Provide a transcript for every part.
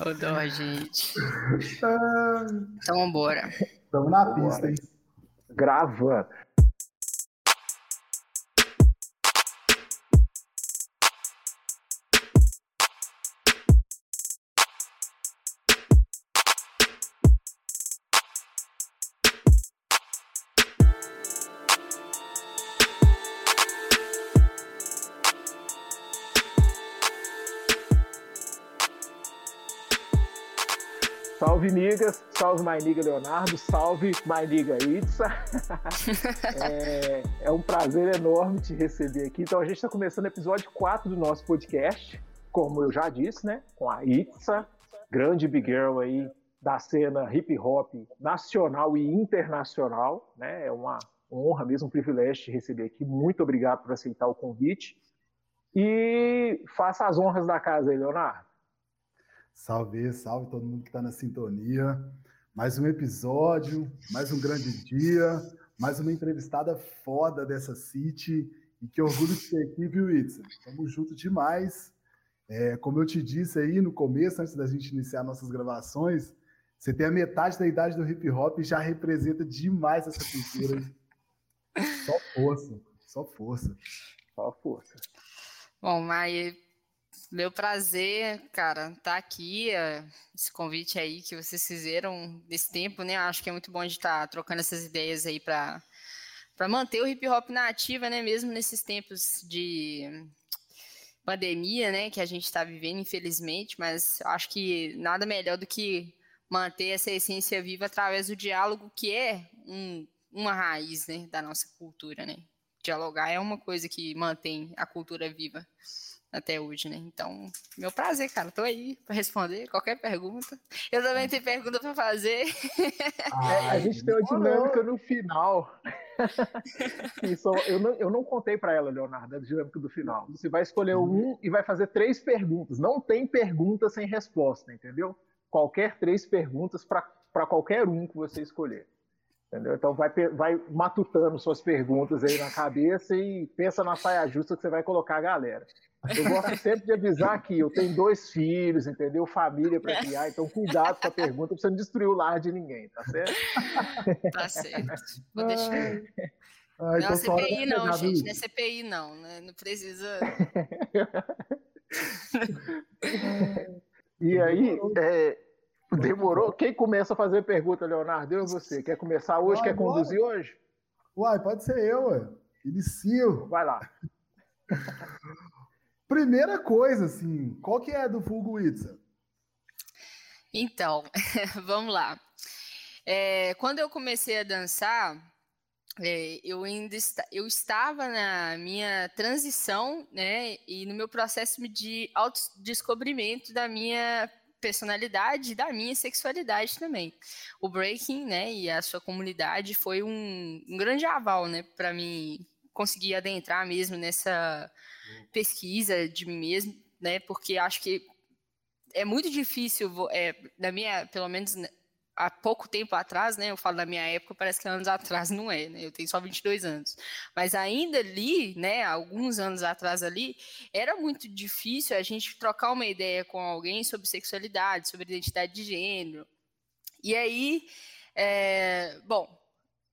Ô, dó, gente. Então, vambora. Estamos na pista, hein? Grava. Salve, nigas. Salve, my niga Leonardo. Salve, my niga Itza. é, é, um prazer enorme te receber aqui. Então, a gente está começando o episódio 4 do nosso podcast, como eu já disse, né? Com a Itza, grande big girl aí da cena hip hop nacional e internacional, né? É uma honra mesmo, um privilégio te receber aqui. Muito obrigado por aceitar o convite. E faça as honras da casa aí, Leonardo. Salve, salve todo mundo que está na sintonia. Mais um episódio, mais um grande dia, mais uma entrevistada foda dessa City. E que orgulho de ter aqui, viu, Itza? Tamo junto demais. É, como eu te disse aí no começo, antes da gente iniciar nossas gravações, você tem a metade da idade do hip hop e já representa demais essa cultura. só força, só força. Só força. Bom, mas meu prazer, cara, tá aqui, é, esse convite aí que vocês fizeram nesse tempo, né? Acho que é muito bom de estar tá trocando essas ideias aí para para manter o hip hop na ativa, né? Mesmo nesses tempos de pandemia, né? Que a gente está vivendo, infelizmente, mas acho que nada melhor do que manter essa essência viva através do diálogo, que é um, uma raiz, né? Da nossa cultura, né? Dialogar é uma coisa que mantém a cultura viva até hoje, né? Então, meu prazer, cara. Tô aí para responder qualquer pergunta. Eu também tenho pergunta para fazer. Ah, a gente tem uma dinâmica no final. Isso, eu, não, eu não contei para ela, Leonardo, a dinâmica do final. Você vai escolher um e vai fazer três perguntas. Não tem pergunta sem resposta, entendeu? Qualquer três perguntas para qualquer um que você escolher. Entendeu? Então vai, vai matutando suas perguntas aí na cabeça e pensa na saia justa que você vai colocar a galera. Eu gosto sempre de avisar que eu tenho dois filhos, entendeu? Família para criar, então cuidado com a pergunta para você não destruir o lar de ninguém, tá certo? Tá certo. Vou deixar. Ah, então não é CPI não, gente, não é CPI não, né? Não precisa. e aí, é, demorou? Quem começa a fazer pergunta, Leonardo? Eu ou você? Quer começar hoje? Uai, quer conduzir hoje? Uai, pode ser eu, ué. Inicio. Vai lá. Primeira coisa, assim, qual que é do Fugo Itza? Então, vamos lá. É, quando eu comecei a dançar, é, eu ainda está, eu estava na minha transição, né, e no meu processo de autodescobrimento da minha personalidade e da minha sexualidade também. O breaking, né, e a sua comunidade foi um, um grande aval, né, para mim conseguir adentrar mesmo nessa pesquisa de mim mesmo, né? Porque acho que é muito difícil, é, na minha, pelo menos né, há pouco tempo atrás, né? Eu falo da minha época, parece que anos atrás não é, né? Eu tenho só 22 anos. Mas ainda ali, né, alguns anos atrás ali, era muito difícil a gente trocar uma ideia com alguém sobre sexualidade, sobre identidade de gênero. E aí, é, bom,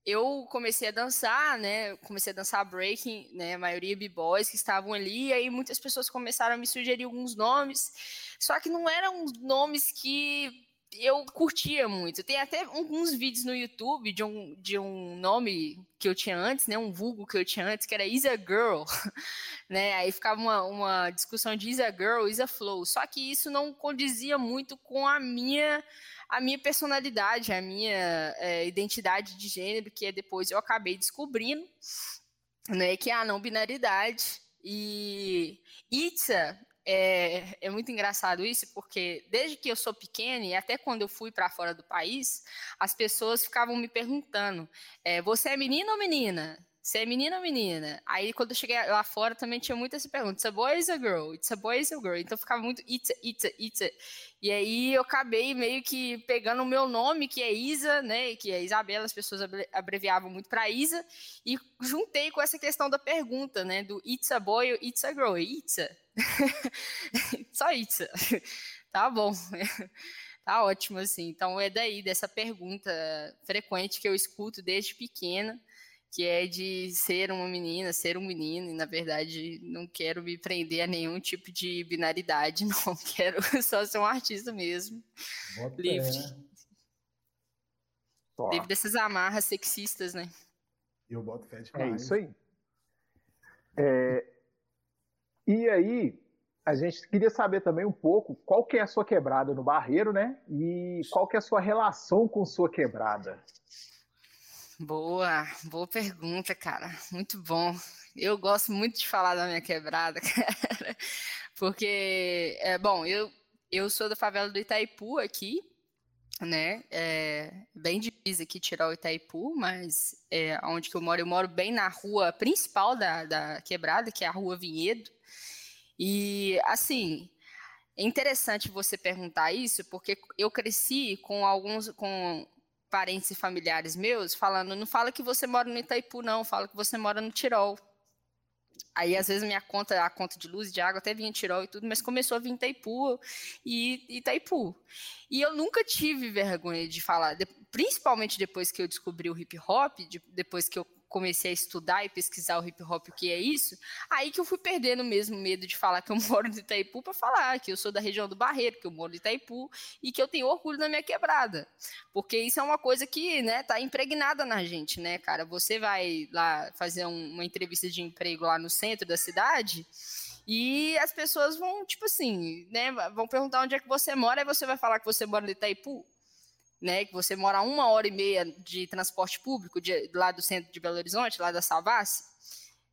eu comecei a dançar, né? Comecei a dançar breaking, né? A maioria b-boys que estavam ali, e aí muitas pessoas começaram a me sugerir alguns nomes, só que não eram nomes que eu curtia muito. Tem até alguns vídeos no YouTube de um, de um nome que eu tinha antes, né? Um vulgo que eu tinha antes, que era Isa Girl, né? Aí ficava uma, uma discussão de Isa Girl, Isa Flow. Só que isso não condizia muito com a minha a minha personalidade, a minha é, identidade de gênero, que é depois eu acabei descobrindo, né, que é a não binaridade. E Itza é, é, muito engraçado isso, porque desde que eu sou pequena e até quando eu fui para fora do país, as pessoas ficavam me perguntando: é, você é menino ou menina? Você é menina ou menina? Aí quando eu cheguei lá fora também tinha muita essa pergunta: It's a boy or a girl? It's a boy or a girl? Então ficava muito it's a, it's a, it's a. E aí eu acabei meio que pegando o meu nome, que é Isa, né? Que é Isabela, as pessoas abreviavam muito para Isa, e juntei com essa questão da pergunta, né? Do it's a boy or it's a girl? It's a. só isso. tá bom. tá ótimo, assim. Então é daí, dessa pergunta frequente que eu escuto desde pequena, que é de ser uma menina, ser um menino, e na verdade não quero me prender a nenhum tipo de binaridade, não. Quero só ser um artista mesmo. Bota livre. É. Livre dessas amarras sexistas, né? Eu boto fé É isso aí. É, e aí, a gente queria saber também um pouco qual que é a sua quebrada no Barreiro, né? E qual que é a sua relação com sua quebrada. Boa, boa pergunta, cara. Muito bom. Eu gosto muito de falar da minha quebrada, cara. Porque, é, bom, eu, eu sou da favela do Itaipu aqui, né? É, bem difícil aqui tirar o Itaipu, mas é, onde que eu moro, eu moro bem na rua principal da, da quebrada, que é a Rua Vinhedo. E, assim, é interessante você perguntar isso, porque eu cresci com alguns, com parentes e familiares meus falando, não fala que você mora no Itaipu, não, fala que você mora no Tirol. Aí, às vezes, minha conta, a conta de luz e de água até vinha Tirol e tudo, mas começou a vir Itaipu e Itaipu. E eu nunca tive vergonha de falar, principalmente depois que eu descobri o hip hop, depois que eu comecei a estudar e pesquisar o hip hop, o que é isso, aí que eu fui perdendo mesmo medo de falar que eu moro no Itaipu para falar que eu sou da região do Barreiro, que eu moro no Itaipu e que eu tenho orgulho da minha quebrada. Porque isso é uma coisa que, né, tá impregnada na gente, né, cara? Você vai lá fazer um, uma entrevista de emprego lá no centro da cidade, e as pessoas vão, tipo assim, né, vão perguntar onde é que você mora, e você vai falar que você mora no Itaipu né, que você mora uma hora e meia de transporte público de, lá do centro de Belo Horizonte, lá da Savassi,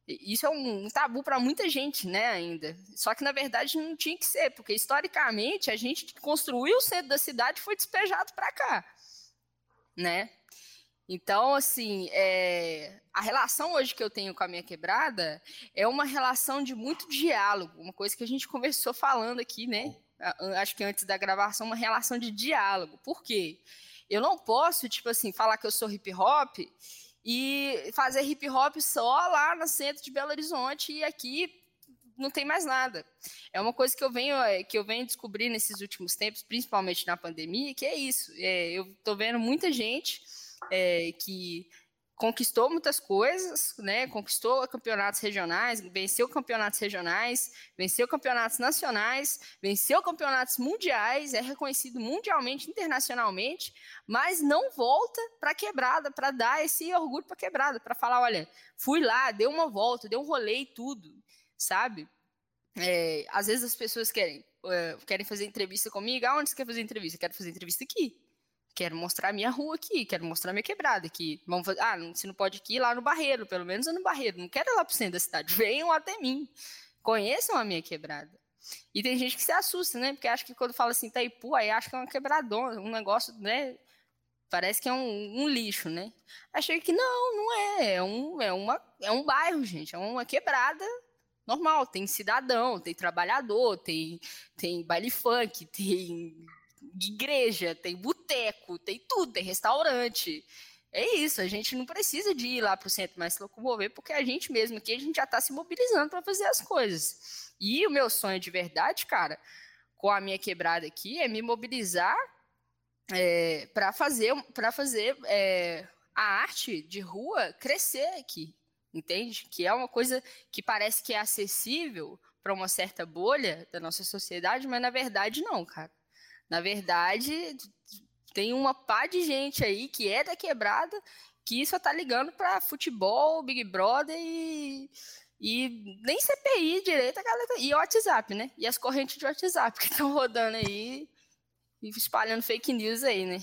isso é um, tabu para muita gente, né, ainda. Só que na verdade não tinha que ser, porque historicamente a gente construiu o centro da cidade foi despejado para cá, né? Então, assim, é, a relação hoje que eu tenho com a minha quebrada é uma relação de muito diálogo, uma coisa que a gente conversou falando aqui, né? Acho que antes da gravação, uma relação de diálogo. Por quê? Eu não posso, tipo assim, falar que eu sou hip hop e fazer hip hop só lá no centro de Belo Horizonte e aqui não tem mais nada. É uma coisa que eu venho é, que eu venho descobrir nesses últimos tempos, principalmente na pandemia, que é isso. É, eu estou vendo muita gente é, que conquistou muitas coisas, né? Conquistou campeonatos regionais, venceu campeonatos regionais, venceu campeonatos nacionais, venceu campeonatos mundiais, é reconhecido mundialmente, internacionalmente, mas não volta para quebrada para dar esse orgulho para quebrada, para falar, olha, fui lá, deu uma volta, deu um rolê e tudo, sabe? É, às vezes as pessoas querem uh, querem fazer entrevista comigo, aonde você quer fazer entrevista? Eu quero fazer entrevista aqui quero mostrar minha rua aqui, quero mostrar minha quebrada aqui. Vamos fazer, ah, se não pode aqui, lá no Barreiro, pelo menos no Barreiro. Não quero ir lá pro centro da cidade, venham até mim. Conheçam a minha quebrada. E tem gente que se assusta, né? Porque acha que quando fala assim, Itaipu, aí acha que é uma quebradona, um negócio, né? Parece que é um, um, lixo, né? Achei que não, não é. É um, é, uma, é um bairro, gente. É uma quebrada normal. Tem cidadão, tem trabalhador, tem, tem baile funk, tem igreja, tem boteco, tem tudo, tem restaurante. É isso, a gente não precisa de ir lá para o centro mais se locomover, porque a gente mesmo aqui, a gente já está se mobilizando para fazer as coisas. E o meu sonho de verdade, cara, com a minha quebrada aqui, é me mobilizar é, para fazer, pra fazer é, a arte de rua crescer aqui, entende? Que é uma coisa que parece que é acessível para uma certa bolha da nossa sociedade, mas na verdade não, cara. Na verdade, tem uma pá de gente aí que é da quebrada que só tá ligando para futebol, Big Brother e, e nem CPI direito, a galera, e WhatsApp, né? E as correntes de WhatsApp que estão rodando aí e espalhando fake news aí, né?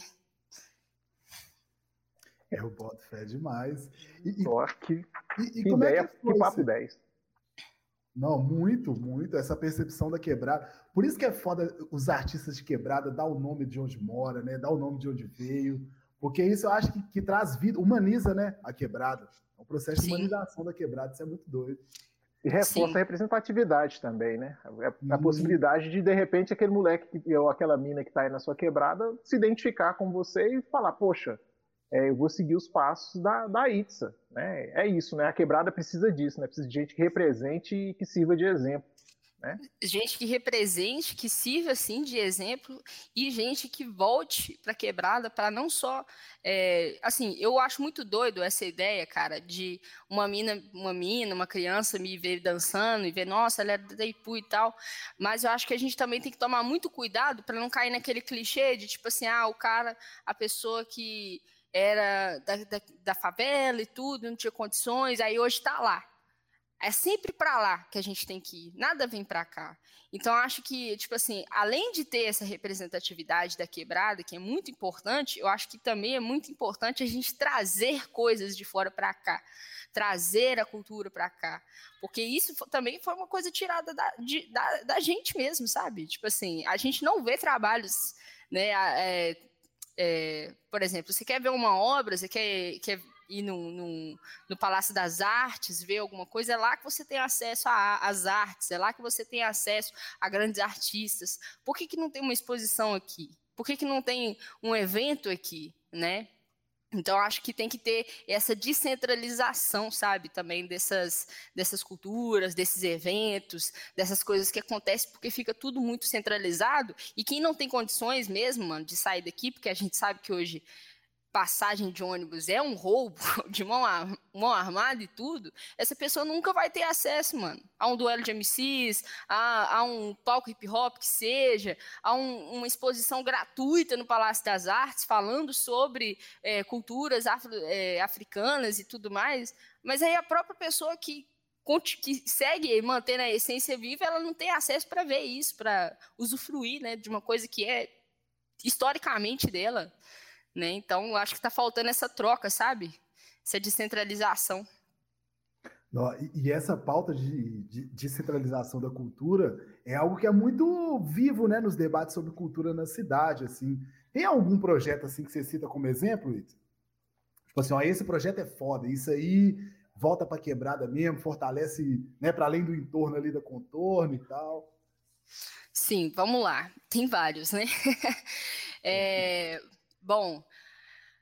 Eu boto fé demais. E, e, que, e, e como ideia, é que, que papo 10. Não, muito, muito. Essa percepção da quebrada. Por isso que é foda os artistas de quebrada dar o nome de onde mora, né? Dar o nome de onde veio. Porque isso eu acho que, que traz vida, humaniza, né? A quebrada. É um processo Sim. de humanização da quebrada, isso é muito doido. E reforça Sim. a representatividade também, né? A, a possibilidade de, de repente, aquele moleque ou aquela mina que está aí na sua quebrada se identificar com você e falar, poxa, é, eu vou seguir os passos da, da Itza. Né? É isso, né? A quebrada precisa disso, né? Precisa de gente que represente e que sirva de exemplo. Né? Gente que represente, que sirva assim de exemplo e gente que volte para quebrada para não só é, assim, eu acho muito doido essa ideia, cara, de uma mina, uma mina, uma criança me ver dançando e ver, nossa, ela é da Ipu e tal. Mas eu acho que a gente também tem que tomar muito cuidado para não cair naquele clichê de tipo assim, ah, o cara, a pessoa que era da, da, da favela e tudo, não tinha condições, aí hoje está lá. É sempre para lá que a gente tem que ir, nada vem para cá. Então, acho que, tipo assim, além de ter essa representatividade da quebrada, que é muito importante, eu acho que também é muito importante a gente trazer coisas de fora para cá, trazer a cultura para cá, porque isso também foi uma coisa tirada da, de, da, da, gente mesmo, sabe? Tipo assim, a gente não vê trabalhos, né? É, é, por exemplo, você quer ver uma obra, você quer, quer ir no, no, no, Palácio das Artes, ver alguma coisa, é lá que você tem acesso às artes, é lá que você tem acesso a grandes artistas. Por que, que não tem uma exposição aqui? Por que, que não tem um evento aqui, né? Então, acho que tem que ter essa descentralização, sabe, também dessas, dessas culturas, desses eventos, dessas coisas que acontecem, porque fica tudo muito centralizado. E quem não tem condições mesmo, mano, de sair daqui, porque a gente sabe que hoje passagem de ônibus é um roubo de mão, mão armada e tudo, essa pessoa nunca vai ter acesso, mano, a um duelo de MCs, a, a um palco hip hop que seja, a um, uma exposição gratuita no Palácio das Artes falando sobre é, culturas afro, é, africanas e tudo mais, mas aí a própria pessoa que que segue mantendo a essência viva, ela não tem acesso para ver isso, para usufruir né, de uma coisa que é historicamente dela. Né? Então, acho que está faltando essa troca, sabe? Essa descentralização. E essa pauta de, de descentralização da cultura é algo que é muito vivo né, nos debates sobre cultura na cidade. Assim. Tem algum projeto assim que você cita como exemplo, Ito? Tipo assim, ó, esse projeto é foda, isso aí volta para quebrada mesmo, fortalece né, para além do entorno ali da contorno e tal. Sim, vamos lá. Tem vários, né? é, Bom,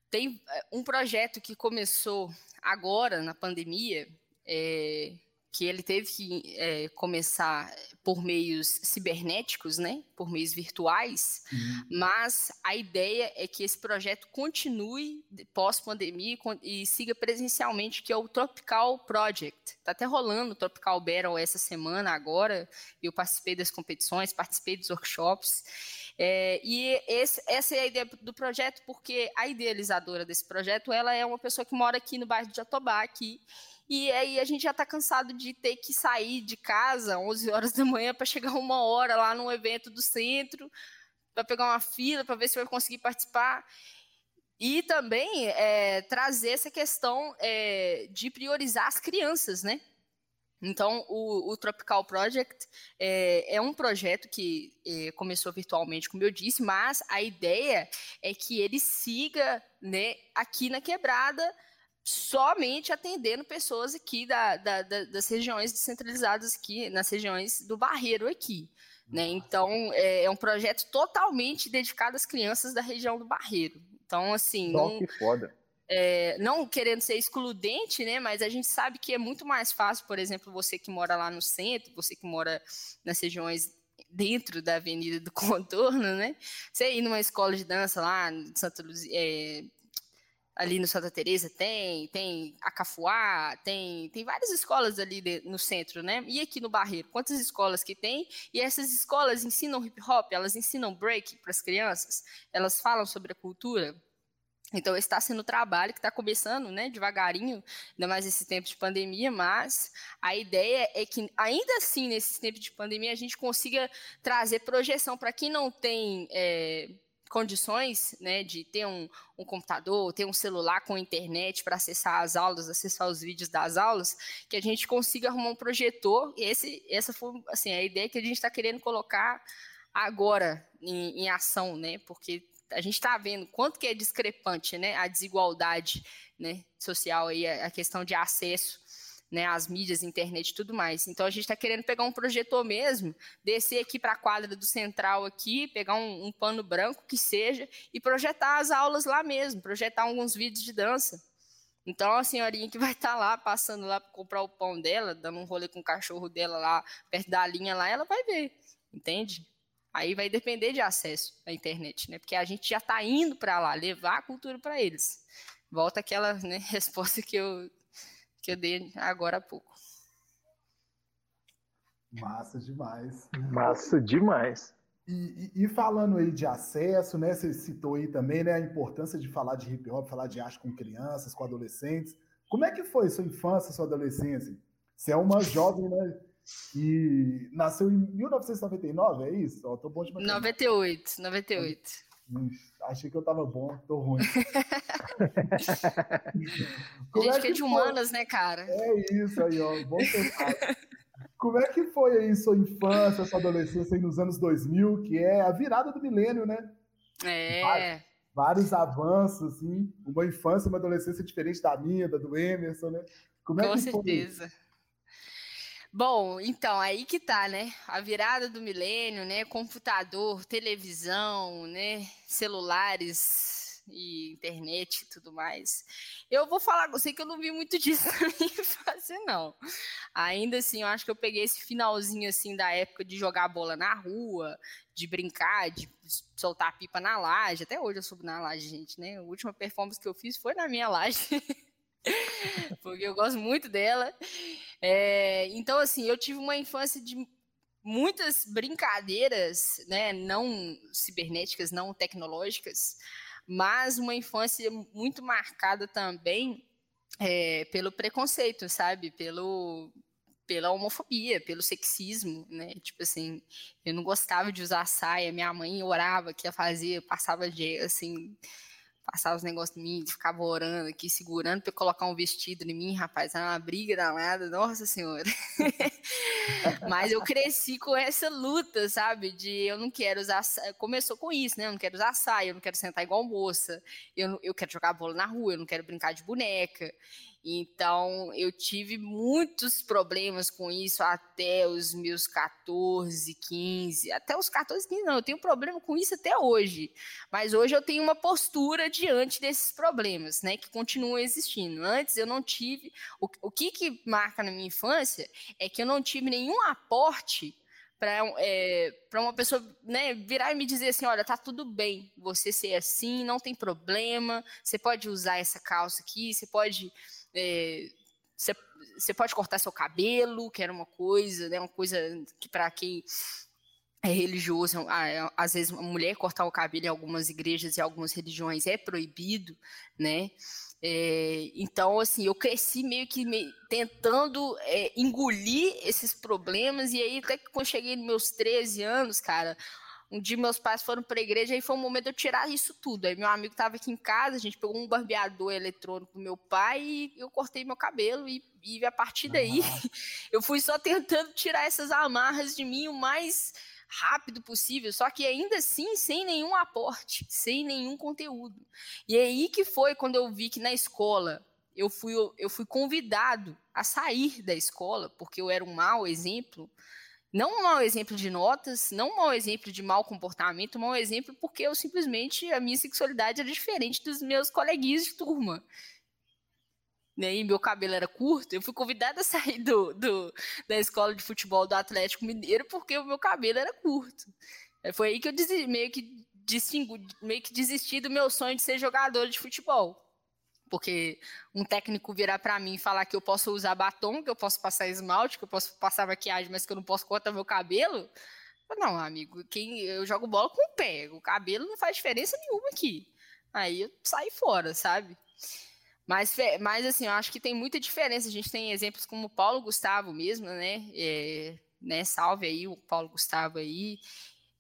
tem eh, um projeto que começou agora na pandemia, é, que ele teve que é, começar por meios cibernéticos, né, por meios virtuais, uhum. mas a ideia é que esse projeto continue pós-pandemia e siga presencialmente, que é o Tropical Project. Está até rolando o Tropical Battle essa semana agora, eu participei das competições, participei dos workshops, é, e esse, essa é a ideia do projeto, porque a idealizadora desse projeto, ela é uma pessoa que mora aqui no bairro de Jatobá, aqui, e aí a gente já está cansado de ter que sair de casa 11 horas da manhã para chegar uma hora lá num evento do centro, para pegar uma fila, para ver se vai conseguir participar. E também é, trazer essa questão é, de priorizar as crianças, né? Então, o, o, Tropical Project é, é um projeto que é, começou virtualmente, como eu disse, mas a ideia é que ele siga né, aqui na quebrada, somente atendendo pessoas aqui da, da, da, das regiões descentralizadas aqui, nas regiões do Barreiro aqui. Né? Então, é, é, um projeto totalmente dedicado às crianças da região do Barreiro. Então, assim. Não, que foda é, não querendo ser excludente, né? Mas a gente sabe que é muito mais fácil, por exemplo, você que mora lá no centro, você que mora nas regiões dentro da Avenida do Contorno, né? Você ir numa escola de dança lá Santa Luzia, é, ali no Santa Teresa tem, tem a Cafuá, tem, tem várias escolas ali de, no centro, né? E aqui no Barreiro, quantas escolas que tem? E essas escolas ensinam hip hop, elas ensinam break para as crianças, elas falam sobre a cultura. Então, está sendo trabalho que está começando, né, devagarinho, ainda mais nesse tempo de pandemia, mas a ideia é que, ainda assim, nesse tempo de pandemia, a gente consiga trazer projeção para quem não tem é, condições, né, de ter um, um computador, ter um celular com internet para acessar as aulas, acessar os vídeos das aulas, que a gente consiga arrumar um projetor. E esse, essa foi, assim, a ideia que a gente está querendo colocar agora em, em ação, né, porque a gente está vendo quanto que é discrepante, né, a desigualdade, né, social aí, a questão de acesso, né, às mídias, internet e tudo mais. Então a gente está querendo pegar um projetor mesmo, descer aqui para a quadra do central aqui, pegar um, um, pano branco que seja e projetar as aulas lá mesmo, projetar alguns vídeos de dança, Então a senhorinha que vai estar tá lá, passando lá para comprar o pão dela, dando um rolê com o cachorro dela lá, perto da linha lá, ela vai ver, entende? Aí vai depender de acesso à internet, né? Porque a gente já está indo para lá, levar a cultura para eles. Volta aquela né, resposta que eu, que eu dei agora há pouco. Massa demais. Massa demais. E, e, e, falando aí de acesso, né? Você citou aí também, né? A importância de falar de hip hop, falar de arte com crianças, com adolescentes. Como é que foi sua infância, sua adolescência? Você é uma jovem, né? E nasceu em 1999, é isso? Ó, tô bom de 98, 98. Achei que eu tava bom, tô ruim. Como a gente é que é de humanas, né, cara? É isso aí, ó. Bom. Como é que foi aí sua infância, sua adolescência aí nos anos 2000, que é a virada do milênio, né? É. Vários, vários avanços, assim. Uma infância, uma adolescência diferente da minha, da do Emerson, né? Como é Com que certeza. Foi? Bom, então, aí que tá, né? A virada do milênio, né? Computador, televisão, né? Celulares e internet e tudo mais. Eu vou falar com você que eu não vi muito disso na minha infância, não. Ainda assim, eu acho que eu peguei esse finalzinho, assim, da época de jogar bola na rua, de brincar, de soltar pipa na laje. Até hoje eu subo na laje, gente, né? A última performance que eu fiz foi na minha laje. porque eu gosto muito dela. É, então, assim, eu tive uma infância de muitas brincadeiras, né, não cibernéticas, não tecnológicas, mas uma infância muito marcada também é, pelo preconceito, sabe? Pelo, pela homofobia, pelo sexismo, né? Tipo assim, eu não gostava de usar saia, minha mãe orava que ia fazer, passava de, assim, passar os negócios em mim, ficava orando aqui, segurando para colocar um vestido em mim, rapaz, era uma briga danada, nossa senhora. Mas eu cresci com essa luta, sabe, de eu não quero usar, começou com isso, né, eu não quero usar saia, eu não quero sentar igual moça, eu, eu quero jogar bola na rua, eu não quero brincar de boneca, então, eu tive muitos problemas com isso até os meus 14, 15. Até os 14, 15, não. Eu tenho problema com isso até hoje. Mas hoje eu tenho uma postura diante desses problemas, né? Que continuam existindo. Antes eu não tive. O, o que, que marca na minha infância é que eu não tive nenhum aporte para é, uma pessoa né, virar e me dizer assim, olha, tá tudo bem você ser assim, não tem problema, você pode usar essa calça aqui, você pode você é, pode cortar seu cabelo, que era uma coisa, né, uma coisa que para quem é religioso, às vezes uma mulher cortar o cabelo em algumas igrejas e algumas religiões é proibido, né? É, então, assim, eu cresci meio que me, tentando é, engolir esses problemas, e aí, até que quando cheguei nos meus 13 anos, cara, um dia meus pais foram para a igreja e foi um momento de eu tirar isso tudo. Aí meu amigo estava aqui em casa, a gente pegou um barbeador eletrônico do meu pai e eu cortei meu cabelo e, e a partir daí eu fui só tentando tirar essas amarras de mim o mais rápido possível, só que ainda assim sem nenhum aporte, sem nenhum conteúdo. E aí que foi quando eu vi que na escola eu fui, eu fui convidado a sair da escola, porque eu era um mau exemplo, não um mau exemplo de notas, não um mau exemplo de mau comportamento, um mau exemplo porque eu simplesmente, a minha sexualidade era diferente dos meus coleguinhas de turma. Né? Meu cabelo era curto, eu fui convidada a sair do, do, da escola de futebol do Atlético Mineiro porque o meu cabelo era curto. É, foi aí que eu meio que meio que desisti do meu sonho de ser jogador de futebol porque um técnico virar para mim e falar que eu posso usar batom, que eu posso passar esmalte, que eu posso passar maquiagem, mas que eu não posso cortar meu cabelo. Não, amigo, quem eu jogo bola com o pé, o cabelo não faz diferença nenhuma aqui. Aí eu saí fora, sabe? Mas, mas assim, eu acho que tem muita diferença. A gente tem exemplos como o Paulo Gustavo mesmo, né? É, né? Salve aí o Paulo Gustavo aí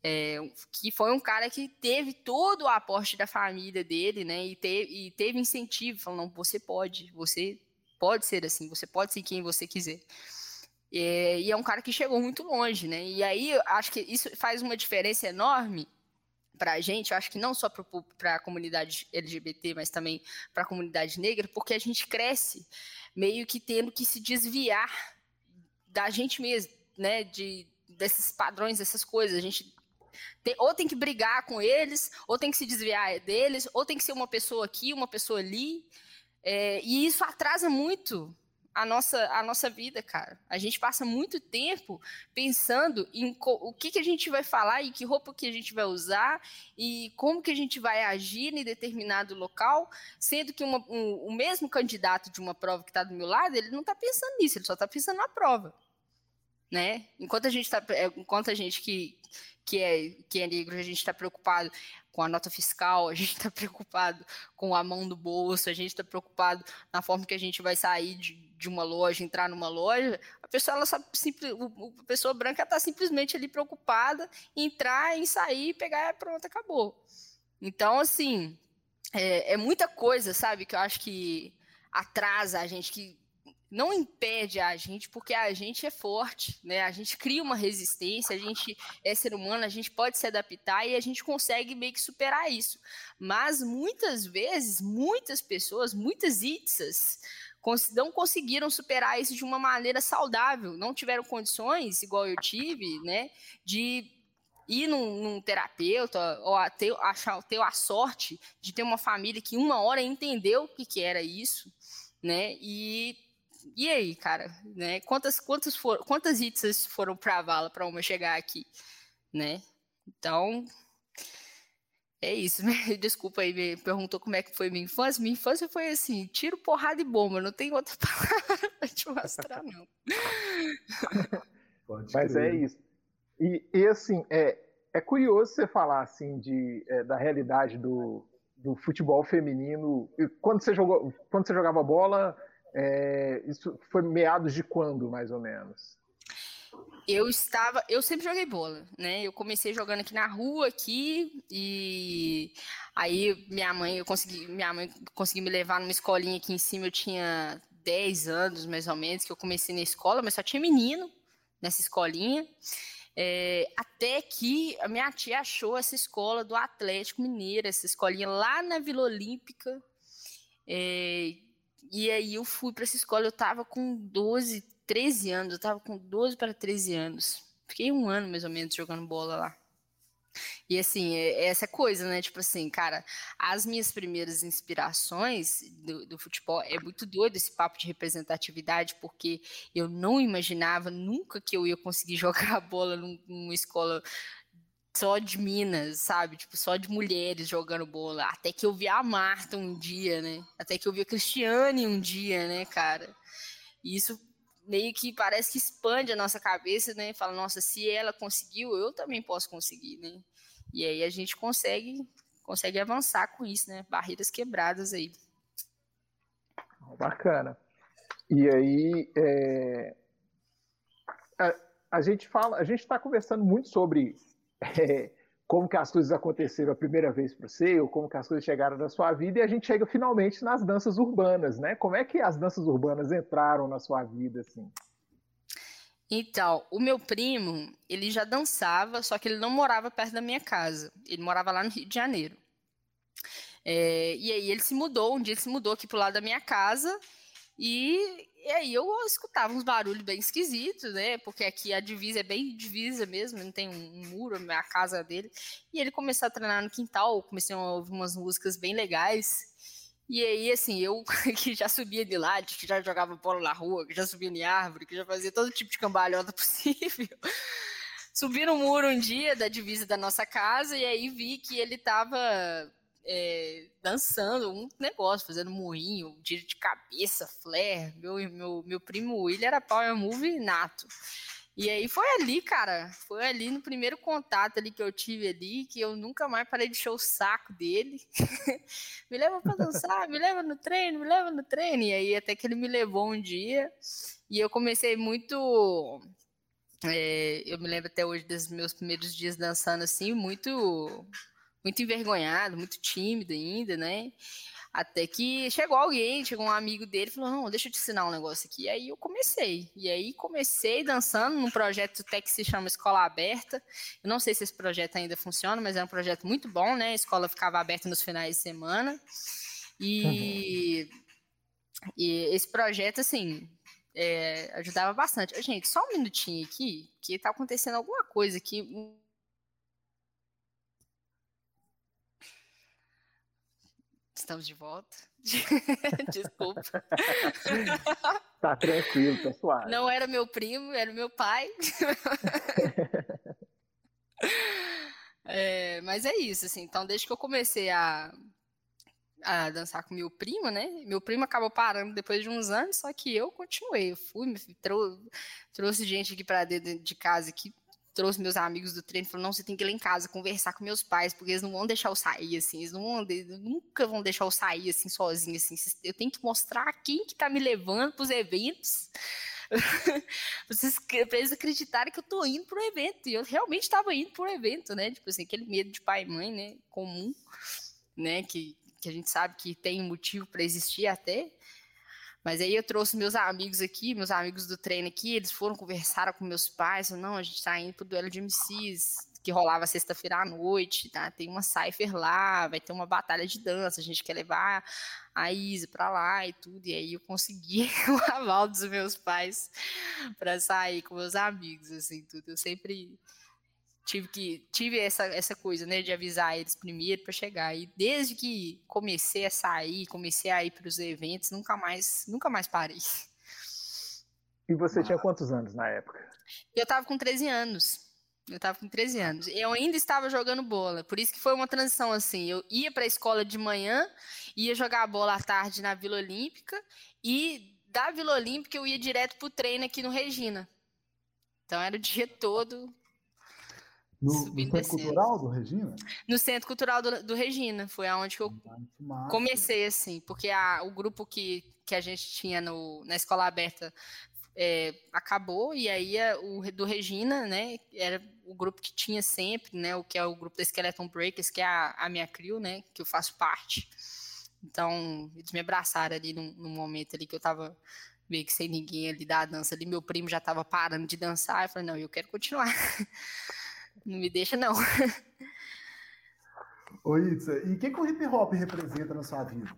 é, que foi um cara que teve todo o aporte da família dele, né? E, te, e teve incentivo, falando, não, você pode, você pode ser assim, você pode ser quem você quiser. É, e é um cara que chegou muito longe, né? E aí acho que isso faz uma diferença enorme para a gente, eu acho que não só para a comunidade LGBT, mas também para a comunidade negra, porque a gente cresce meio que tendo que se desviar da gente mesmo, né? De, desses padrões, dessas coisas. A gente tem, ou tem que brigar com eles, ou tem que se desviar deles, ou tem que ser uma pessoa aqui, uma pessoa ali. É, e isso atrasa muito a nossa, a nossa vida, cara. A gente passa muito tempo pensando em o que, que a gente vai falar e que roupa que a gente vai usar e como que a gente vai agir em determinado local, sendo que uma, um, o mesmo candidato de uma prova que está do meu lado, ele não está pensando nisso, ele só está pensando na prova. Né? Enquanto a gente está, é, enquanto a gente que, que é que é negro, a gente está preocupado com a nota fiscal, a gente está preocupado com a mão do bolso, a gente está preocupado na forma que a gente vai sair de, de uma loja, entrar numa loja. A pessoa, ela só, simples, a pessoa branca está simplesmente ali preocupada em entrar, em sair, pegar, pronto, acabou. Então, assim, é, é muita coisa, sabe, que eu acho que atrasa a gente, que não impede a gente, porque a gente é forte, né? A gente cria uma resistência, a gente é ser humano, a gente pode se adaptar e a gente consegue meio que superar isso. Mas muitas vezes, muitas pessoas, muitas itsas, não conseguiram superar isso de uma maneira saudável, não tiveram condições, igual eu tive, né, de ir num, num terapeuta ou a ter, achar, ter a sorte de ter uma família que uma hora entendeu o que, que era isso, né, e e aí, cara, né? Quantas quantas foram, quantas hits foram para a vala para uma chegar aqui, né? Então, é isso, né? Desculpa aí, me perguntou como é que foi minha infância. Minha infância foi assim, tiro, porrada e bomba. Não tem outra palavra para te mostrar, não. Mas é isso. E, e, assim, é, é curioso você falar assim de, é, da realidade do, do futebol feminino. Quando você, jogou, quando você jogava bola, é, isso foi meados de quando, mais ou menos? Eu estava, eu sempre joguei bola, né? Eu comecei jogando aqui na rua aqui e aí minha mãe, eu consegui, minha mãe conseguiu me levar numa escolinha aqui em cima, eu tinha 10 anos mais ou menos que eu comecei na escola, mas só tinha menino nessa escolinha. É, até que a minha tia achou essa escola do Atlético Mineiro, essa escolinha lá na Vila Olímpica. É, e aí eu fui para essa escola, eu tava com 12, 13 anos, eu tava com 12 para 13 anos. Fiquei um ano mais ou menos jogando bola lá. E assim, é, é essa coisa, né? Tipo assim, cara, as minhas primeiras inspirações do, do, futebol é muito doido esse papo de representatividade, porque eu não imaginava nunca que eu ia conseguir jogar bola numa escola só de minas, sabe? Tipo, só de mulheres jogando bola. Até que eu vi a Marta um dia, né? Até que eu vi a Cristiane um dia, né, cara? E isso meio que parece que expande a nossa cabeça, né? Fala, nossa, se ela conseguiu, eu também posso conseguir, né? E aí a gente consegue consegue avançar com isso, né? Barreiras quebradas aí. Bacana. E aí, é... a, a gente fala, a gente está conversando muito sobre é, como que as coisas aconteceram a primeira vez para você, ou como que as coisas chegaram na sua vida, e a gente chega finalmente nas danças urbanas, né? Como é que as danças urbanas entraram na sua vida, assim? Então, o meu primo, ele já dançava, só que ele não morava perto da minha casa. Ele morava lá no Rio de Janeiro. É, e aí ele se mudou, um dia ele se mudou aqui pro lado da minha casa, e e aí eu escutava uns barulhos bem esquisitos, né? Porque aqui a divisa é bem divisa mesmo, não tem um, muro, a casa dele. E ele começou a treinar no quintal, comecei a ouvir umas músicas bem legais. E aí, assim, eu que já subia de lá, que já jogava bola na rua, que já subia em árvore, que já fazia todo tipo de cambalhota possível. Subi no muro um dia da divisa da nossa casa e aí vi que ele tava é, dançando um negócio, fazendo moinho, tiro de cabeça, flare. Meu, meu, meu primo William era power move nato. E aí foi ali, cara, foi ali no primeiro contato ali que eu tive ali, que eu nunca mais parei de encher o saco dele. me leva para dançar, me leva no treino, me leva no treino. E aí até que ele me levou um dia, e eu comecei muito é, eu me lembro até hoje dos meus primeiros dias dançando assim, muito muito envergonhado, muito tímido ainda, né? Até que chegou alguém, chegou um amigo dele, falou: Não, deixa eu te ensinar um negócio aqui. E aí eu comecei. E aí comecei dançando num projeto até que se chama Escola Aberta. Eu não sei se esse projeto ainda funciona, mas é um projeto muito bom, né? A escola ficava aberta nos finais de semana. E, uhum. e esse projeto, assim, é, ajudava bastante. Gente, só um minutinho aqui, que tá acontecendo alguma coisa aqui. Estamos de volta. Desculpa. Tá tranquilo, tá suave. Não era meu primo, era meu pai. é, mas é isso, assim. Então, desde que eu comecei a, a dançar com meu primo, né? Meu primo acabou parando depois de uns anos, só que eu continuei. Eu fui, trou trouxe gente aqui para dentro de casa aqui, trouxe meus amigos do treino, falou: "Não, você tem que ir lá em casa conversar com meus pais, porque eles não vão deixar eu sair assim, eles não vão, eles nunca vão deixar eu sair assim sozinho assim. Eu tenho que mostrar quem que tá me levando para os eventos." Vocês precisam acreditarem que eu tô indo pro evento. E eu realmente estava indo pro evento, né? Tipo assim, aquele medo de pai e mãe, né? Comum, né? Que, que a gente sabe que tem motivo para existir até. Mas aí eu trouxe meus amigos aqui, meus amigos do treino aqui, eles foram conversaram com meus pais, não, a gente está indo pro duelo de MCs, que rolava sexta-feira à noite, tá? Tem uma cipher lá, vai ter uma batalha de dança, a gente quer levar a Isa para lá e tudo. E aí eu consegui o aval dos meus pais para sair com meus amigos, assim, tudo. Eu sempre tive que tive essa, essa coisa, né, de avisar eles primeiro para chegar. E desde que comecei a sair, comecei a ir para os eventos, nunca mais, nunca mais parei. E você ah. tinha quantos anos na época? Eu tava com 13 anos. Eu tava com 13 anos. Eu ainda estava jogando bola. Por isso que foi uma transição assim. Eu ia para a escola de manhã, ia jogar bola à tarde na Vila Olímpica e da Vila Olímpica eu ia direto pro treino aqui no Regina. Então era o dia todo no, no, Centro Cultural do Regina? No Centro Cultural do, do Regina, foi aonde que eu ah, comecei, assim, porque a, o grupo que, que a gente tinha no, na escola aberta é, acabou, e aí a, o do Regina, né, era o grupo que tinha sempre, né, o que é o grupo da Skeleton Breakers, que é a, a minha crew, né, que eu faço parte. Então, eles me abraçaram ali num, num momento ali que eu tava meio que sem ninguém ali da dança ali, meu primo já tava parando de dançar, eu falei, não, eu quero continuar. Não me deixa, não. Ô, Itza, e o que, que o hip hop representa na sua vida?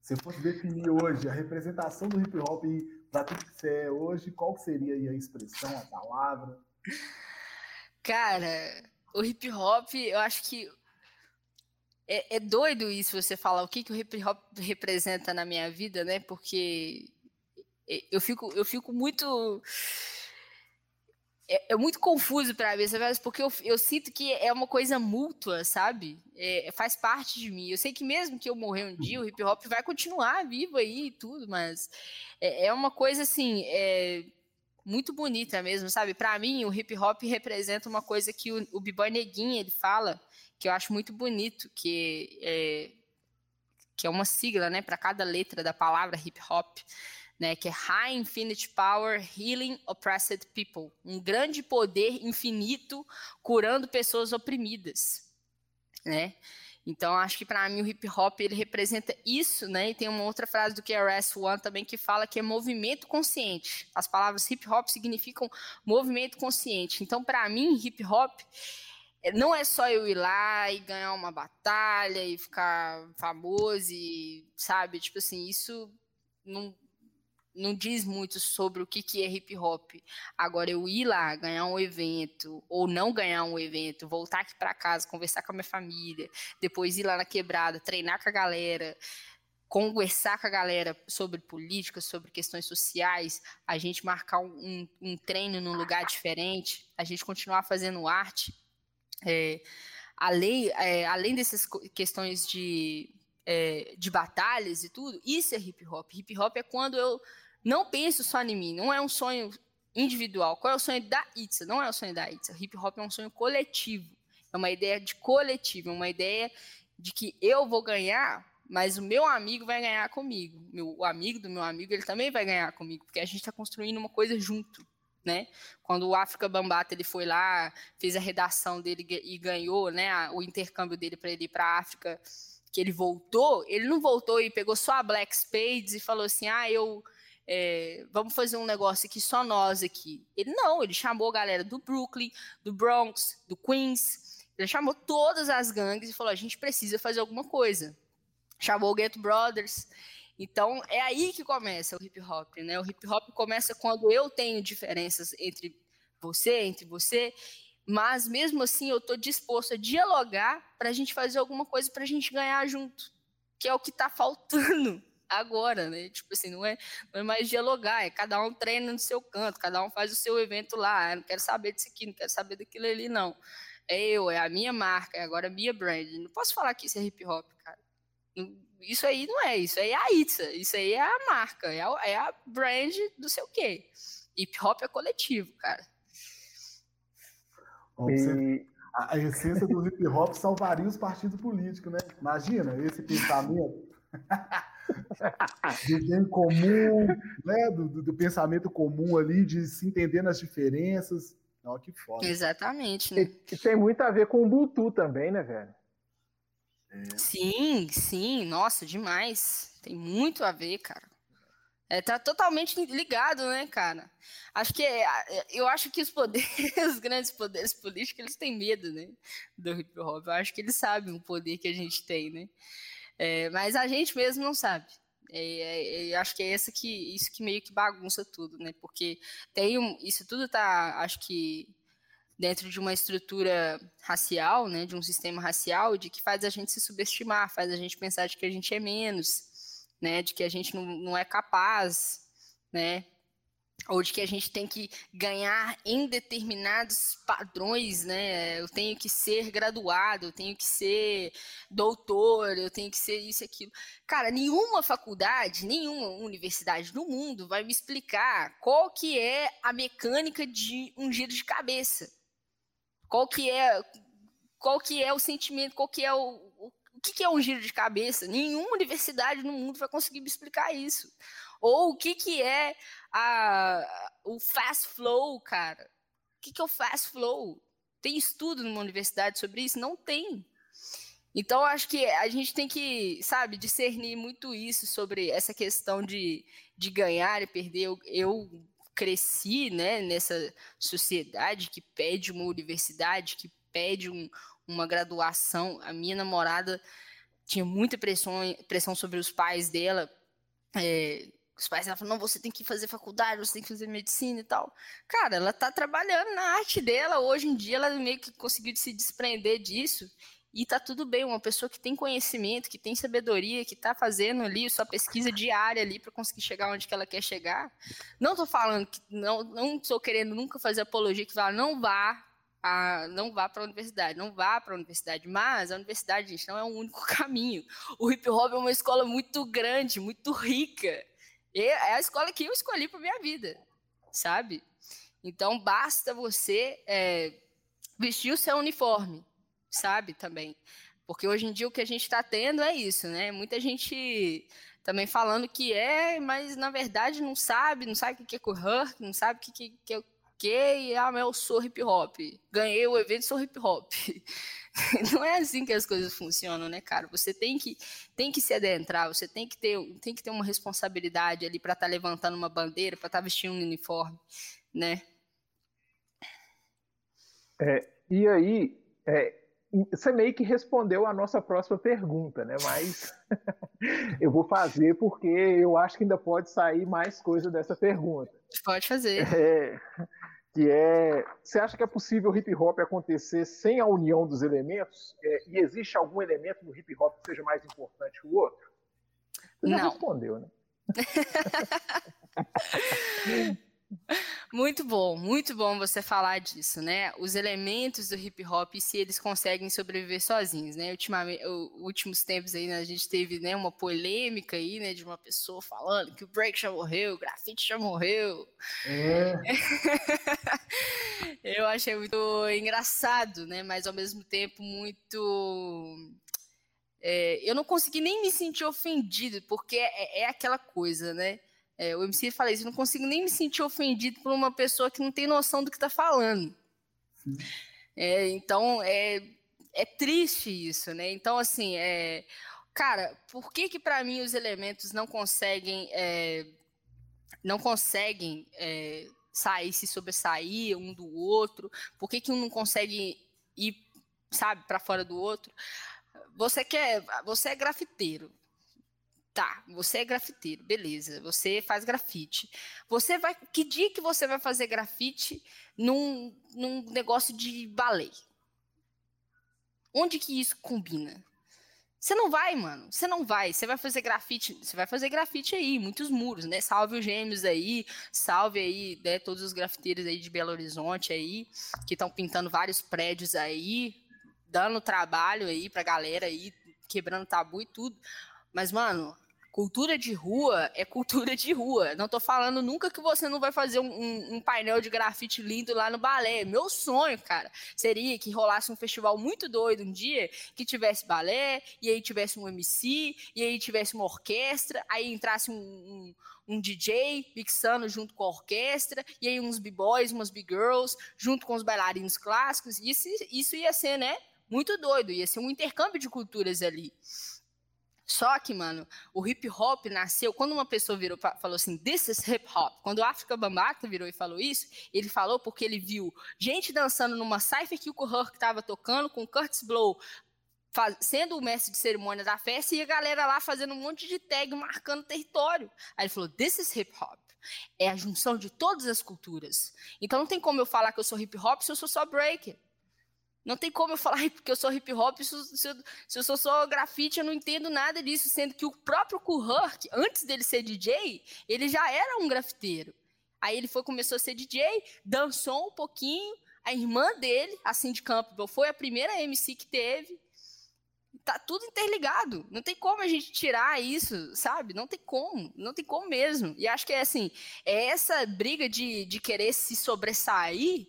Se fosse definir hoje a representação do hip hop para tudo que você é hoje, qual seria a expressão, a palavra? Cara, o hip hop, eu acho que é, é, doido isso você falar o que, que o hip hop representa na minha vida, né? Porque eu fico, eu fico muito é, é muito confuso para mim, sabe? porque eu, eu, sinto que é uma coisa mútua, sabe? É, faz parte de mim. Eu sei que mesmo que eu morrer um dia, o hip hop vai continuar vivo aí e tudo, mas é, é uma coisa assim, é, muito bonita mesmo, sabe? Para mim, o hip hop representa uma coisa que o, o B-Boy Neguinho ele fala, que eu acho muito bonito, que é, que é uma sigla, né, para cada letra da palavra hip hop né, que é High Infinite Power Healing Oppressed People, um grande poder infinito curando pessoas oprimidas, né? Então acho que para mim o hip hop ele representa isso, né? E tem uma outra frase do KRS One também que fala que é movimento consciente. As palavras hip hop significam movimento consciente. Então para mim hip hop é, não é só eu ir lá e ganhar uma batalha e ficar famoso e sabe, tipo assim, isso não não diz muito sobre o que, que é hip hop. Agora, eu ir lá, ganhar um evento, ou não ganhar um evento, voltar aqui para casa, conversar com a minha família, depois ir lá na quebrada, treinar com a galera, conversar com a galera sobre política, sobre questões sociais, a gente marcar um, um treino num lugar diferente, a gente continuar fazendo arte. É, além, é, além dessas questões de, é, de batalhas e tudo, isso é hip hop. Hip hop é quando eu não penso só em mim, não é um sonho individual. Qual é o sonho da Itza? Não é o sonho da Itza. Hip hop é um sonho coletivo. É uma ideia de coletivo, é uma ideia de que eu vou ganhar, mas o meu amigo vai ganhar comigo. Meu, o amigo do meu amigo, ele também vai ganhar comigo, porque a gente está construindo uma coisa junto. Né? Quando o África Bambata ele foi lá, fez a redação dele e ganhou, né, o intercâmbio dele para ele ir para a África, que ele voltou, ele não voltou e pegou só a Black Spades e falou assim: "Ah, eu é, vamos fazer um negócio aqui só nós aqui. Ele não, ele chamou a galera do Brooklyn, do Bronx, do Queens, ele chamou todas as gangues e falou: a gente precisa fazer alguma coisa. Chamou o Get Brothers. Então é aí que começa o hip hop, né? O hip hop começa quando eu tenho diferenças entre você, entre você, mas mesmo assim eu estou disposto a dialogar para a gente fazer alguma coisa para a gente ganhar junto. que é o que está faltando agora, né? Tipo assim, não é, não é mais dialogar, é cada um treina no seu canto, cada um faz o seu evento lá. Eu não quero saber disso aqui, não quero saber daquilo ali, não. É eu, é a minha marca, é agora a minha brand. Não posso falar que isso é hip hop, cara. Isso aí não é, isso aí é a Itza, isso aí é a marca, é a, é a brand do seu quê. Hip hop é coletivo, cara. E... A essência do hip hop salvaria os partidos políticos, né? Imagina esse pensamento. do bem comum, né? Do, do, do, pensamento comum ali, de se entender nas diferenças. Não, que foda. Exatamente, né? E, e tem muito a ver com o Ubuntu também, né, velho? É. Sim, sim, nossa, demais. Tem muito a ver, cara. É, tá totalmente ligado, né, cara? Acho que é, é eu acho que os poderes, os grandes poderes políticos, eles têm medo, né, do hip hop. Eu acho que eles sabem o poder que a gente tem, né? É, mas a gente mesmo não sabe. É, é, acho que é essa que isso que meio que bagunça tudo, né? Porque tem um, isso tudo tá, acho que dentro de uma estrutura racial, né, de um sistema racial, de que faz a gente se subestimar, faz a gente pensar de que a gente é menos, né, de que a gente não, não é capaz, né, ou de que a gente tem que ganhar em determinados padrões, né? Eu tenho que ser graduado, eu tenho que ser doutor, eu tenho que ser isso e aquilo. Cara, nenhuma faculdade, nenhuma universidade no mundo vai me explicar qual que é a mecânica de um giro de cabeça. Qual que é qual que é o sentimento, qual que é o, que, que é um giro de cabeça? Nenhuma universidade no mundo vai conseguir me explicar isso. Ou o que, que é a, o fast flow, cara? O que, que é o fast flow? Tem estudo numa universidade sobre isso? Não tem. Então, acho que a gente tem que, sabe, discernir muito isso sobre essa questão de, de ganhar e perder. Eu, eu cresci né, nessa sociedade que pede uma universidade, que pede um, uma graduação. A minha namorada tinha muita pressão, pressão sobre os pais dela. É, os pais dela falaram, não, você tem que fazer faculdade, você tem que fazer medicina e tal. Cara, ela tá trabalhando na arte dela, hoje em dia ela meio que conseguiu se desprender disso, e tá tudo bem, uma pessoa que tem conhecimento, que tem sabedoria, que tá fazendo ali sua pesquisa diária ali para conseguir chegar onde que ela quer chegar. Não tô falando que, não, não tô querendo nunca fazer apologia que fala, não vá, a, não vá para a universidade, não vá para a universidade, mas a universidade, gente, não é o único caminho. O hip hop é uma escola muito grande, muito rica. É a escola que eu escolhi para minha vida, sabe? Então basta você é, vestir o seu uniforme, sabe? Também. Porque hoje em dia o que a gente está tendo é isso, né? Muita gente também falando que é, mas na verdade não sabe, não sabe o que é cohort, não sabe o que, que, é e ah, mas eu sou hip hop. Ganhei o evento, sou hip hop. Não é assim que as coisas funcionam, né, cara? Você tem que, tem que se adentrar, você tem que ter, tem que ter uma responsabilidade ali para estar tá levantando uma bandeira, para estar tá vestindo um uniforme, né? É, e aí, é, você meio que respondeu a nossa próxima pergunta, né? Mas eu vou fazer porque eu acho que ainda pode sair mais coisa dessa pergunta. Pode fazer. É, que é, você acha que é possível hip hop acontecer sem a união dos elementos? É, e existe algum elemento no hip hop que seja mais importante que o outro? Você já Não. respondeu, né? Muito bom, muito bom você falar disso, né? Os elementos do hip hop, se eles conseguem sobreviver sozinhos, né? Ultimamente, últimos tempos aí, né, a gente teve né, uma polêmica aí, né, de uma pessoa falando que o break já morreu, o grafite já morreu. É. Eu achei muito engraçado, né? Mas ao mesmo tempo muito é, eu não consegui nem me sentir ofendido, porque é, é aquela coisa, né? É, o MC fala isso, eu não consigo nem me sentir ofendido por uma pessoa que não tem noção do que está falando. É, então, é, é triste isso, né? Então, assim, é, cara, por que que para mim os elementos não conseguem, é, não conseguem é, sair, se sobressair um do outro? Por que que um não consegue ir, sabe, para fora do outro? Você quer, você é grafiteiro, Tá, você é grafiteiro, beleza. Você faz grafite. Você vai. Que dia que você vai fazer grafite num, num negócio de balé? Onde que isso combina? Você não vai, mano. Você não vai. Você vai fazer grafite. Você vai fazer grafite aí, muitos muros, né? Salve os gêmeos aí. Salve aí, né, todos os grafiteiros aí de Belo Horizonte aí, que estão pintando vários prédios aí, dando trabalho aí pra galera aí, quebrando tabu e tudo. Mas, mano, Cultura de rua é cultura de rua. Não tô falando nunca que você não vai fazer um, um, painel de grafite lindo lá no balé. Meu sonho, cara, seria que rolasse um festival muito doido um dia, que tivesse balé, e aí tivesse um MC, e aí tivesse uma orquestra, aí entrasse um, um, um DJ mixando junto com a orquestra, e aí uns b-boys, umas b-girls, junto com os bailarinos clássicos. Isso, isso ia ser, né? Muito doido, ia ser um intercâmbio de culturas ali. Só que, mano, o hip hop nasceu quando uma pessoa virou falou assim, this is hip hop. Quando o África Bambata virou e falou isso, ele falou porque ele viu gente dançando numa cypher que o Kurhurk estava tocando com Curtis Blow sendo o mestre de cerimônia da festa e a galera lá fazendo um monte de tag marcando território. Aí ele falou, this is hip hop. É a junção de todas as culturas. Então não tem como eu falar que eu sou hip hop se eu sou só breaker. Não tem como eu falar porque eu sou hip hop, se eu, se eu, sou só grafite, eu não entendo nada disso, sendo que o próprio Kuhurk, antes dele ser DJ, ele já era um grafiteiro. Aí ele foi, começou a ser DJ, dançou um pouquinho, a irmã dele, a Cindy Campbell, foi a primeira MC que teve. Tá tudo interligado. Não tem como a gente tirar isso, sabe? Não tem como. Não tem como mesmo. E acho que é assim, é essa briga de, de querer se sobressair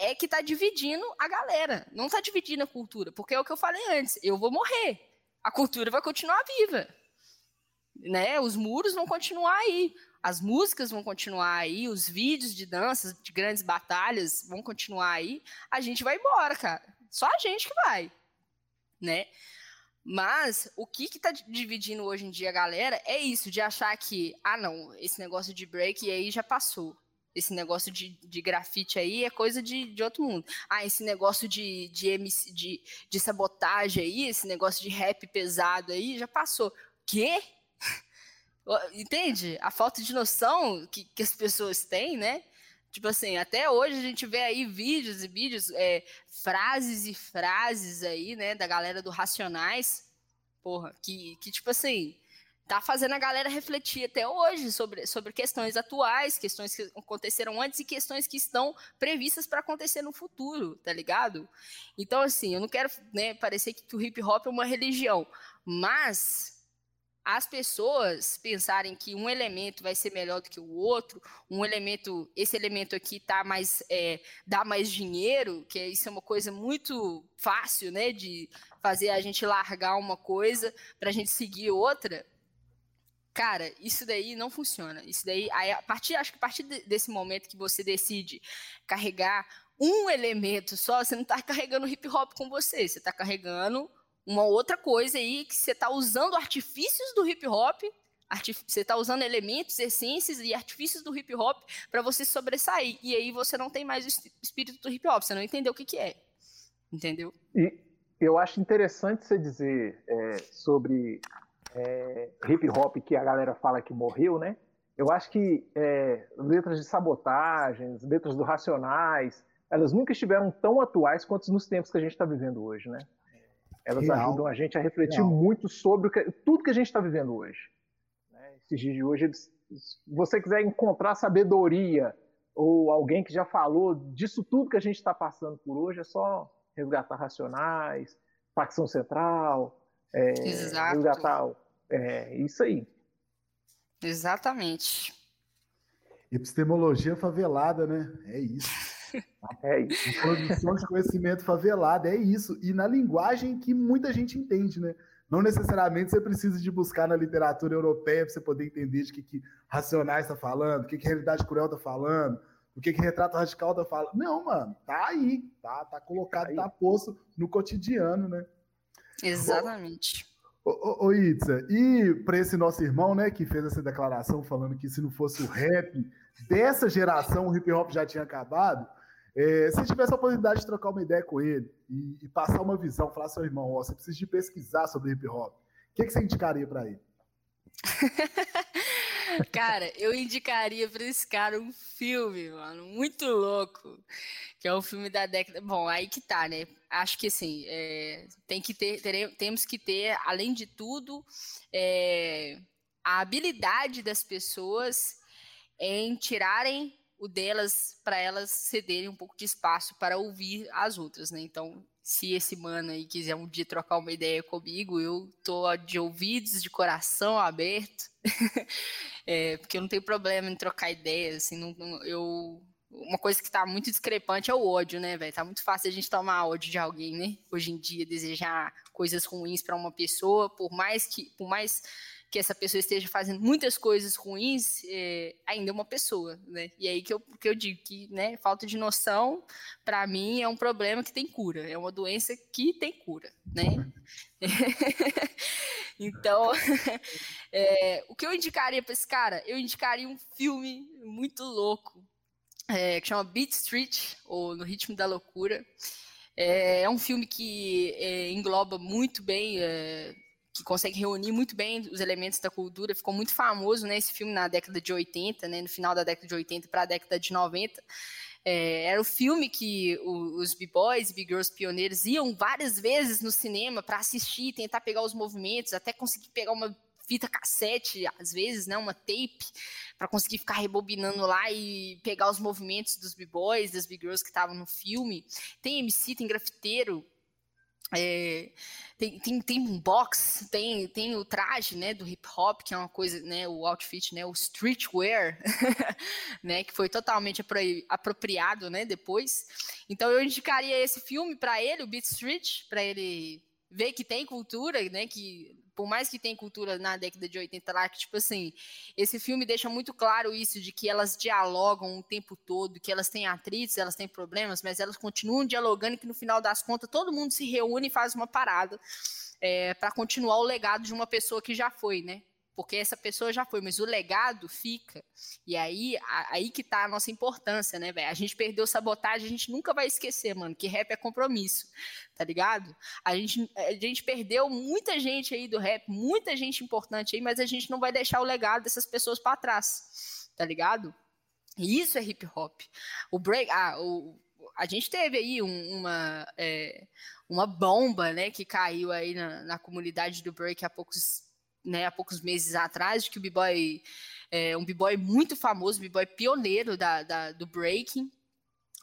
é que está dividindo a galera, não está dividindo a cultura, porque é o que eu falei antes, eu vou morrer, a cultura vai continuar viva, né? Os muros vão continuar aí, as músicas vão continuar aí, os vídeos de danças, de grandes batalhas vão continuar aí, a gente vai embora, cara, só a gente que vai, né? Mas o que está dividindo hoje em dia a galera é isso, de achar que, ah não, esse negócio de break aí já passou esse negócio de, de grafite aí é coisa de, de outro mundo. Ah, esse negócio de, de, MC, de, de sabotagem aí, esse negócio de rap pesado aí, já passou. Quê? Entende? A falta de noção que, que as pessoas têm, né? Tipo assim, até hoje a gente vê aí vídeos e vídeos, é, frases e frases aí, né, da galera do Racionais, porra, que, que tipo assim, tá fazendo a galera refletir até hoje sobre, sobre questões atuais, questões que aconteceram antes e questões que estão previstas para acontecer no futuro, tá ligado? Então, assim, eu não quero né, parecer que o hip hop é uma religião, mas as pessoas pensarem que um elemento vai ser melhor do que o outro, um elemento, esse elemento aqui tá mais, é, dá mais dinheiro, que isso é uma coisa muito fácil, né, de fazer a gente largar uma coisa para a gente seguir outra, Cara, isso daí não funciona. Isso daí, aí, a partir, acho que a partir desse momento que você decide carregar um elemento só, você não está carregando hip hop com você, você está carregando uma outra coisa aí que você está usando artifícios do hip hop, você está usando elementos, essências e artifícios do hip hop para você sobressair. E aí você não tem mais o espírito do hip hop, você não entendeu o que, que é. Entendeu? E eu acho interessante você dizer é, sobre é, hip hop que a galera fala que morreu, né? Eu acho que é, letras de sabotagens, letras do Racionais, elas nunca estiveram tão atuais quanto nos tempos que a gente está vivendo hoje, né? Elas Real. ajudam a gente a refletir Real. muito sobre que, tudo que a gente está vivendo hoje. Né? Esses dias de hoje, eles, se você quiser encontrar sabedoria ou alguém que já falou disso tudo que a gente está passando por hoje, é só resgatar Racionais, Facção Central, é, Exato. resgatar. É isso aí. Exatamente. Epistemologia favelada, né? É isso. É isso. Produção de conhecimento favelada, é isso. E na linguagem que muita gente entende, né? Não necessariamente você precisa de buscar na literatura europeia para você poder entender de que, que Racionais está falando, o que, que Realidade Cruel está falando, o que, que Retrato Radical está falando. Não, mano, tá aí, tá, tá colocado, tá, tá posto no cotidiano, né? Exatamente. Ô, ô, ô Itza, e para esse nosso irmão, né, que fez essa declaração falando que se não fosse o rap dessa geração, o hip hop já tinha acabado, é, se tivesse a oportunidade de trocar uma ideia com ele e, e passar uma visão, falar seu irmão, ó, você precisa de pesquisar sobre hip hop, o que, que você indicaria para ele? cara, eu indicaria para esse cara um filme, mano, muito louco, que é um filme da década. Bom, aí que tá, né? Acho que assim, é, tem que ter, temos que ter, além de tudo, é, a habilidade das pessoas em tirarem o delas para elas cederem um pouco de espaço para ouvir as outras, né? Então, se esse mano aí quiser um dia trocar uma ideia comigo, eu tô de ouvidos, de coração aberto, é, porque eu não tenho problema em trocar ideias, assim, não, não, eu uma coisa que está muito discrepante é o ódio, né, velho? Tá muito fácil a gente tomar ódio de alguém, né? Hoje em dia, desejar coisas ruins para uma pessoa, por mais que, por mais que essa pessoa esteja fazendo muitas coisas ruins, é, ainda é uma pessoa, né? E aí que eu, que eu digo que, né, falta de noção, para mim, é um problema que tem cura, é uma doença que tem cura, né? então, é, o que eu indicaria para esse cara? Eu indicaria um filme muito louco, é, que chama Beat Street, ou No Ritmo da Loucura. É, é um filme que é, engloba muito bem é, que consegue reunir muito bem os elementos da cultura. Ficou muito famoso, né, esse filme na década de 80, né, no final da década de 80 para a década de 90. É, era o filme que os b-boys e b-girls pioneiros iam várias vezes no cinema para assistir, tentar pegar os movimentos, até conseguir pegar uma fita cassete, às vezes, né, uma tape, para conseguir ficar rebobinando lá e pegar os movimentos dos b-boys, das b-girls que estavam no filme. Tem MC, tem grafiteiro, é, tem, tem, tem um box, tem, tem o traje, né, do hip hop, que é uma coisa, né, o outfit, né, o streetwear, né, que foi totalmente apropriado, né, depois. Então eu indicaria esse filme para ele, o Beat Street, para ele ver que tem cultura, né, que por mais que tenha cultura na década de 80 lá, que, tipo assim, esse filme deixa muito claro isso, de que elas dialogam o tempo todo, que elas têm atritos, elas têm problemas, mas elas continuam dialogando e que no final das contas todo mundo se reúne e faz uma parada é, para continuar o legado de uma pessoa que já foi, né? Porque essa pessoa já foi, mas o legado fica. E aí, aí que tá a nossa importância, né, velho? A gente perdeu sabotagem, a gente nunca vai esquecer, mano, que rap é compromisso, tá ligado? A gente, a gente perdeu muita gente aí do rap, muita gente importante aí, mas a gente não vai deixar o legado dessas pessoas para trás, tá ligado? E isso é hip hop. O break, ah, o, a gente teve aí um, uma, é, uma bomba, né, que caiu aí na, na comunidade do break há poucos né, há poucos meses atrás, de que o b-boy, é, um b-boy muito famoso, b-boy pioneiro da, da, do breaking,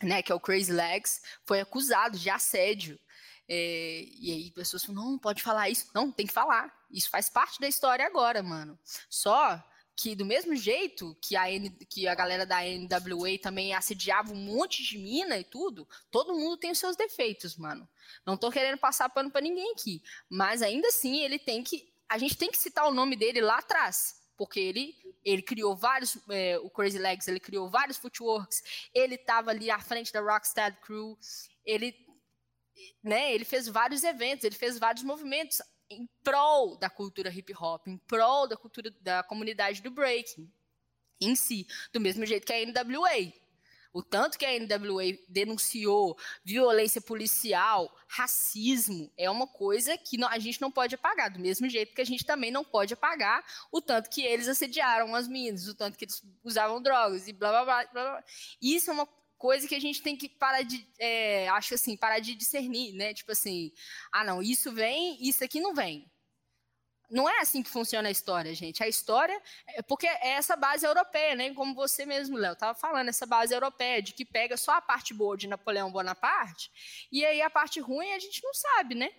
né, que é o Crazy Legs, foi acusado de assédio. É, e aí pessoas falam, não, pode falar isso. Não, tem que falar. Isso faz parte da história agora, mano. Só que do mesmo jeito que a, N, que a galera da NWA também assediava um monte de mina e tudo, todo mundo tem os seus defeitos, mano. Não tô querendo passar pano para ninguém aqui, mas ainda assim ele tem que a gente tem que citar o nome dele lá atrás, porque ele, ele criou vários, é, o Crazy Legs, ele criou vários footworks, ele estava ali à frente da Rocksteady Crew, ele, né, ele fez vários eventos, ele fez vários movimentos em prol da cultura hip hop, em prol da cultura da comunidade do breaking em si, do mesmo jeito que a NWA. O tanto que a NWA denunciou violência policial, racismo, é uma coisa que a gente não pode apagar, do mesmo jeito que a gente também não pode apagar o tanto que eles assediaram as meninas, o tanto que eles usavam drogas e blá blá blá. blá, blá. Isso é uma coisa que a gente tem que parar de, é, acho assim, parar de discernir, né? Tipo assim, ah não, isso vem, isso aqui não vem. Não é assim que funciona a história, gente. A história é porque é essa base europeia, né? Como você mesmo, Léo, estava falando, essa base europeia, de que pega só a parte boa de Napoleão Bonaparte, e aí a parte ruim a gente não sabe, né?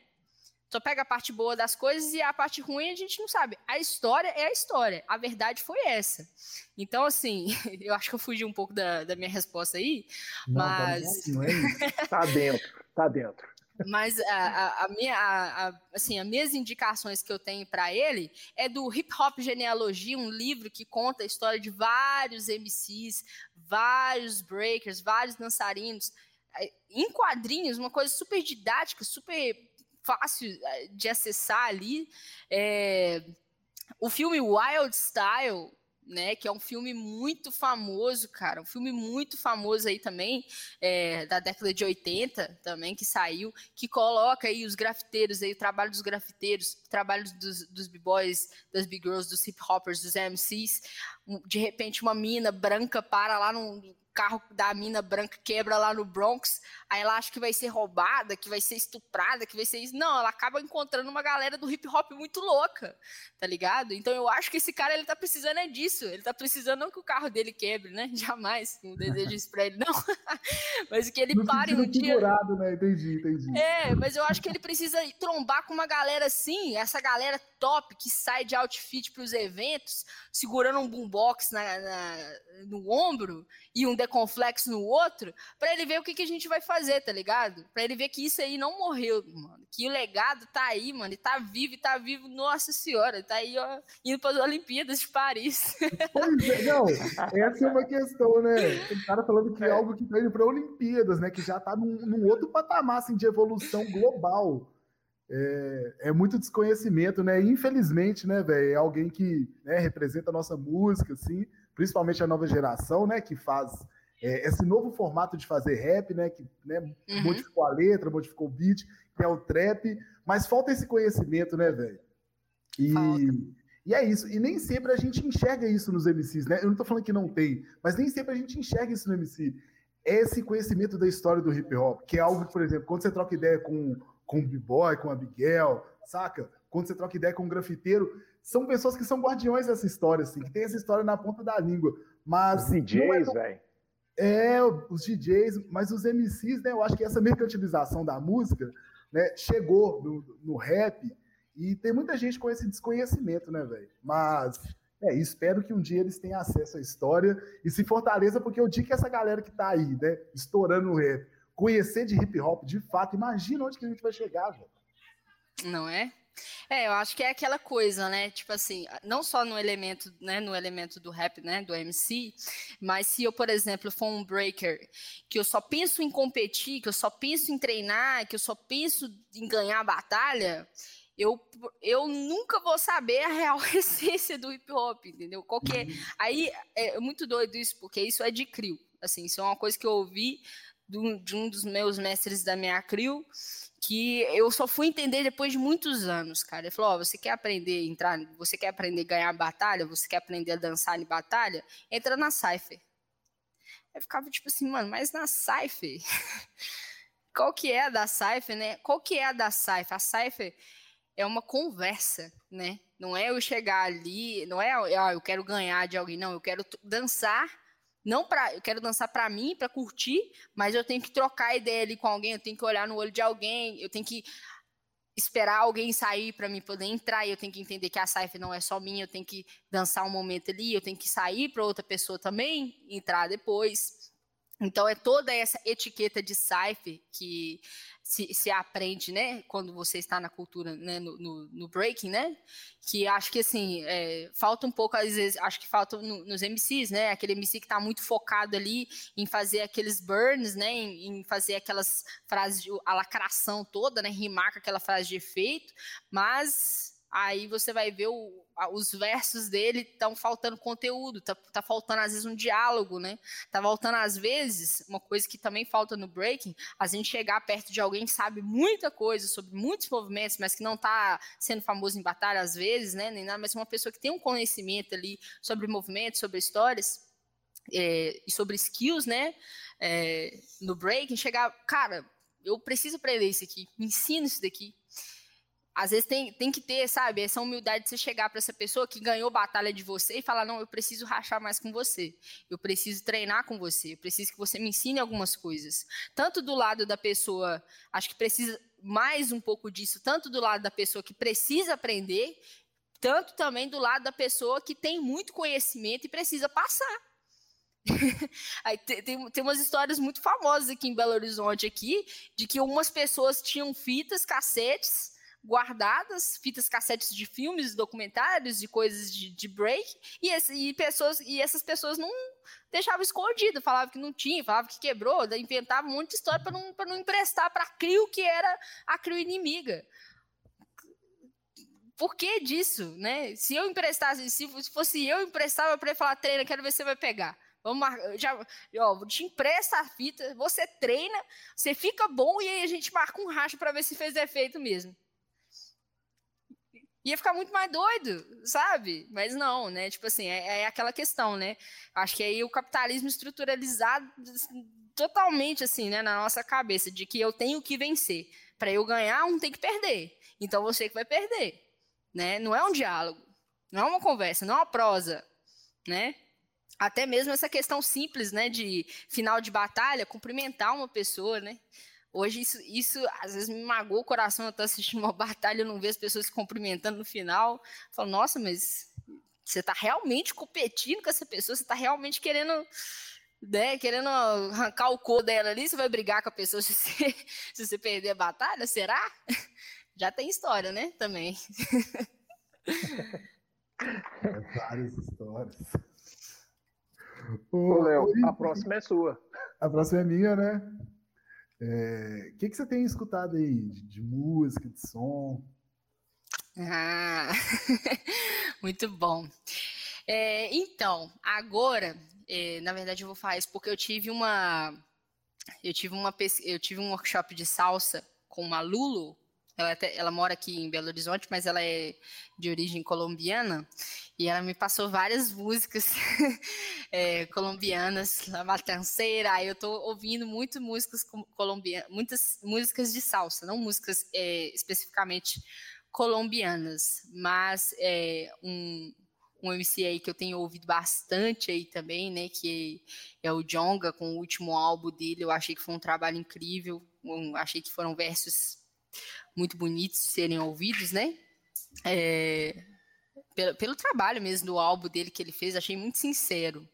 Só pega a parte boa das coisas e a parte ruim a gente não sabe. A história é a história. A verdade foi essa. Então, assim, eu acho que eu fugi um pouco da, da minha resposta aí, não, mas. Não é isso. Tá dentro, tá dentro. Mas a, a, a minha, a, assim, as minhas indicações que eu tenho para ele é do Hip Hop Genealogia, um livro que conta a história de vários MCs, vários breakers, vários dançarinos, em quadrinhos, uma coisa super didática, super fácil é, de acessar ali. É, o filme Wild Style né? Que é um filme muito famoso, cara. Um filme muito famoso aí também, é, da década de 80 também, que saiu, que coloca aí os grafiteiros aí, o trabalho dos grafiteiros, o trabalho dos, dos b-boys, das b-girls, dos hip-hoppers, dos MCs. De repente, uma mina branca para lá num carro da mina branca quebra lá no Bronx, aí ela acha que vai ser roubada, que vai ser estuprada, que vai ser isso. Não, ela acaba encontrando uma galera do hip hop muito louca, tá ligado? Então eu acho que esse cara ele tá precisando é disso. Ele tá precisando não que o carro dele quebre, né? Jamais, não desejo isso pra ele, não. mas que ele no pare um dia. Figurado, né? Entendi, entendi. É, mas eu acho que ele precisa trombar com uma galera assim, essa galera top que sai de outfit pros eventos, segurando um boombox na, na no ombro e um Conflexo no outro, para ele ver o que, que a gente vai fazer, tá ligado? Para ele ver que isso aí não morreu, mano. Que o legado tá aí, mano, e tá vivo, e tá vivo, nossa senhora, tá aí, ó, indo para as Olimpíadas de Paris. Pois é, não, essa é uma questão, né? O cara falando que é algo que tá indo para Olimpíadas, né? Que já tá num, num outro patamar, assim, de evolução global. É, é, muito desconhecimento, né? Infelizmente, né, velho? É alguém que né, representa a nossa música, assim, principalmente a nova geração, né? Que faz é, esse novo formato de fazer rap, né? Que né, uhum. modificou a letra, modificou o beat, que é o trap, mas falta esse conhecimento, né, velho? E, e é isso. E nem sempre a gente enxerga isso nos MCs, né? Eu não tô falando que não tem, mas nem sempre a gente enxerga isso no MC. É esse conhecimento da história do hip hop, que é algo que, por exemplo, quando você troca ideia com, com o B-Boy, com a Miguel, saca? Quando você troca ideia com um grafiteiro, são pessoas que são guardiões dessa história, assim, que tem essa história na ponta da língua. Mas. Os DJs, é velho. É, os DJs, mas os MCs, né? Eu acho que essa mercantilização da música né, chegou no, no rap e tem muita gente com esse desconhecimento, né, velho? Mas é, espero que um dia eles tenham acesso à história e se fortaleça, porque eu digo que essa galera que tá aí, né, estourando o rap, conhecer de hip hop de fato, imagina onde que a gente vai chegar, velho. Não é? É, eu acho que é aquela coisa, né? Tipo assim, não só no elemento, né, no elemento do rap, né, do MC, mas se eu, por exemplo, for um breaker, que eu só penso em competir, que eu só penso em treinar, que eu só penso em ganhar a batalha, eu, eu nunca vou saber a real essência do hip hop, entendeu? Qualquer, uhum. aí é muito doido isso, porque isso é de crio. Assim, isso é uma coisa que eu ouvi de um dos meus mestres da minha crio, que eu só fui entender depois de muitos anos, cara. Ele falou: oh, você quer aprender a entrar, você quer aprender a ganhar batalha, você quer aprender a dançar em batalha? Entra na Cypher. Eu ficava tipo assim, mano, mas na Cypher? Qual que é a da Cypher, né? Qual que é a da Cypher? A Cypher é uma conversa, né? Não é eu chegar ali, não é, ah, eu quero ganhar de alguém, não, eu quero dançar não para, eu quero dançar para mim, para curtir, mas eu tenho que trocar ideia ali com alguém, eu tenho que olhar no olho de alguém, eu tenho que esperar alguém sair para mim poder entrar, eu tenho que entender que a Cypher não é só minha, eu tenho que dançar um momento ali, eu tenho que sair para outra pessoa também entrar depois. Então é toda essa etiqueta de Cypher que se, se aprende, né, quando você está na cultura, né, no, no, no breaking, né, que acho que, assim, é, falta um pouco, às vezes, acho que falta no, nos MCs, né, aquele MC que está muito focado ali em fazer aqueles burns, né, em, em fazer aquelas frases, de, a lacração toda, né, rimar com aquela frase de efeito, mas aí você vai ver o, os versos dele estão faltando conteúdo, tá, tá, faltando às vezes um diálogo, né? Tá faltando às vezes uma coisa que também falta no breaking, a gente chegar perto de alguém que sabe muita coisa sobre muitos movimentos, mas que não tá sendo famoso em batalha às vezes, né? Nem nada, mas uma pessoa que tem um conhecimento ali sobre movimentos, sobre histórias é, e sobre skills, né? É, no breaking, chegar, cara, eu preciso aprender isso aqui, me ensina isso daqui às vezes tem, tem que ter, sabe, essa humildade de você chegar para essa pessoa que ganhou batalha de você e falar: não, eu preciso rachar mais com você, eu preciso treinar com você, eu preciso que você me ensine algumas coisas. Tanto do lado da pessoa, acho que precisa mais um pouco disso, tanto do lado da pessoa que precisa aprender, tanto também do lado da pessoa que tem muito conhecimento e precisa passar. Aí tem, tem, umas histórias muito famosas aqui em Belo Horizonte aqui, de que algumas pessoas tinham fitas, cassetes, guardadas, fitas cassetes de filmes, documentários, de coisas de, de break, e, esse, e, pessoas, e essas pessoas não deixavam escondido, falavam que não tinha, falavam que quebrou, inventavam um monte de história para não, não emprestar para a CRIO, que era a CRIO inimiga. Por que disso, né? Se eu emprestasse, se fosse eu emprestava para ele falar, treina, quero ver se você vai pegar. Vamos marcar, já, ó, te empresta a fita, você treina, você fica bom e aí a gente marca um racha para ver se fez efeito mesmo. Ia ficar muito mais doido, sabe? Mas não, né? Tipo assim, é, é aquela questão, né? Acho que aí o capitalismo estruturalizado totalmente assim, né, na nossa cabeça, de que eu tenho que vencer. Para eu ganhar, um tem que perder. Então você que vai perder, né? Não é um diálogo, não é uma conversa, não é uma prosa, né? Até mesmo essa questão simples, né, de final de batalha, cumprimentar uma pessoa, né? Hoje isso, isso às vezes me magoa o coração, eu estou assistindo uma batalha, eu não vejo as pessoas se cumprimentando no final. Eu falo, nossa, mas você está realmente competindo com essa pessoa, você está realmente querendo, né, querendo arrancar o cor dela ali, você vai brigar com a pessoa se você, se você perder a batalha, será? Já tem história, né, também. Várias histórias. Ô, Léo, a próxima é sua. A próxima é minha, né? O é, que, que você tem escutado aí de, de música, de som? Ah, muito bom. É, então, agora, é, na verdade, eu vou falar isso porque eu tive uma, eu tive uma, eu tive um workshop de salsa com uma Lulu, ela, até, ela mora aqui em Belo Horizonte, mas ela é de origem colombiana. E ela me passou várias músicas é, colombianas, La Matanceira. Eu estou ouvindo muito músicas colombianas, muitas músicas de salsa, não músicas é, especificamente colombianas, mas é, um, um MC aí que eu tenho ouvido bastante aí também, né, que é o Jonga, com o último álbum dele, eu achei que foi um trabalho incrível, achei que foram versos muito bonitos de serem ouvidos, né? É, pelo, pelo, trabalho mesmo do álbum dele que ele fez, achei muito sincero,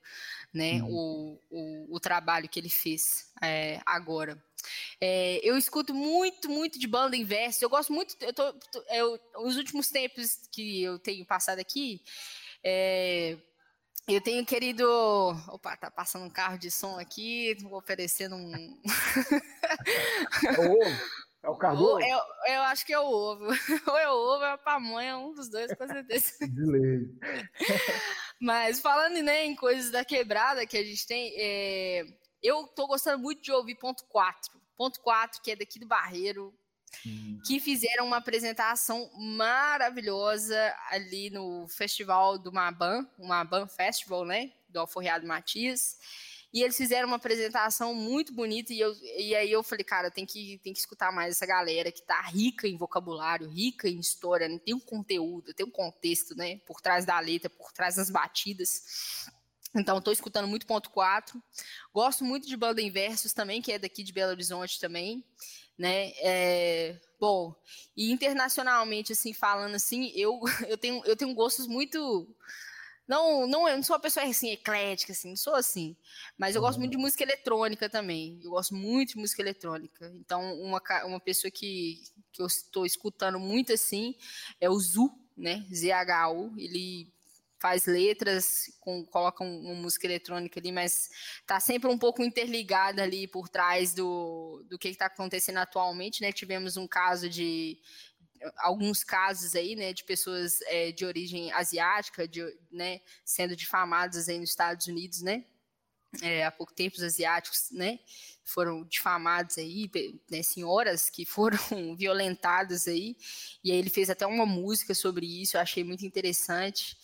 né? Uhum. O, o, o, trabalho que ele fez é, agora. É, eu escuto muito, muito de banda inversa. Eu gosto muito. Eu tô, eu, os últimos tempos que eu tenho passado aqui, é, eu tenho querido. Opa, tá passando um carro de som aqui, oferecendo um. É o carvão? Eu, eu acho que é o ovo. Ou é o ovo, ou é a pamonha, um dos dois, com certeza. De lei. Mas falando né, em coisas da quebrada que a gente tem, é, eu tô gostando muito de ouvir ponto 4. Ponto 4, que é daqui do Barreiro, hum. que fizeram uma apresentação maravilhosa ali no festival do Maban, o Maban Festival, né? Do Alforreado Matias. E eles fizeram uma apresentação muito bonita e, eu, e aí eu falei, cara, tem que, tem que escutar mais essa galera que tá rica em vocabulário, rica em história, né? tem um conteúdo, tem um contexto, né? Por trás da letra, por trás das batidas. Então, estou escutando muito ponto 4. Gosto muito de banda Inversos também, que é daqui de Belo Horizonte também, né? É, bom, e internacionalmente, assim, falando assim, eu, eu, tenho, eu tenho gostos muito não, não, eu não sou uma pessoa assim, eclética, assim, não sou assim. Mas eu gosto muito de música eletrônica também. Eu gosto muito de música eletrônica. Então, uma, uma pessoa que, que eu estou escutando muito assim é o Zu, né? ZHU. Ele faz letras, com, coloca uma música eletrônica ali, mas tá sempre um pouco interligada ali por trás do, do que está acontecendo atualmente, né? Tivemos um caso de, alguns casos aí, né, de pessoas é, de origem asiática, de, né, sendo difamadas aí nos Estados Unidos, né, é, há pouco tempo os asiáticos, né, foram difamados aí, né, senhoras que foram violentadas aí, e aí ele fez até uma música sobre isso, eu achei muito interessante.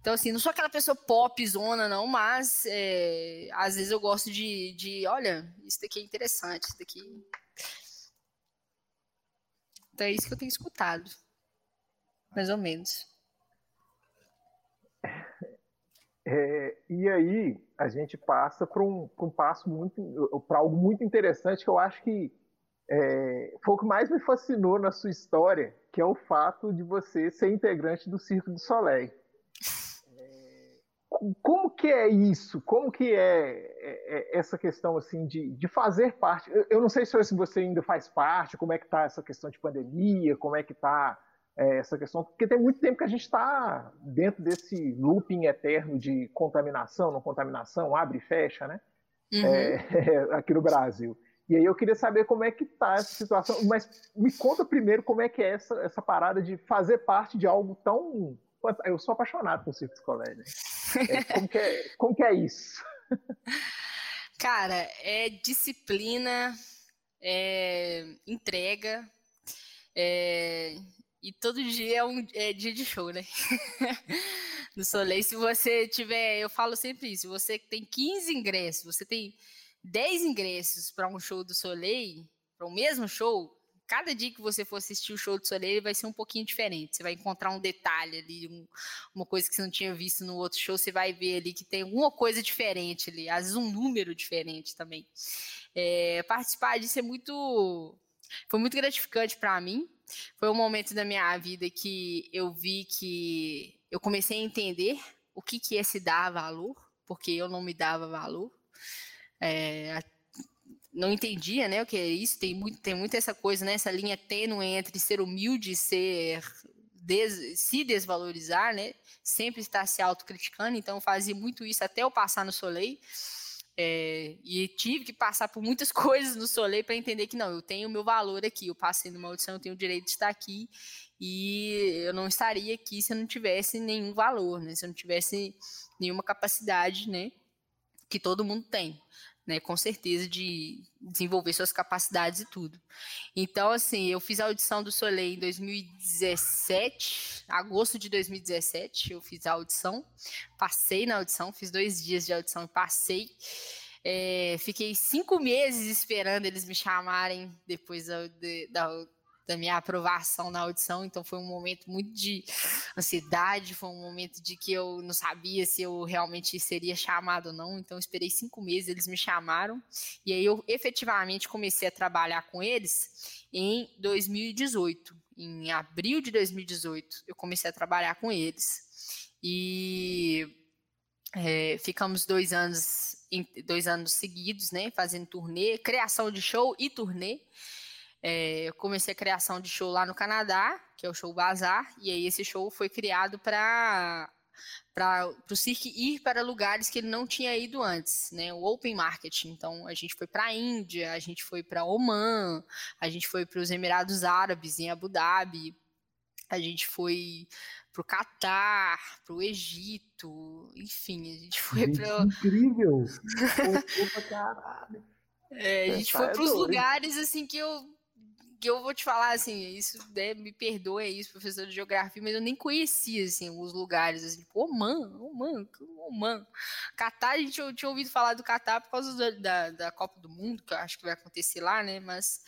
Então, assim, não sou aquela pessoa pop zona, não, mas é, às vezes eu gosto de, de, olha, isso daqui é interessante, isso daqui é isso que eu tenho escutado. Mais ou menos. É, e aí a gente passa para um, um, passo muito para algo muito interessante que eu acho que é, foi o que mais me fascinou na sua história, que é o fato de você ser integrante do Circo do Soleil como que é isso? Como que é, é, é essa questão assim de, de fazer parte? Eu, não sei se você ainda faz parte, como é que está essa questão de pandemia, como é que está é, essa questão, porque tem muito tempo que a gente está dentro desse looping eterno de contaminação, não contaminação, abre e fecha, né? Uhum. É, aqui no Brasil. E aí eu queria saber como é que está essa situação, mas me conta primeiro como é que é essa, essa parada de fazer parte de algo tão eu sou apaixonado por circo escolar, né? É, como, que é, como que é isso? Cara, é disciplina, é entrega, é, E todo dia é um é dia de show, né? no Soleil, se você tiver, eu falo sempre isso, você tem 15 ingressos, você tem 10 ingressos para um show do Soleil, para o mesmo show, cada dia que você for assistir o show do Soleil vai ser um pouquinho diferente. Você vai encontrar um detalhe ali, um, uma coisa que você não tinha visto no outro show, você vai ver ali que tem alguma coisa diferente ali, às vezes um número diferente também. É, participar disso é muito. Foi muito gratificante para mim. Foi um momento da minha vida que eu vi que eu comecei a entender o que, que é se dar valor, porque eu não me dava valor. É, não entendia, né, o que é isso. Tem muito, tem muito essa coisa, né, essa linha tênue entre ser humilde e ser des, se desvalorizar, né? Sempre estar se autocriticando. Então, fazia muito isso até eu passar no Soleil. É, e tive que passar por muitas coisas no Soleil para entender que não, eu tenho o meu valor aqui. Eu passei numa audição, eu tenho o direito de estar aqui e eu não estaria aqui se eu não tivesse nenhum valor, né? Se eu não tivesse nenhuma capacidade, né? Que todo mundo tem né, com certeza de desenvolver suas capacidades e tudo. Então, assim, eu fiz a audição do Soleil em 2017, agosto de 2017, eu fiz a audição, passei na audição, fiz dois dias de audição e passei. É, fiquei cinco meses esperando eles me chamarem depois da, da, da minha aprovação na audição, então foi um momento muito de ansiedade, foi um momento de que eu não sabia se eu realmente seria chamado ou não, então esperei cinco meses, eles me chamaram, e aí eu efetivamente comecei a trabalhar com eles em 2018, em abril de 2018, eu comecei a trabalhar com eles, e é, ficamos dois anos, dois anos seguidos, né, fazendo turnê, criação de show e turnê, é, eu comecei a criação de show lá no Canadá, que é o show Bazar, e aí esse show foi criado para para o Cirque ir para lugares que ele não tinha ido antes, né? O Open Market. Então a gente foi para a Índia, a gente foi para Oman, a gente foi para os Emirados Árabes em Abu Dhabi, a gente foi para o Catar, para o Egito, enfim, a gente foi para incrível. É, a gente foi para os lugares assim que eu que eu vou te falar, assim, isso, né, me perdoe isso, professor de geografia, mas eu nem conhecia, assim, os lugares, assim, tipo, Oman, Oman, Oman. Catar, a gente eu tinha ouvido falar do Catar por causa da, da Copa do Mundo, que eu acho que vai acontecer lá, né, mas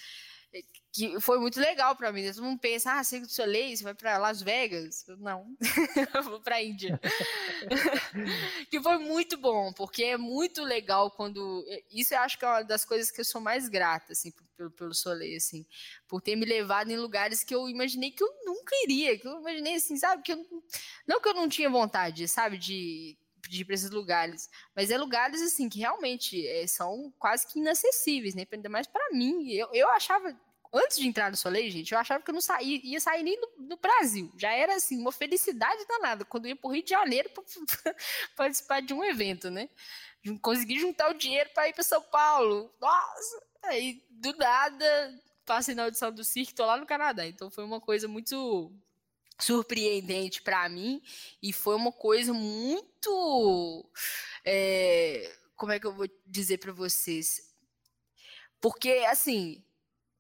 que foi muito legal para mim. Né? Todo mundo pensa, ah, Cirque du Soleil, você vai para Las Vegas? Eu, não, eu vou para Índia. que foi muito bom, porque é muito legal quando... Isso eu acho que é uma das coisas que eu sou mais grata, assim, pelo, pelo Soleil, assim, por ter me levado em lugares que eu imaginei que eu nunca iria, que eu imaginei, assim, sabe, que eu... Não que eu não tinha vontade, sabe, de de ir para esses lugares. Mas é lugares assim que realmente é, são quase que inacessíveis, né? Ainda mais para mim. Eu, eu achava, antes de entrar no Soleil, gente, eu achava que eu não saía, ia sair nem do, Brasil. Já era assim, uma felicidade danada quando eu ia para o Rio de Janeiro para participar de um evento, né? Consegui juntar o dinheiro para ir para São Paulo. Nossa! Aí, do nada, passei na audição do circo, tô lá no Canadá. Então foi uma coisa muito surpreendente para mim e foi uma coisa muito é, como é que eu vou dizer para vocês porque assim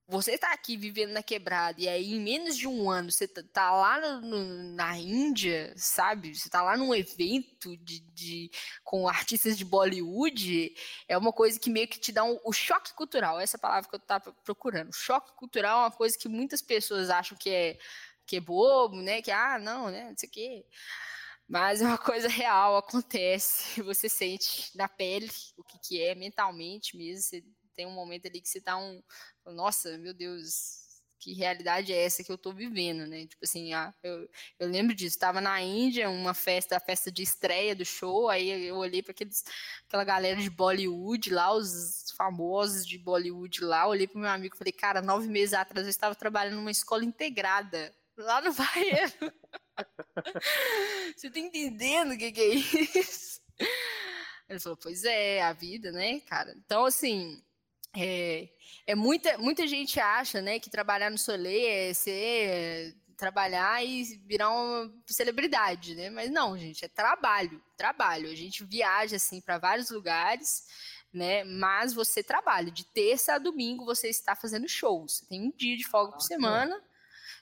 você está aqui vivendo na quebrada e aí em menos de um ano você tá, tá lá no, na Índia, sabe? Você tá lá num evento de, de, com artistas de Bollywood, é uma coisa que meio que te dá um, o choque cultural. Essa é palavra que eu estava procurando. O choque cultural é uma coisa que muitas pessoas acham que é que é bobo, né? Que ah, não, né? Não sei o quê. Mas é uma coisa real, acontece. Você sente na pele o que, que é mentalmente mesmo. Você tem um momento ali que você tá um. Nossa, meu Deus, que realidade é essa que eu tô vivendo, né? Tipo assim, ah, eu, eu lembro disso, estava na Índia, uma festa, a festa de estreia do show, aí eu olhei para aquela galera de Bollywood lá, os famosos de Bollywood lá, olhei pro meu amigo e falei, cara, nove meses atrás eu estava trabalhando numa escola integrada lá no Baiano. Você tá entendendo o que, que é isso? Ele falou, pois é, a vida, né, cara? Então, assim, é, é muita, muita gente acha, né, que trabalhar no Soleil é ser trabalhar e virar uma celebridade, né? Mas não, gente, é trabalho, trabalho. A gente viaja assim para vários lugares, né? Mas você trabalha de terça a domingo, você está fazendo shows. Você tem um dia de folga por semana.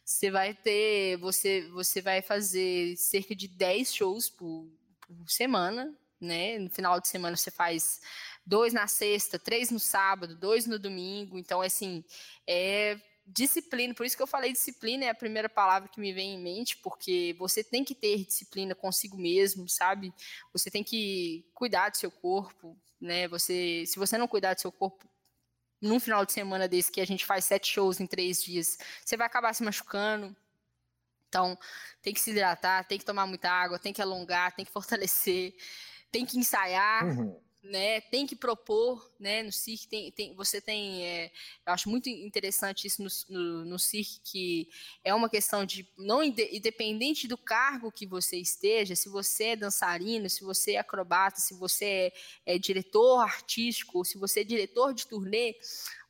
você vai ter, você, você vai fazer cerca de 10 shows por, por semana, né? No final de semana você faz dois na sexta, três no sábado, dois no domingo. Então, assim, é disciplina, por isso que eu falei disciplina é a primeira palavra que me vem em mente, porque você tem que ter disciplina consigo mesmo, sabe? Você tem que cuidar do seu corpo, né? Você, se você não cuidar do seu corpo num final de semana desse que a gente faz sete shows em três dias, você vai acabar se machucando. Então, tem que se hidratar, tem que tomar muita água, tem que alongar, tem que fortalecer, tem que ensaiar. Uhum né, tem que propor, né, no CIRC tem, tem você tem, é, eu acho muito interessante isso no, no, no CIRC, que é uma questão de, não independente do cargo que você esteja, se você é dançarino, se você é acrobata, se você é, é diretor artístico, se você é diretor de turnê,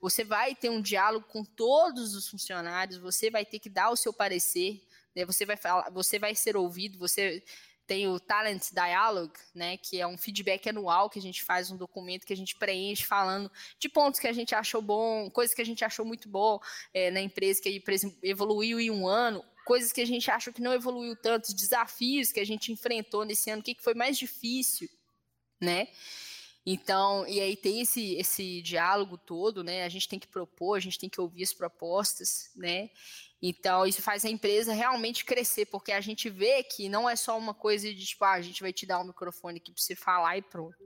você vai ter um diálogo com todos os funcionários, você vai ter que dar o seu parecer, né, você vai falar, você vai ser ouvido, você tem o Talent Dialogue, né, que é um feedback anual que a gente faz um documento que a gente preenche falando de pontos que a gente achou bom, coisas que a gente achou muito bom é, na empresa que a empresa evoluiu em um ano, coisas que a gente achou que não evoluiu tanto, desafios que a gente enfrentou nesse ano, o que, que foi mais difícil, né? Então, e aí tem esse, esse diálogo todo, né? A gente tem que propor, a gente tem que ouvir as propostas, né? Então, isso faz a empresa realmente crescer, porque a gente vê que não é só uma coisa de tipo, ah, a gente vai te dar um microfone aqui para você falar e pronto.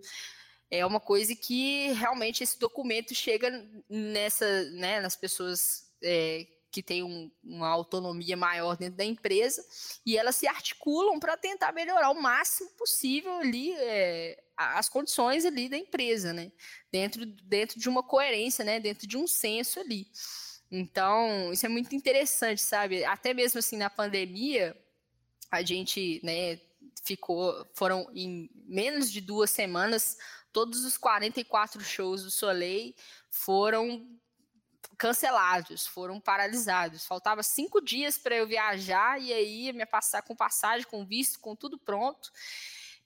É uma coisa que realmente esse documento chega nessa, né, nas pessoas é, que têm um, uma autonomia maior dentro da empresa e elas se articulam para tentar melhorar o máximo possível ali é, as condições ali da empresa, né? Dentro, dentro de uma coerência, né? Dentro de um senso ali. Então, isso é muito interessante, sabe? Até mesmo assim na pandemia, a gente, né, ficou, foram em menos de duas semanas, todos os 44 shows do Soleil foram cancelados, foram paralisados. Faltava cinco dias para eu viajar e aí me passar com passagem, com visto, com tudo pronto.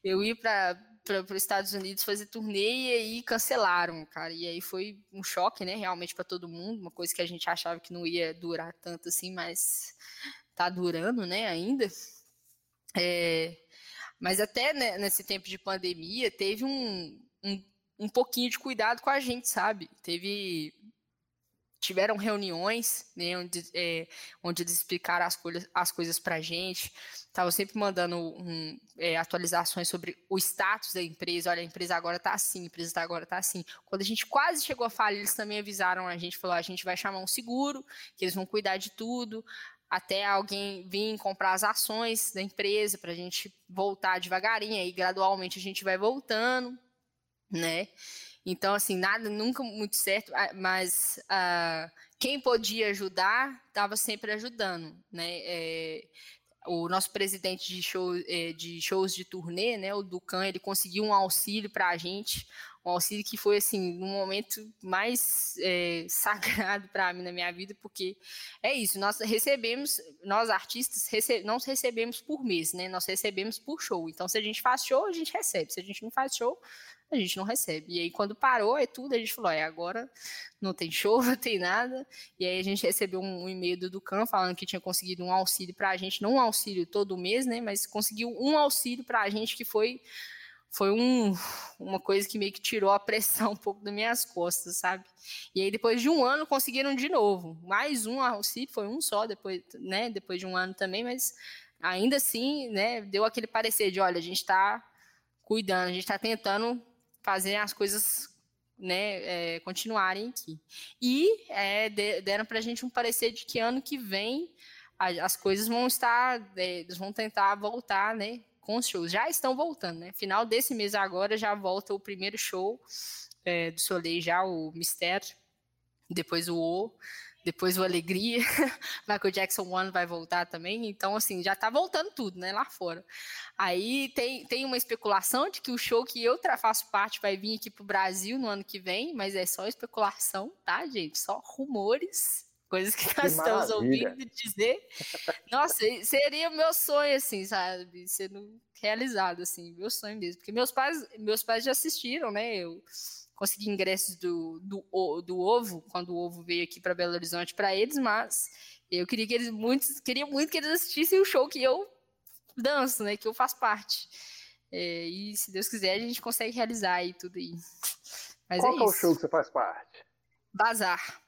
Eu ia para para os Estados Unidos fazer turnê e aí cancelaram, cara. E aí foi um choque, né, realmente para todo mundo, uma coisa que a gente achava que não ia durar tanto assim, mas tá durando, né, ainda. É, mas até né, nesse tempo de pandemia teve um, um, um pouquinho de cuidado com a gente, sabe? Teve tiveram reuniões, né, onde, é, onde eles explicaram as, coisas, as coisas para a gente, estavam sempre mandando um, é, atualizações sobre o status da empresa, olha, a empresa agora está assim, a empresa tá agora está assim. Quando a gente quase chegou a falir, eles também avisaram a gente, falou, a gente vai chamar um seguro, que eles vão cuidar de tudo, até alguém vir comprar as ações da empresa, para a gente voltar devagarinho, aí gradualmente a gente vai voltando, né, então, assim, nada nunca muito certo, mas uh, quem podia ajudar estava sempre ajudando, né? É, o nosso presidente de, show, é, de shows de turnê, né, o Ducan, ele conseguiu um auxílio para a gente, um auxílio que foi assim um momento mais é, sagrado para mim na minha vida, porque é isso, nós recebemos, nós artistas rece não recebemos por mês, né? Nós recebemos por show. Então, se a gente faz show, a gente recebe. Se a gente não faz show, a gente não recebe. E aí, quando parou, é tudo, a gente falou, é, agora não tem show, não tem nada. E aí a gente recebeu um, um e-mail do Ducan falando que tinha conseguido um auxílio para a gente, não um auxílio todo mês, né, mas conseguiu um auxílio para a gente que foi foi um, uma coisa que meio que tirou a pressão um pouco das minhas costas, sabe? E aí depois de um ano conseguiram de novo, mais um auxílio, foi um só depois, né, depois de um ano também, mas ainda assim, né, deu aquele parecer de, olha, a gente está cuidando, a gente está tentando fazer as coisas né, é, continuarem aqui. E é, deram para a gente um parecer de que ano que vem as coisas vão estar, é, eles vão tentar voltar, né, com os shows. Já estão voltando, né? Final desse mês agora já volta o primeiro show é, do Soleil, já o Mistério, depois o O, depois o Alegria, Michael Jackson One vai voltar também, então assim, já tá voltando tudo, né, lá fora. Aí tem, tem uma especulação de que o show que eu faço parte vai vir aqui pro Brasil no ano que vem, mas é só especulação, tá, gente? Só rumores, coisas que nós que estamos ouvindo dizer. Nossa, seria o meu sonho, assim, sabe? Sendo realizado, assim, meu sonho mesmo. Porque meus pais, meus pais já assistiram, né? Eu consegui ingressos do, do, do ovo, quando o ovo veio aqui para Belo Horizonte para eles, mas Eu queria que eles muitos, queria muito que eles assistissem o show que eu danço, né? Que eu faço parte. É, e se Deus quiser, a gente consegue realizar aí tudo aí. Mas Qual é, é o show que você faz parte? Bazar.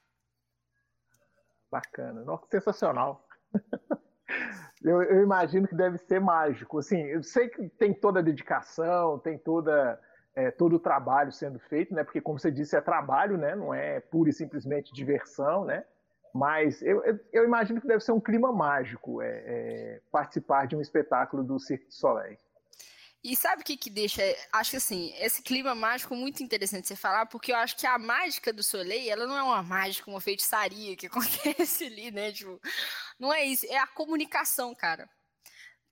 Bacana. Nossa, sensacional. eu, eu, imagino que deve ser mágico. Assim, eu sei que tem toda a dedicação, tem toda é, todo o trabalho sendo feito, né? Porque como você disse, é trabalho, né? Não é pura e simplesmente diversão, né? Mas eu, eu imagino que deve ser um clima mágico é, é, participar de um espetáculo do Cirque du Soleil. E sabe o que que deixa, acho que assim, esse clima mágico muito interessante você falar, porque eu acho que a mágica do Soleil, ela não é uma mágica, uma feitiçaria que acontece ali, né, tipo, não é isso, é a comunicação, cara.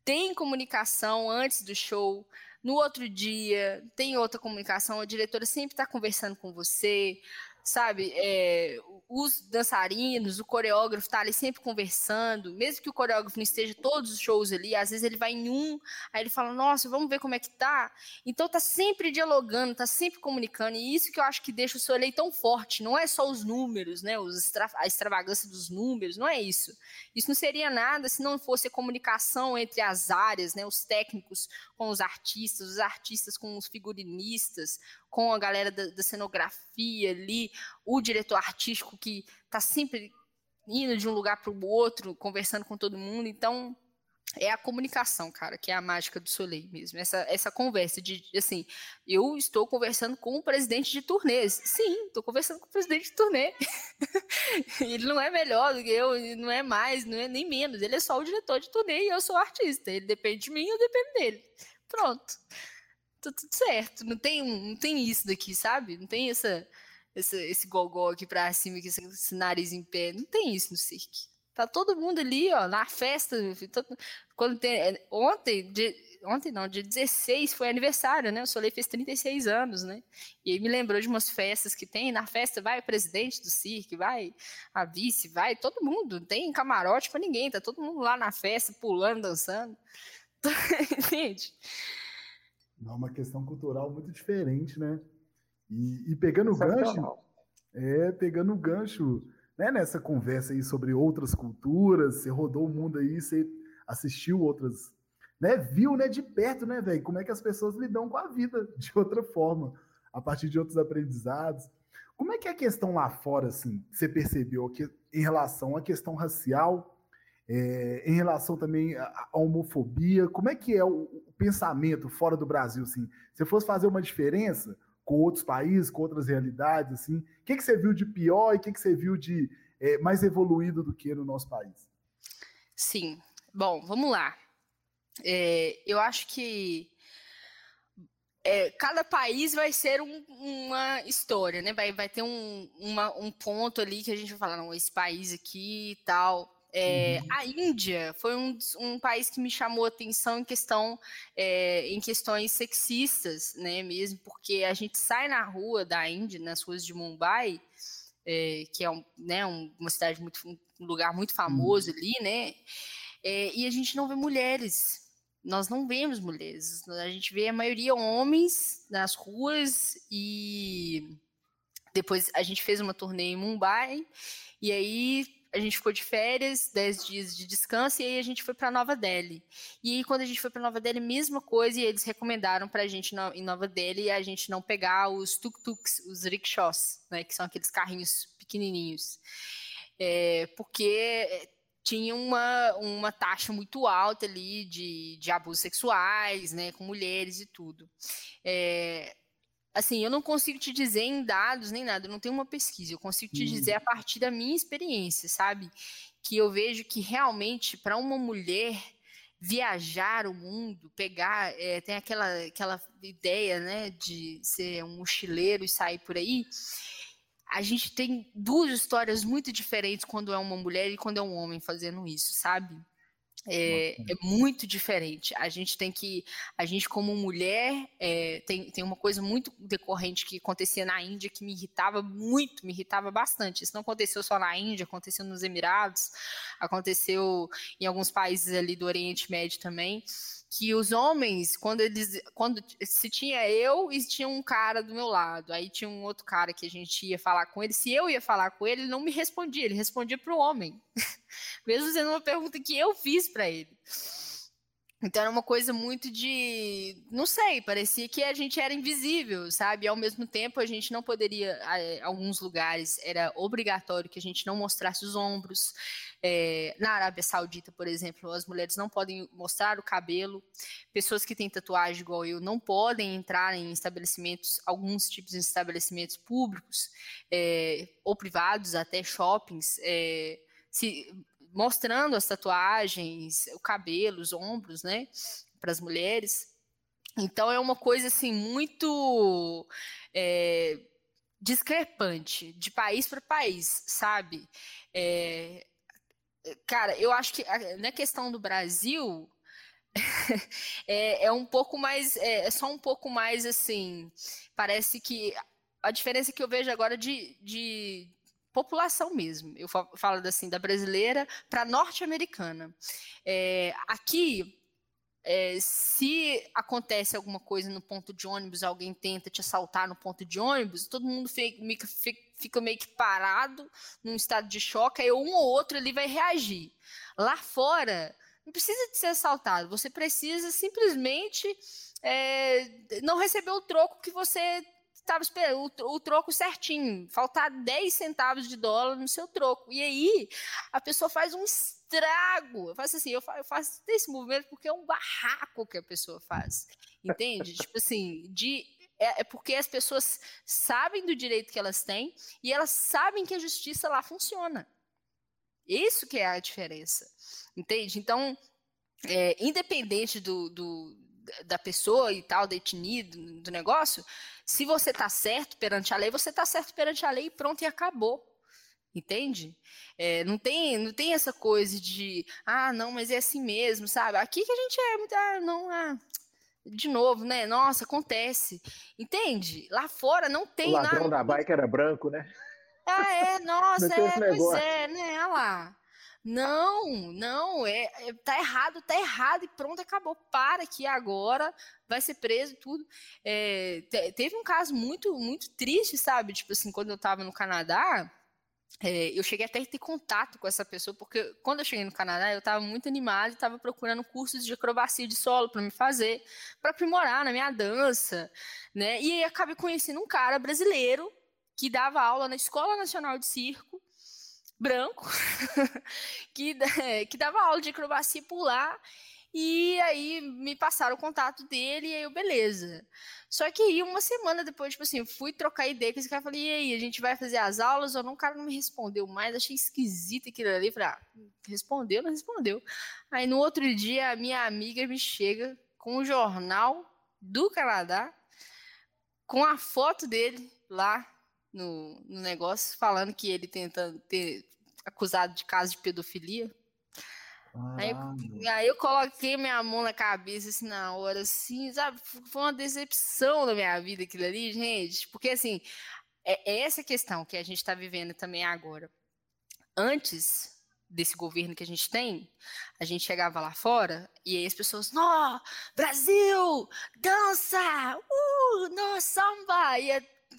Tem comunicação antes do show, no outro dia tem outra comunicação, a diretora sempre está conversando com você, sabe? É, os dançarinos, o coreógrafo tá ali sempre conversando, mesmo que o coreógrafo não esteja todos os shows ali, às vezes ele vai em um, aí ele fala, nossa, vamos ver como é que tá. Então tá sempre dialogando, tá sempre comunicando, e isso que eu acho que deixa o Soleil tão forte, não é só os números, né, os extra, a extravagância dos números, não é isso. Isso não seria nada se não fosse a comunicação entre as áreas, né, os técnicos com os artistas, os artistas com os figurinistas, com a galera da, da cenografia ali, o diretor artístico que está sempre indo de um lugar para o outro, conversando com todo mundo. Então, é a comunicação, cara, que é a mágica do Soleil mesmo. Essa, essa conversa de, assim, eu estou conversando com o presidente de turnês. Sim, estou conversando com o presidente de turnê. ele não é melhor do que eu, não é mais, não é nem menos. Ele é só o diretor de turnê e eu sou artista. Ele depende de mim, eu dependo dele. Pronto tá tudo certo. Não tem, não tem isso daqui, sabe? Não tem essa, essa esse gogó aqui pra cima, esse, esse nariz em pé. Não tem isso no cirque. Tá todo mundo ali, ó, na festa. Todo, quando tem, é, ontem, de, ontem não, dia 16 foi aniversário, né? O Soleil fez 36 anos, né? E aí me lembrou de umas festas que tem. Na festa vai o presidente do cirque, vai a vice, vai todo mundo. Não tem camarote para ninguém, tá todo mundo lá na festa, pulando, dançando. Entende? É uma questão cultural muito diferente, né? E, e pegando o gancho, é, pegando o gancho, né, nessa conversa aí sobre outras culturas, você rodou o mundo aí, você assistiu outras, né, viu, né, de perto, né, velho, como é que as pessoas lidam com a vida de outra forma, a partir de outros aprendizados. Como é que é a questão lá fora, assim, você percebeu que em relação à questão racial, é, em relação também à homofobia, como é que é o, o, pensamento fora do Brasil, assim? Se fosse fazer uma diferença com outros países, com outras realidades, assim, o que, que você viu de pior e o que, que você viu de é, mais evoluído do que no nosso país? Sim. Bom, vamos lá. É, eu acho que é, cada país vai ser um, uma história, né? Vai, vai ter um, uma, um ponto ali que a gente vai falar, não, esse país aqui e tal. É, uhum. A Índia foi um, um, país que me chamou atenção em questão é, em questões sexistas, né, mesmo porque a gente sai na rua da Índia, nas ruas de Mumbai, é, que é um, né, uma cidade muito, um lugar muito famoso uhum. ali, né, é, e a gente não vê mulheres. Nós não vemos mulheres. A gente vê a maioria homens nas ruas e depois a gente fez uma turnê em Mumbai e aí a gente ficou de férias, 10 dias de descanso, e aí a gente foi para Nova Delhi. E aí, quando a gente foi para Nova Delhi, mesma coisa, e eles recomendaram para a gente no, em Nova Delhi a gente não pegar os tuk-tuks, os rickshaws, né, que são aqueles carrinhos pequenininhos. É, porque tinha uma, uma taxa muito alta ali de, de abusos sexuais, né, com mulheres e tudo. É, assim, eu não consigo te dizer em dados nem nada, eu não tenho uma pesquisa, eu consigo te dizer a partir da minha experiência, sabe? Que eu vejo que realmente para uma mulher viajar o mundo, pegar, é, tem aquela, aquela ideia, né, de ser um mochileiro e sair por aí. A gente tem duas histórias muito diferentes quando é uma mulher e quando é um homem fazendo isso, sabe? É, é, muito diferente. A gente tem que, a gente como mulher, é, tem, tem uma coisa muito decorrente que acontecia na Índia que me irritava muito, me irritava bastante. Isso não aconteceu só na Índia, aconteceu nos Emirados, aconteceu em alguns países ali do Oriente Médio também, que os homens, quando eles, quando se tinha eu e tinha um cara do meu lado, aí tinha um outro cara que a gente ia falar com ele, se eu ia falar com ele, ele não me respondia, ele respondia para o homem. mesmo sendo uma pergunta que eu fiz para ele. Então era uma coisa muito de, não sei, parecia que a gente era invisível, sabe? E ao mesmo tempo a gente não poderia, em alguns lugares era obrigatório que a gente não mostrasse os ombros. É, na Arábia Saudita, por exemplo, as mulheres não podem mostrar o cabelo. Pessoas que têm tatuagem igual eu não podem entrar em estabelecimentos, alguns tipos de estabelecimentos públicos é, ou privados, até shoppings. É, se mostrando as tatuagens, o cabelo, os ombros, né, para as mulheres. Então é uma coisa assim muito é, discrepante de país para país, sabe? É, cara, eu acho que na questão do Brasil é, é, um pouco mais, é, é, só um pouco mais assim. Parece que a diferença que eu vejo agora de, de população mesmo. Eu falo assim da brasileira para norte-americana. É, aqui, é, se acontece alguma coisa no ponto de ônibus, alguém tenta te assaltar no ponto de ônibus, todo mundo fica, fica meio que parado, num estado de choque, aí um ou outro ele vai reagir. Lá fora, não precisa de ser assaltado, você precisa simplesmente é, não receber o troco que você estava esperando o, troco certinho, faltar 10 centavos de dólar no seu troco. E aí a pessoa faz um estrago. Eu faço assim, eu faço esse movimento porque é um barraco que a pessoa faz. Entende? tipo assim, de é, é, porque as pessoas sabem do direito que elas têm e elas sabem que a justiça lá funciona. Isso que é a diferença. Entende? Então, é, independente do, do, da pessoa e tal, da etnia, do, do negócio, se você está certo perante a lei, você está certo perante a lei e pronto, e acabou. Entende? É, não, tem, não tem essa coisa de, ah, não, mas é assim mesmo, sabe? Aqui que a gente é muito, ah, não, ah, de novo, né? Nossa, acontece. Entende? Lá fora não tem nada. O ladrão nada. da bike era branco, né? Ah, é, nossa, é, pois é, né? Olha lá. Não, não, é, é, tá errado, tá errado e pronto, acabou. Para que agora vai ser preso e tudo. É, te, teve um caso muito, muito triste, sabe? Tipo assim, quando eu tava no Canadá, é, eu cheguei até a ter contato com essa pessoa, porque quando eu cheguei no Canadá, eu estava muito animado e estava procurando cursos de acrobacia de solo para me fazer, para aprimorar na minha dança, né? E aí acabei conhecendo um cara brasileiro que dava aula na Escola Nacional de Circo branco, que, que dava aula de acrobacia por lá. E aí me passaram o contato dele e aí eu, beleza. Só que aí uma semana depois, tipo assim, fui trocar ideia com esse cara, falei, e aí, a gente vai fazer as aulas ou não? O cara não me respondeu mais, achei esquisito aquilo ali. Falei, ah, respondeu, não respondeu. Aí no outro dia, a minha amiga me chega com um jornal do Canadá, com a foto dele lá no, no negócio, falando que ele tentando ter acusado de caso de pedofilia. Aí, aí, eu coloquei minha mão na cabeça, assim, na hora, assim, sabe? Foi uma decepção na minha vida aquilo ali, gente. Porque, assim, é, é essa questão que a gente está vivendo também agora. Antes desse governo que a gente tem, a gente chegava lá fora e aí as pessoas, nó, Brasil, dança, uh, no, samba, e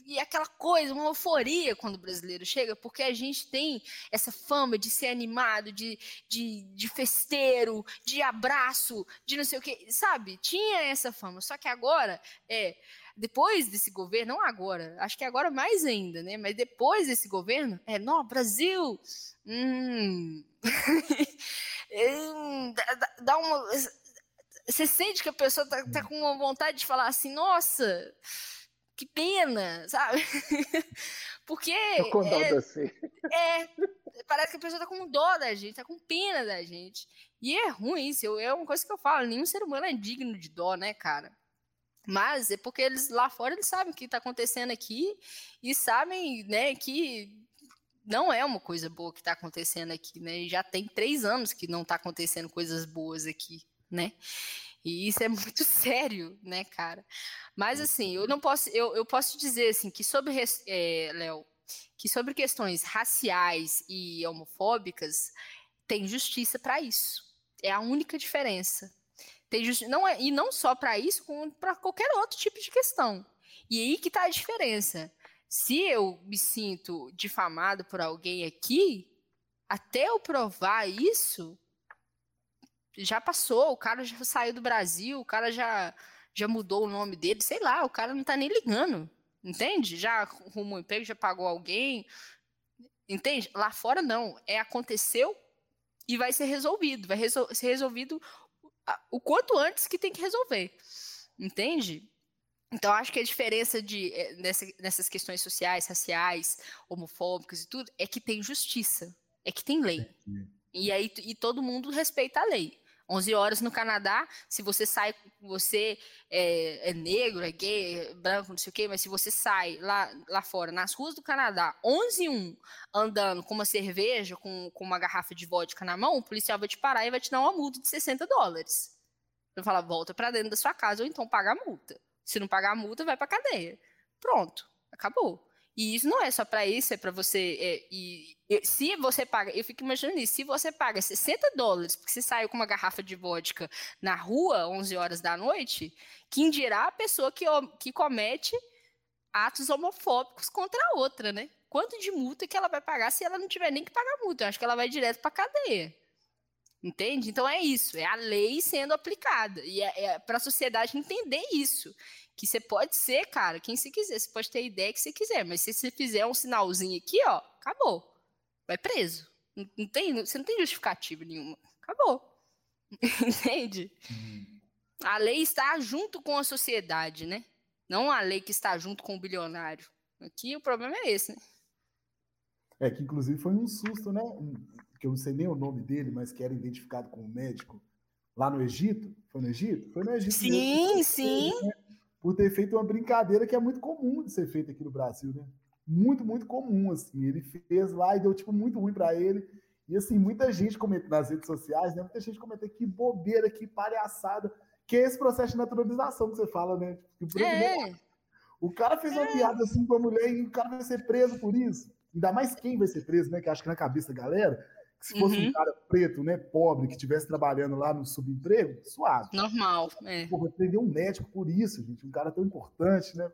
e aquela coisa, uma euforia quando o brasileiro chega, porque a gente tem essa fama de ser animado, de, de, de festeiro, de abraço, de não sei o que, sabe? Tinha essa fama. Só que agora, é, depois desse governo, não agora, acho que agora mais ainda, né? Mas depois desse governo, é, não, Brasil, hum, hum dá, dá uma. Você sente que a pessoa tá, tá com uma vontade de falar assim, nossa que pena, sabe? Porque. Tô com dó é, você. É, parece que a pessoa tá com dó da gente, tá com pena da gente. E é ruim isso, é uma coisa que eu falo, nenhum ser humano é digno de dó, né, cara? Mas é porque eles lá fora eles sabem o que está acontecendo aqui e sabem, né, que não é uma coisa boa que está acontecendo aqui, né? E já tem três anos que não está acontecendo coisas boas aqui, né? E isso é muito sério, né, cara? Mas assim, eu não posso, eu, eu posso dizer assim que sobre é, Léo, que sobre questões raciais e homofóbicas tem justiça para isso. É a única diferença. Tem justi não é, e não só para isso, como para qualquer outro tipo de questão. E aí que está a diferença. Se eu me sinto difamado por alguém aqui, até eu provar isso, já passou, o cara já saiu do Brasil, o cara já, já mudou o nome dele, sei lá, o cara não tá nem ligando, entende? Já arrumou um emprego, já pagou alguém, entende? Lá fora não, é aconteceu e vai ser resolvido, vai resol ser resolvido o quanto antes que tem que resolver, entende? Então, acho que a diferença de, eh, nessa, nessas questões sociais, raciais, homofóbicas e tudo, é que tem justiça, é que tem lei. E aí e todo mundo respeita a lei. 11 horas no Canadá, se você sai, você é, é, negro, é gay, é branco, não sei o quê, mas se você sai lá, lá fora, nas ruas do Canadá, 11 e 1, andando com uma cerveja, com, com uma garrafa de vodka na mão, o policial vai te parar e vai te dar uma multa de 60 dólares. Vai falar, volta para dentro da sua casa ou então paga a multa. Se não pagar a multa, vai para cadeia. Pronto, acabou. E isso não é só para isso, é para você. É, e, e, se você paga, eu fico imaginando isso, se você paga 60 dólares porque você saiu com uma garrafa de vodka na rua 11 horas da noite, quem dirá a pessoa que, que comete atos homofóbicos contra a outra, né? Quanto de multa que ela vai pagar se ela não tiver nem que pagar multa? Eu acho que ela vai direto para cadeia. Entende? Então é isso, é a lei sendo aplicada. E é, é para a sociedade entender isso que você pode ser, cara, quem você quiser. Você pode ter a ideia que você quiser, mas se você fizer um sinalzinho aqui, ó, acabou. Vai preso. Não, não tem, você não tem justificativa nenhuma. Acabou. Entende? Uhum. A lei está junto com a sociedade, né? Não a lei que está junto com o bilionário. Aqui o problema é esse, né? É que inclusive foi um susto, né? Que eu não sei nem o nome dele, mas que era identificado como médico lá no Egito. Foi no Egito? Foi no Egito. Sim, mesmo. sim. Né? Por ter feito uma brincadeira que é muito comum de ser feita aqui no Brasil, né? Muito, muito comum, assim. Ele fez lá e deu, tipo, muito ruim para ele. E, assim, muita gente comenta nas redes sociais, né? Muita gente comenta que bobeira, que palhaçada, que é esse processo de naturalização que você fala, né? Que, é. O cara fez uma é. piada assim com a mulher e o cara vai ser preso por isso. Ainda mais quem vai ser preso, né? Que acho que na cabeça da galera se fosse uhum. um cara preto, né, pobre, que estivesse trabalhando lá no subemprego, suave. Normal, é. Pô, prender um médico por isso, gente, um cara tão importante, né?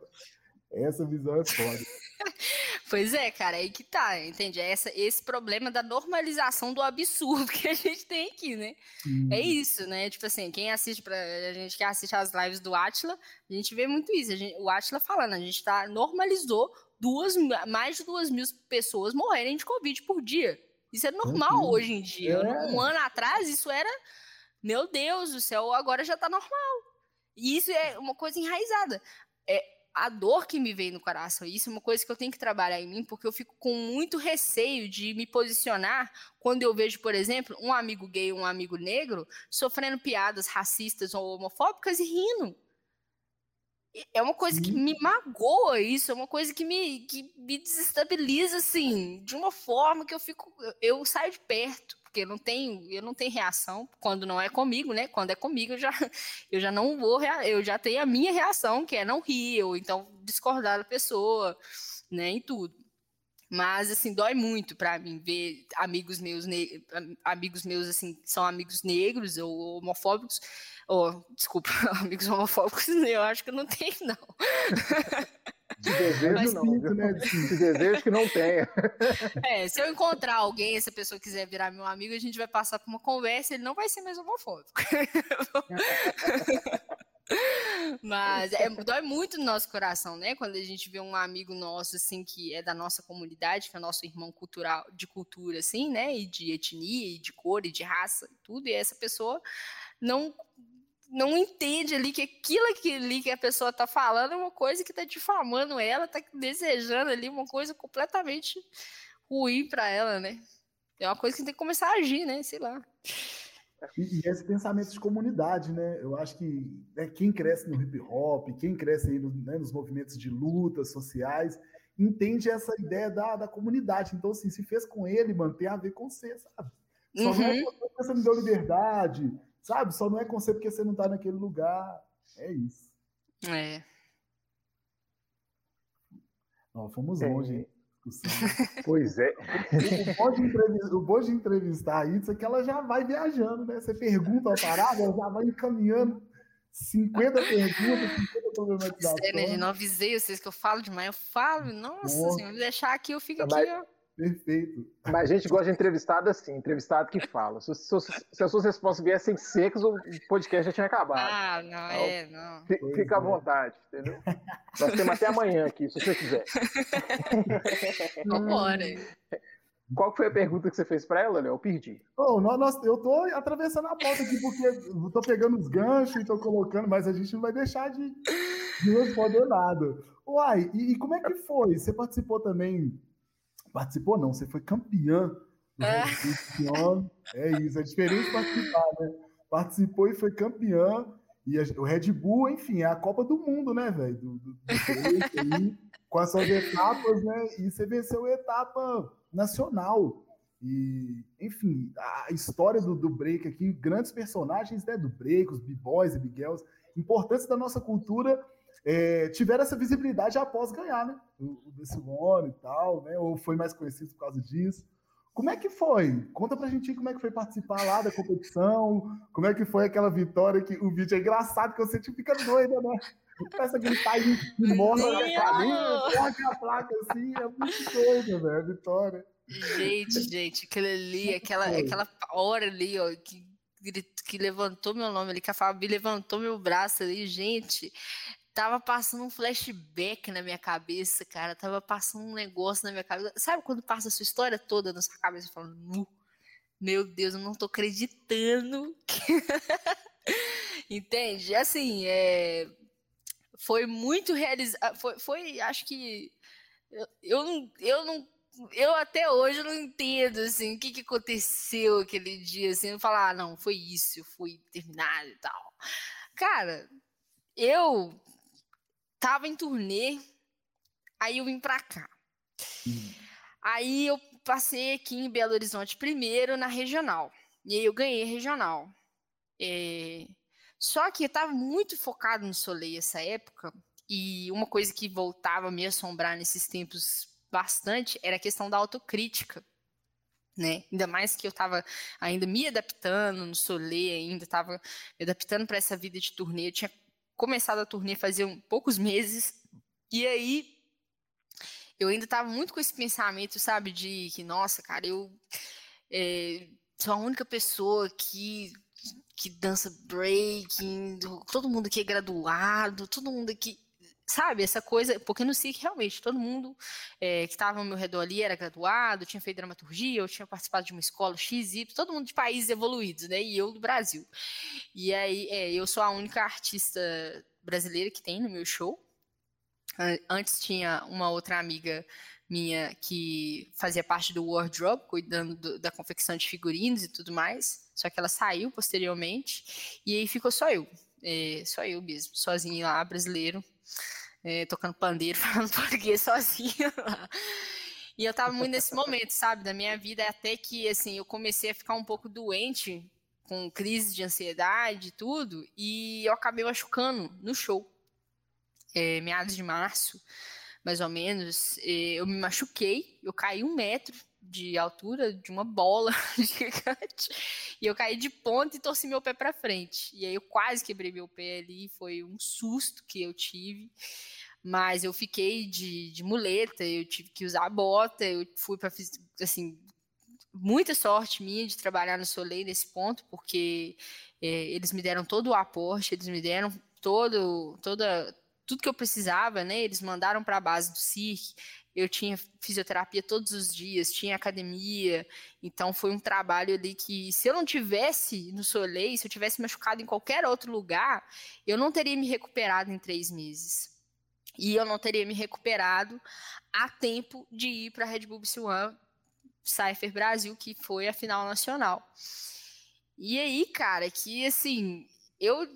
Essa visão é foda. pois é, cara, aí que tá, entende? É essa, esse problema da normalização do absurdo que a gente tem aqui, né? É isso, né? Tipo assim, quem assiste pra a gente que assiste as lives do Atila, a gente vê muito isso. Gente, o Atila falando, a gente tá normalizou duas, mais de duas mil pessoas morrerem de Covid por dia. Isso é normal uhum. hoje em dia. É. Um ano atrás, isso era. Meu Deus do céu, agora já tá normal. E isso é uma coisa enraizada. É a dor que me vem no coração. Isso é uma coisa que eu tenho que trabalhar em mim, porque eu fico com muito receio de me posicionar quando eu vejo, por exemplo, um amigo gay, um amigo negro, sofrendo piadas racistas ou homofóbicas e rindo é uma coisa que me magoa isso, é uma coisa que me, que me desestabiliza, assim, de uma forma que eu fico, eu saio de perto, porque eu não tenho, eu não tenho reação quando não é comigo, né? Quando é comigo, eu já, eu já não vou, eu já tenho a minha reação, que é não rir, ou então discordar da pessoa, né, em tudo. Mas, assim, dói muito para mim ver amigos meus, amigos meus, assim, são amigos negros ou homofóbicos, ou, desculpa, amigos homofóbicos, eu acho que não tem, não. De desejo Mas, não, né? De desejo que não tenha. É, se eu encontrar alguém, essa pessoa quiser virar meu amigo, a gente vai passar por uma conversa, ele não vai ser mais homofóbico. Mas é, dói muito no nosso coração, né? Quando a gente vê um amigo nosso, assim, que é da nossa comunidade, que é nosso irmão cultural, de cultura, assim, né? E de etnia, e de cor, e de raça, e tudo, e essa pessoa não não entende ali que aquilo ali que a pessoa tá falando é uma coisa que tá difamando ela, tá desejando ali uma coisa completamente ruim para ela, né? É uma coisa que tem que começar a agir, né? Sei lá. E, e, esse pensamento de comunidade, né? Eu acho que né, quem cresce no hip hop, quem cresce aí no, né, nos movimentos de lutas sociais, entende essa ideia da, da comunidade. Então, assim, se fez com ele, mano, tem a ver com você, sabe? Só uhum. não é você me deu liberdade, sabe? Só não é você porque você não tá naquele lugar. É isso. É. Ó, fomos longe, hein? Pois é. O bom de entrevistar, a Itza é que ela já vai viajando, né? Você pergunta a parada, ela já vai encaminhando 50 perguntas, 50 problematizações. É, né, não avisei vocês que eu falo demais. Eu falo, nossa senhora, me deixar aqui, eu fico aqui, ó. Perfeito. Mas a gente gosta de entrevistado assim, entrevistado que fala. Se, se, se as suas respostas viessem secas, o podcast já tinha acabado. Ah, não, então, é, não. Fica à é. vontade, entendeu? Nós temos até amanhã aqui, se você quiser. Vambora. Qual foi a pergunta que você fez para ela, Léo? Eu perdi. Oh, nós, eu tô atravessando a pauta aqui porque eu tô pegando os ganchos e tô colocando, mas a gente não vai deixar de, de responder nada. Uai, e, e como é que foi? Você participou também Participou não, você foi campeã do é. É isso, é diferente participar, né? Participou e foi campeã. E a, o Red Bull, enfim, é a Copa do Mundo, né, velho? Do, do, do aí, com as suas etapas, né? E você venceu a etapa nacional. E, enfim, a história do, do break aqui, grandes personagens né, do break, os b-boys e b-girls, importantes da nossa cultura é, tiveram essa visibilidade após ganhar, né? O, o e tal, né? Ou foi mais conhecido por causa disso. Como é que foi? Conta pra gente como é que foi participar lá da competição, como é que foi aquela vitória que o vídeo é engraçado que você tipo, fica doida, né? Começa a gritar e morre a placa assim, é muito doido, velho, a vitória. Gente, gente, aquilo ali, aquela, aquela hora ali, ó, que, que levantou meu nome ali, que a Fabi levantou meu braço ali, gente, tava passando um flashback na minha cabeça, cara. Tava passando um negócio na minha cabeça. Sabe quando passa a sua história toda na sua cabeça falando, meu Deus, eu não tô acreditando. Entende? Assim, é... foi muito realizado. Foi, foi, acho que. Eu, eu, não, eu não. Eu até hoje não entendo assim, o que, que aconteceu aquele dia, assim, eu falar, ah, não, foi isso, fui terminado e tal. Cara, eu tava em turnê, aí eu vim pra cá. Hum. Aí eu passei aqui em Belo Horizonte primeiro na regional. E aí eu ganhei regional. É... Só que eu tava muito focado no Soleil essa época. E uma coisa que voltava a me assombrar nesses tempos bastante era a questão da autocrítica. Né? Ainda mais que eu estava ainda me adaptando no Soleil, ainda estava me adaptando para essa vida de turnê. Eu tinha começado a turnê fazia um, poucos meses, e aí eu ainda estava muito com esse pensamento, sabe, de que, nossa, cara, eu é, sou a única pessoa que, que dança breaking, todo mundo aqui é graduado, todo mundo aqui sabe, essa coisa, porque no SIC realmente todo mundo é, que estava ao meu redor ali era graduado, tinha feito dramaturgia, eu tinha participado de uma escola XY, todo mundo de países evoluídos, né? E eu do Brasil. E aí, é, eu sou a única artista brasileira que tem no meu show. Antes tinha uma outra amiga minha que fazia parte do wardrobe, cuidando do, da confecção de figurinos e tudo mais. Só que ela saiu posteriormente e aí ficou só eu, é, só eu mesmo, sozinho lá, brasileiro, é, tocando pandeiro, falando português sozinho lá. E eu tava muito nesse momento, sabe, da minha vida, até que, assim, eu comecei a ficar um pouco doente, com crise de ansiedade e tudo, e eu acabei machucando no show. É, meados de março, mais ou menos, eu me machuquei, eu caí um metro de altura de uma bola gigante. E eu caí de ponta e torci meu pé para frente. E aí eu quase quebrei meu pé ali, foi um susto que eu tive. Mas eu fiquei de, de muleta, eu tive que usar a bota, eu fui para assim, muita sorte minha de trabalhar no Soleil nesse ponto, porque é, eles me deram todo o aporte, eles me deram todo, toda, tudo que eu precisava, né? Eles mandaram para a base do CIRC, eu tinha fisioterapia todos os dias, tinha academia, então foi um trabalho ali que, se eu não tivesse no Soleil, se eu tivesse machucado em qualquer outro lugar, eu não teria me recuperado em três meses. E eu não teria me recuperado a tempo de ir para a Red Bull BC1 Cypher Brasil, que foi a final nacional. E aí, cara, que assim, eu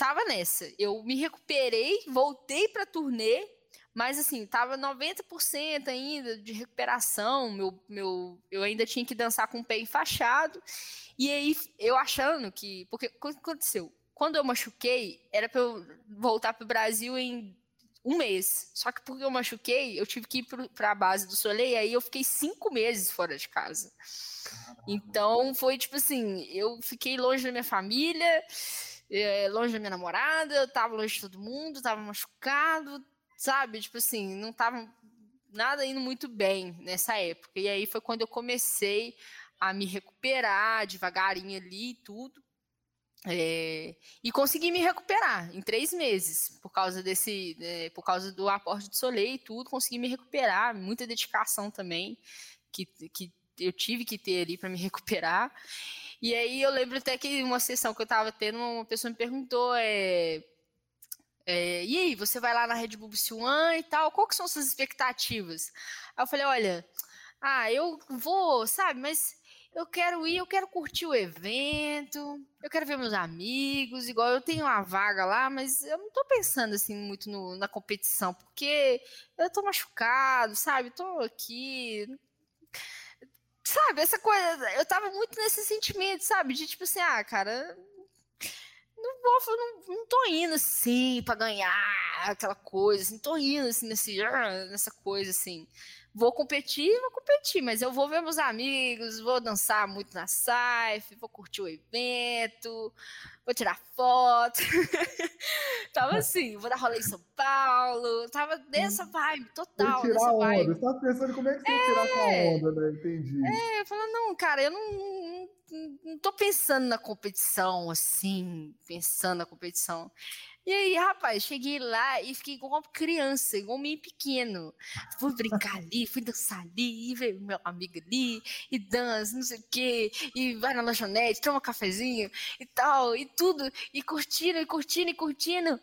tava nessa. Eu me recuperei, voltei para turnê mas assim, tava 90% ainda de recuperação, meu, meu, eu ainda tinha que dançar com o pé enfaixado. E aí eu achando que, porque o que aconteceu? Quando eu machuquei, era para eu voltar para o Brasil em um mês. Só que porque eu machuquei, eu tive que ir para a base do Soleil, aí eu fiquei cinco meses fora de casa. Então foi tipo assim, eu fiquei longe da minha família, longe da minha namorada, eu tava longe de todo mundo, tava machucado, sabe? Tipo assim, não tava nada indo muito bem nessa época. E aí foi quando eu comecei a me recuperar devagarinho ali e tudo. É, e consegui me recuperar em três meses por causa desse, é, por causa do aporte de soleil e tudo, consegui me recuperar, muita dedicação também que, que eu tive que ter ali para me recuperar. E aí eu lembro até que uma sessão que eu estava tendo, uma pessoa me perguntou, é, é, e aí, você vai lá na Red Bull One e tal, qual que são suas expectativas? Aí eu falei, olha, ah, eu vou, sabe, mas eu quero ir, eu quero curtir o evento, eu quero ver meus amigos, igual eu tenho uma vaga lá, mas eu não tô pensando assim muito no, na competição, porque eu tô machucado, sabe? Tô aqui. Sabe, essa coisa, eu tava muito nesse sentimento, sabe? De tipo assim, ah, cara, não vou, não, não tô indo assim para ganhar aquela coisa, assim, tô indo assim nesse, ah, nessa coisa assim vou competir, vou competir, mas eu vou ver meus amigos, vou dançar muito na SAIF, vou curtir o evento, vou tirar foto. tava assim, vou dar rolê em São Paulo, tava nessa vibe total. Vou tirar onda, vibe. você tava pensando como é que você é... ia tirar essa é. onda, né? Entendi. É, eu falando, não, cara, eu não, não, não tô pensando na competição, assim, pensando na competição. E aí, rapaz, cheguei lá e fiquei igual uma criança, igual um menino pequeno. Fui brincar ali, fui dançar ali, e ver meu amigo ali, e dança, não sei o quê, e vai na lanchonete, toma um cafezinho e tal, e tudo, e curtindo, e curtindo, e curtindo.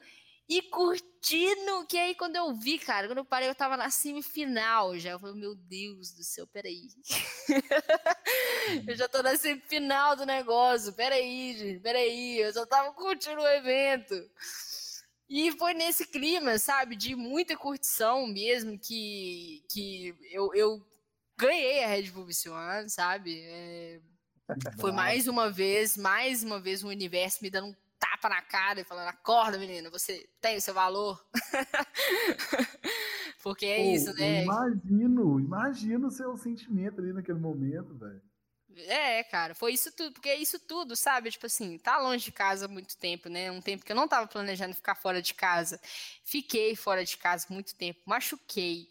E curtindo, que aí quando eu vi, cara, quando eu parei, eu tava na semifinal já. Eu falei, meu Deus do céu, peraí. eu já tô na semifinal do negócio, peraí, gente, peraí. Eu só tava curtindo o evento. E foi nesse clima, sabe, de muita curtição mesmo, que, que eu, eu ganhei a Red Bull Vision, sabe? É, foi mais uma vez, mais uma vez o universo me dando um tapa na cara e falando: acorda, menina, você tem o seu valor. Porque é isso, né? Imagino, imagino o seu sentimento ali naquele momento, velho. É, cara, foi isso tudo, porque é isso tudo, sabe? Tipo assim, tá longe de casa há muito tempo, né? Um tempo que eu não tava planejando ficar fora de casa. Fiquei fora de casa muito tempo, machuquei.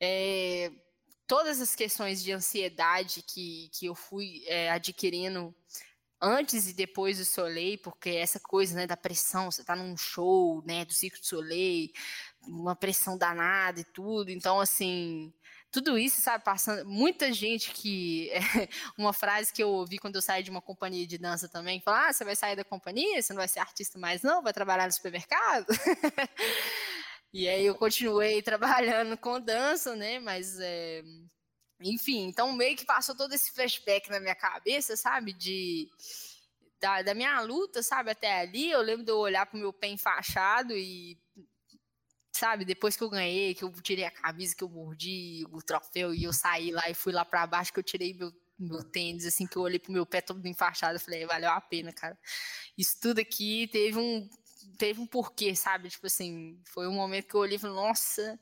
É, todas as questões de ansiedade que, que eu fui é, adquirindo antes e depois do Soleil, porque essa coisa, né, da pressão, você tá num show, né, do Circo do Soleil, uma pressão danada e tudo, então, assim, tudo isso, sabe, passando. Muita gente que. É, uma frase que eu ouvi quando eu saí de uma companhia de dança também, falar: ah, você vai sair da companhia, você não vai ser artista mais, não, vai trabalhar no supermercado. e aí eu continuei trabalhando com dança, né? Mas. É... Enfim, então meio que passou todo esse flashback na minha cabeça, sabe? De. Da, da minha luta, sabe, até ali, eu lembro de eu olhar pro meu pé enfaixado e sabe, depois que eu ganhei, que eu tirei a camisa, que eu mordi o troféu e eu saí lá e fui lá para baixo, que eu tirei meu, meu tênis, assim, que eu olhei pro meu pé todo enfaixado, eu falei, valeu a pena, cara. Isso tudo aqui teve um, teve um porquê, sabe? Tipo assim, foi um momento que eu olhei e falei, nossa,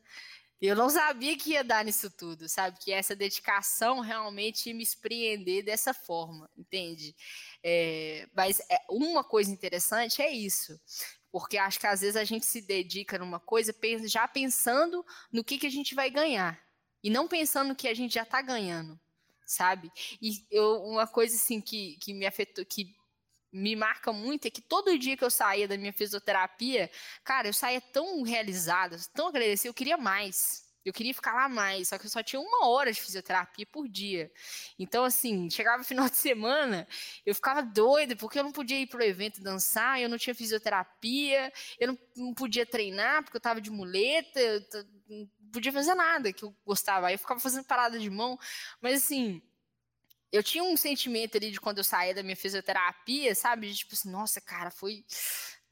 eu não sabia que ia dar nisso tudo, sabe? Que essa dedicação realmente me surpreender dessa forma, entende? É, mas é, uma coisa interessante é isso. Porque acho que às vezes a gente se dedica numa coisa já pensando no que, que a gente vai ganhar. E não pensando no que a gente já está ganhando, sabe? E eu, uma coisa assim que, que me afetou, que me marca muito é que todo dia que eu saía da minha fisioterapia, cara, eu saía tão realizada, tão agradecida, eu queria mais. Eu queria ficar lá mais, só que eu só tinha uma hora de fisioterapia por dia. Então, assim, chegava o final de semana, eu ficava doida, porque eu não podia ir pro evento dançar, eu não tinha fisioterapia, eu não, não podia treinar, porque eu tava de muleta, eu não podia fazer nada que eu gostava. Aí eu ficava fazendo parada de mão, mas assim, eu tinha um sentimento ali de quando eu saía da minha fisioterapia, sabe? De tipo assim, nossa, cara, foi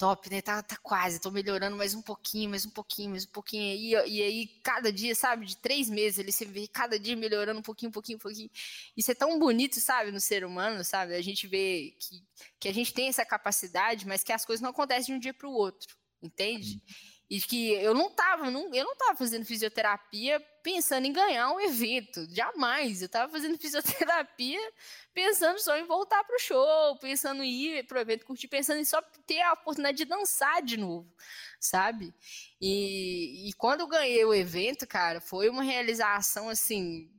top, né? Tá, tá quase, tô melhorando mais um pouquinho, mais um pouquinho, mais um pouquinho. E, e aí, cada dia, sabe, de três meses, ele se vê cada dia melhorando um pouquinho, um pouquinho, um pouquinho. Isso é tão bonito, sabe, no ser humano, sabe? A gente vê que, que a gente tem essa capacidade, mas que as coisas não acontecem de um dia para o outro, entende? E que eu não estava, não, eu não tava fazendo fisioterapia pensando em ganhar um evento, jamais. Eu estava fazendo fisioterapia pensando só em voltar para o show, pensando em ir para o evento curtir, pensando em só ter a oportunidade de dançar de novo, sabe? E, e quando eu ganhei o evento, cara, foi uma realização assim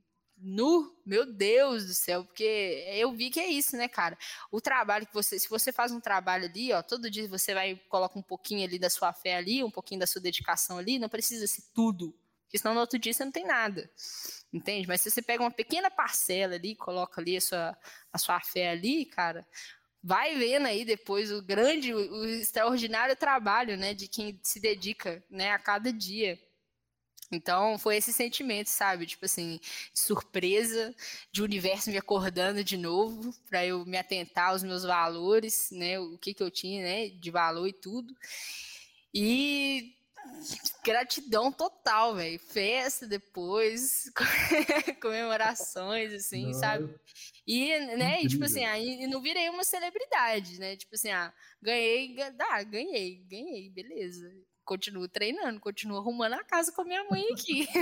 Nu, meu Deus do céu, porque eu vi que é isso, né, cara? O trabalho que você, se você faz um trabalho ali, ó, todo dia você vai coloca um pouquinho ali da sua fé ali, um pouquinho da sua dedicação ali, não precisa ser tudo, porque senão no outro dia você não tem nada, entende? Mas se você pega uma pequena parcela ali, coloca ali a sua, a sua fé ali, cara, vai vendo aí depois o grande, o, o extraordinário trabalho, né, de quem se dedica, né, a cada dia. Então, foi esse sentimento, sabe? Tipo assim, de surpresa, de universo me acordando de novo, para eu me atentar aos meus valores, né? O que, que eu tinha, né? De valor e tudo. E gratidão total, velho. Festa depois, comemorações, assim, Não. sabe? E, né, e, tipo assim, aí não virei uma celebridade, né? Tipo assim, ah, ganhei, ah, ganhei, ganhei, beleza continuo treinando, continuo arrumando a casa com a minha mãe aqui.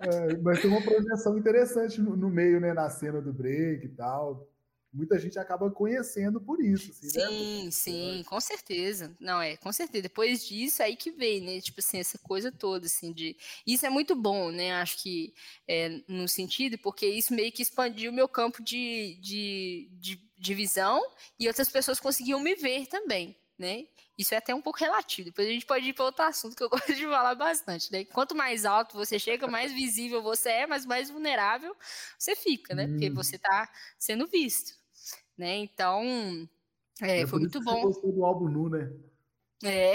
é, mas tem uma projeção interessante no, no, meio, né, na cena do break e tal muita gente acaba conhecendo por isso. Assim, sim, né? sim, com certeza. Não, é, com certeza. Depois disso, aí que vem, né? Tipo assim, essa coisa toda, assim, de. Isso é muito bom, né? Acho que é, no sentido, porque isso meio que expandiu o meu campo de, de, de, de visão e outras pessoas conseguiam me ver também, né? Isso é até um pouco relativo. Depois a gente pode ir para outro assunto que eu gosto de falar bastante. Né? Quanto mais alto você chega, mais visível você é, mas mais vulnerável você fica, né? Hum. Porque você está sendo visto né? Então, é, é foi muito bom. Você gostou do álbum nu, né? É.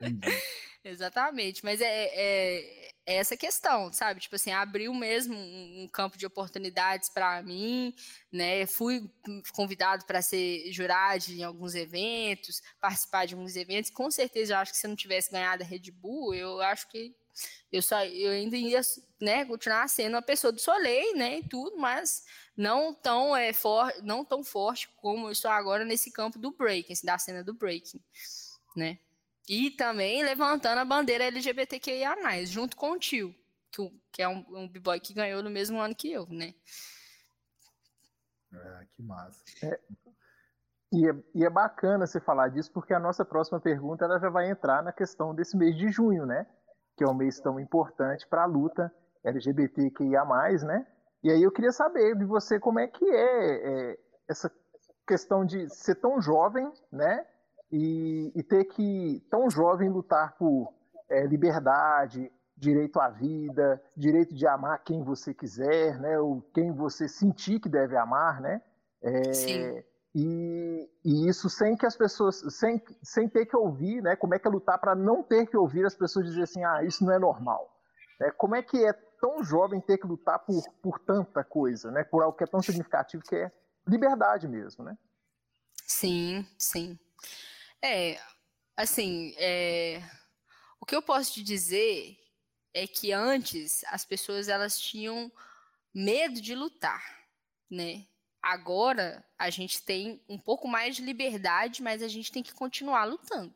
Exatamente, mas é, é, é, essa questão, sabe? Tipo assim, abriu mesmo um, um campo de oportunidades para mim, né? Fui convidado para ser jurado em alguns eventos, participar de alguns eventos. Com certeza, eu acho que se eu não tivesse ganhado a Red Bull, eu acho que eu só eu ainda ia, né, continuar sendo uma pessoa do Soleil, né, e tudo, mas não tão é for, não tão forte como eu estou agora nesse campo do breaking, assim, da cena do breaking, né? E também levantando a bandeira LGBTQIA+, junto com o tio, que, que é um, um b-boy que ganhou no mesmo ano que eu, né? É, que massa. É, e, é, e é bacana você falar disso, porque a nossa próxima pergunta ela já vai entrar na questão desse mês de junho, né? Que é um mês tão importante para a luta LGBTQIA+, né? E aí eu queria saber de você como é que é, é essa questão de ser tão jovem, né? E, e ter que, tão jovem, lutar por é, liberdade, direito à vida, direito de amar quem você quiser, né? Ou quem você sentir que deve amar, né? É, Sim. E, e, isso sem que as pessoas, sem, sem ter que ouvir, né? Como é que é lutar para não ter que ouvir as pessoas dizer assim, ah, isso não é normal. É, como é que é tão jovem ter que lutar por, por tanta coisa, né? Por algo que é tão significativo que é liberdade mesmo, né? Sim, sim. É, assim, é, o que eu posso te dizer é que antes as pessoas elas tinham medo de lutar, né? Agora a gente tem um pouco mais de liberdade, mas a gente tem que continuar lutando.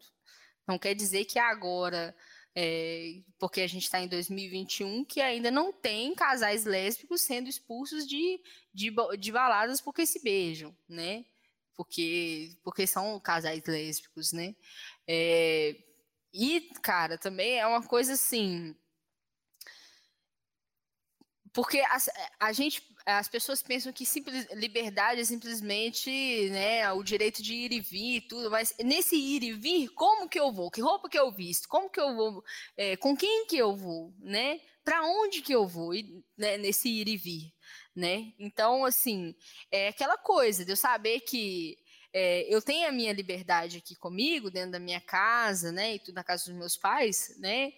Não quer dizer que agora é, porque a gente está em 2021 que ainda não tem casais lésbicos sendo expulsos de, de, de baladas porque se beijam, né? Porque, porque são casais lésbicos, né? É, e, cara, também é uma coisa assim. Porque a, a gente as pessoas pensam que simples, liberdade é simplesmente né, o direito de ir e vir e tudo, mas nesse ir e vir, como que eu vou? Que roupa que eu visto? Como que eu vou? É, com quem que eu vou? Né? Para onde que eu vou né, nesse ir e vir? Né? Então, assim, é aquela coisa de eu saber que é, eu tenho a minha liberdade aqui comigo, dentro da minha casa, né? E tudo na casa dos meus pais, né?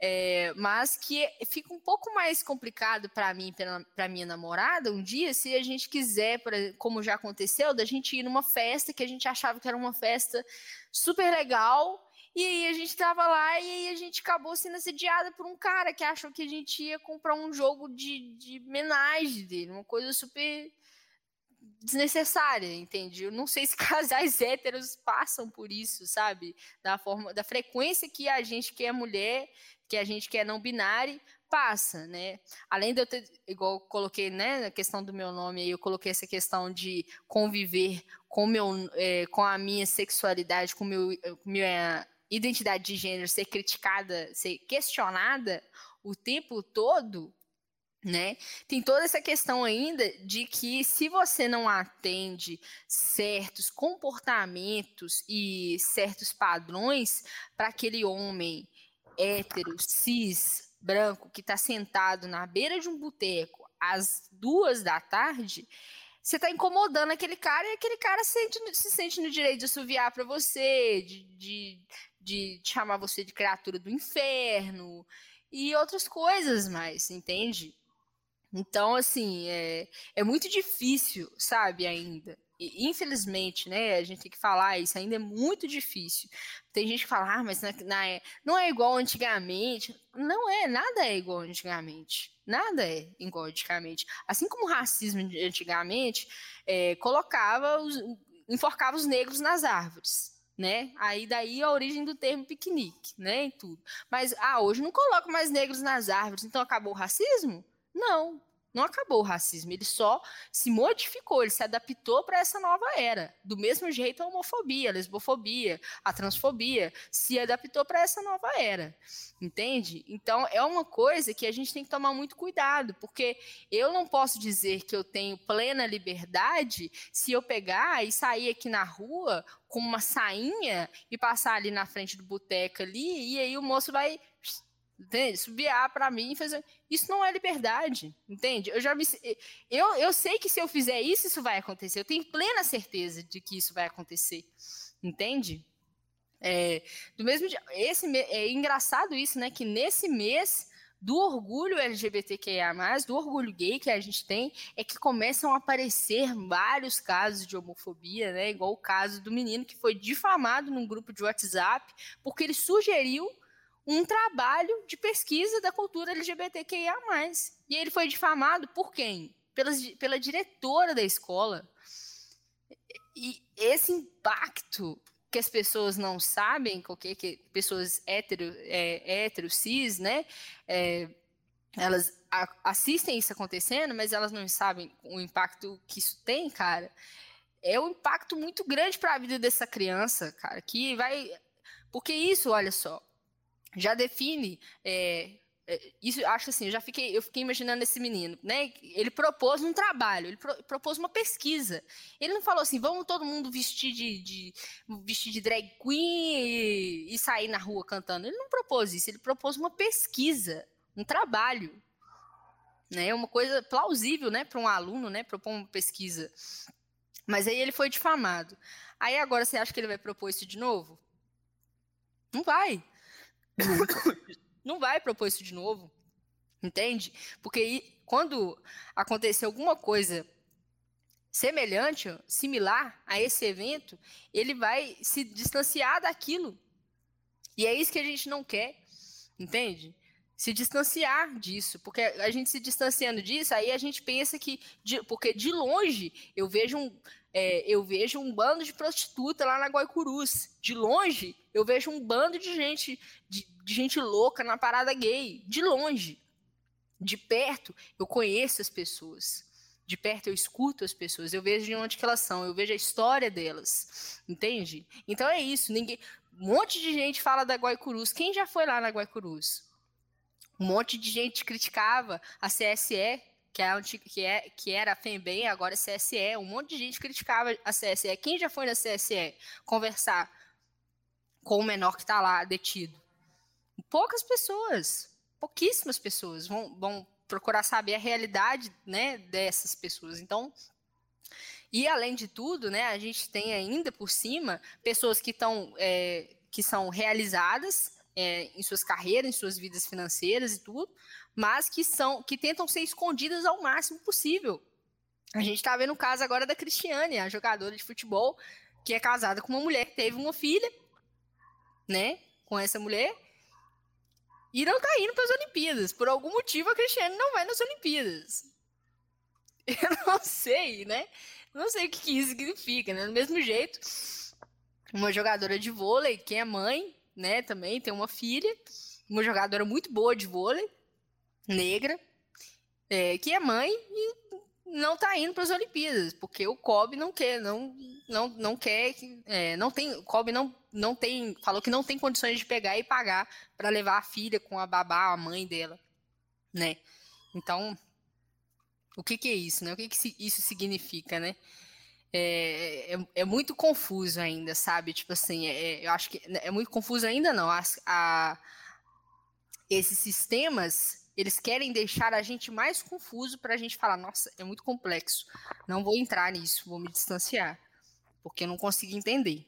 É, mas que fica um pouco mais complicado para mim, para minha namorada, um dia, se a gente quiser, como já aconteceu, da gente ir numa festa que a gente achava que era uma festa super legal, e aí a gente tava lá e aí a gente acabou sendo assediada por um cara que achou que a gente ia comprar um jogo de, de homenagem dele, uma coisa super desnecessária, entende? Eu não sei se casais héteros passam por isso, sabe? Da forma, da frequência que a gente que é mulher, que a gente que é não binário, passa, né? Além de eu ter, igual eu coloquei, né, na questão do meu nome, eu coloquei essa questão de conviver com, meu, é, com a minha sexualidade, com meu, minha identidade de gênero ser criticada, ser questionada o tempo todo, né? Tem toda essa questão ainda de que se você não atende certos comportamentos e certos padrões para aquele homem hétero, cis, branco que está sentado na beira de um boteco às duas da tarde, você está incomodando aquele cara e aquele cara se sente, se sente no direito de assoviar para você, de, de, de chamar você de criatura do inferno e outras coisas mais, entende? Então, assim, é, é muito difícil, sabe, ainda. E, infelizmente, né, a gente tem que falar isso, ainda é muito difícil. Tem gente que fala, ah, mas na, na, não é igual antigamente. Não é, nada é igual antigamente. Nada é igual antigamente. Assim como o racismo antigamente é, colocava, os, enforcava os negros nas árvores né? Aí daí a origem do termo piquenique, né? E tudo. Mas ah, hoje não coloca mais negros nas árvores, então acabou o racismo? Não, não acabou o racismo, ele só se modificou, ele se adaptou para essa nova era. Do mesmo jeito a homofobia, a lesbofobia, a transfobia se adaptou para essa nova era. Entende? Então é uma coisa que a gente tem que tomar muito cuidado, porque eu não posso dizer que eu tenho plena liberdade se eu pegar e sair aqui na rua com uma sainha e passar ali na frente do boteco ali, e aí o moço vai entende? Subiar para mim e fazer. Isso não é liberdade, entende? Eu já me... eu, eu sei que se eu fizer isso, isso vai acontecer. Eu tenho plena certeza de que isso vai acontecer, entende? É, do mesmo esse é engraçado isso, né? Que nesse mês do orgulho LGBTQIA+, do orgulho gay que a gente tem, é que começam a aparecer vários casos de homofobia, né? Igual o caso do menino que foi difamado num grupo de WhatsApp porque ele sugeriu um trabalho de pesquisa da cultura LGBTQIA+. E ele foi difamado por quem? Pela, pela diretora da escola. E esse impacto que as pessoas não sabem, que, que pessoas hétero, é, hétero cis, né? É, elas a, assistem isso acontecendo, mas elas não sabem o impacto que isso tem, cara. É um impacto muito grande para a vida dessa criança, cara, que vai. Porque isso, olha só, já define é, é, isso acho assim, já fiquei, eu fiquei imaginando esse menino, né? Ele propôs um trabalho, ele pro, propôs uma pesquisa. Ele não falou assim, vamos todo mundo vestir de, de vestir de drag queen e, e, sair na rua cantando. Ele não propôs isso, ele propôs uma pesquisa, um trabalho, né? Uma coisa plausível, né, para um aluno, né, propor uma pesquisa. Mas aí ele foi difamado. Aí agora você acha que ele vai propor isso de novo? Não vai. Não vai propor isso de novo. Entende? Porque quando acontecer alguma coisa semelhante, similar a esse evento, ele vai se distanciar daquilo. E é isso que a gente não quer, entende? Se distanciar disso, porque a gente se distanciando disso, aí a gente pensa que, de, porque de longe eu vejo um, é, eu vejo um bando de prostituta lá na Guaicurus. De longe, eu vejo um bando de gente, de, de gente louca na parada gay. De longe. De perto, eu conheço as pessoas. De perto, eu escuto as pessoas. Eu vejo de onde elas são. Eu vejo a história delas. Entende? Então é isso. Ninguém... Um monte de gente fala da Guaicurus. Quem já foi lá na Guaicurus? Um monte de gente criticava a CSE que, é, que, é, que era a FEMBEM, agora é CSE. Um monte de gente criticava a CSE. Quem já foi na CSE conversar com o menor que está lá detido? Poucas pessoas, pouquíssimas pessoas vão, vão procurar saber a realidade né, dessas pessoas. Então, e além de tudo, né, a gente tem ainda por cima pessoas que estão é, que são realizadas é, em suas carreiras, em suas vidas financeiras e tudo, mas que são que tentam ser escondidas ao máximo possível. A gente está vendo o caso agora da Cristiane, a jogadora de futebol que é casada com uma mulher que teve uma filha, né, com essa mulher, e não está indo para as Olimpíadas. Por algum motivo a Cristiane não vai nas Olimpíadas. Eu não sei, né? Não sei o que, que isso significa, né? Do mesmo jeito, uma jogadora de vôlei, que é mãe, né, também tem uma filha, uma jogadora muito boa de vôlei, negra, é, que é mãe e não está indo para as Olimpíadas, porque o Kobe não quer, não, não, não quer, é, não tem, o Kobe não, não tem, falou que não tem condições de pegar e pagar para levar a filha com a babá, a mãe dela, né? Então, o que, que é isso, né? O que, que isso significa, né? É, é, é, muito confuso ainda, sabe? Tipo assim, é, eu acho que é muito confuso ainda não. As, a, esses sistemas eles querem deixar a gente mais confuso para a gente falar, nossa, é muito complexo, não vou entrar nisso, vou me distanciar, porque eu não consigo entender.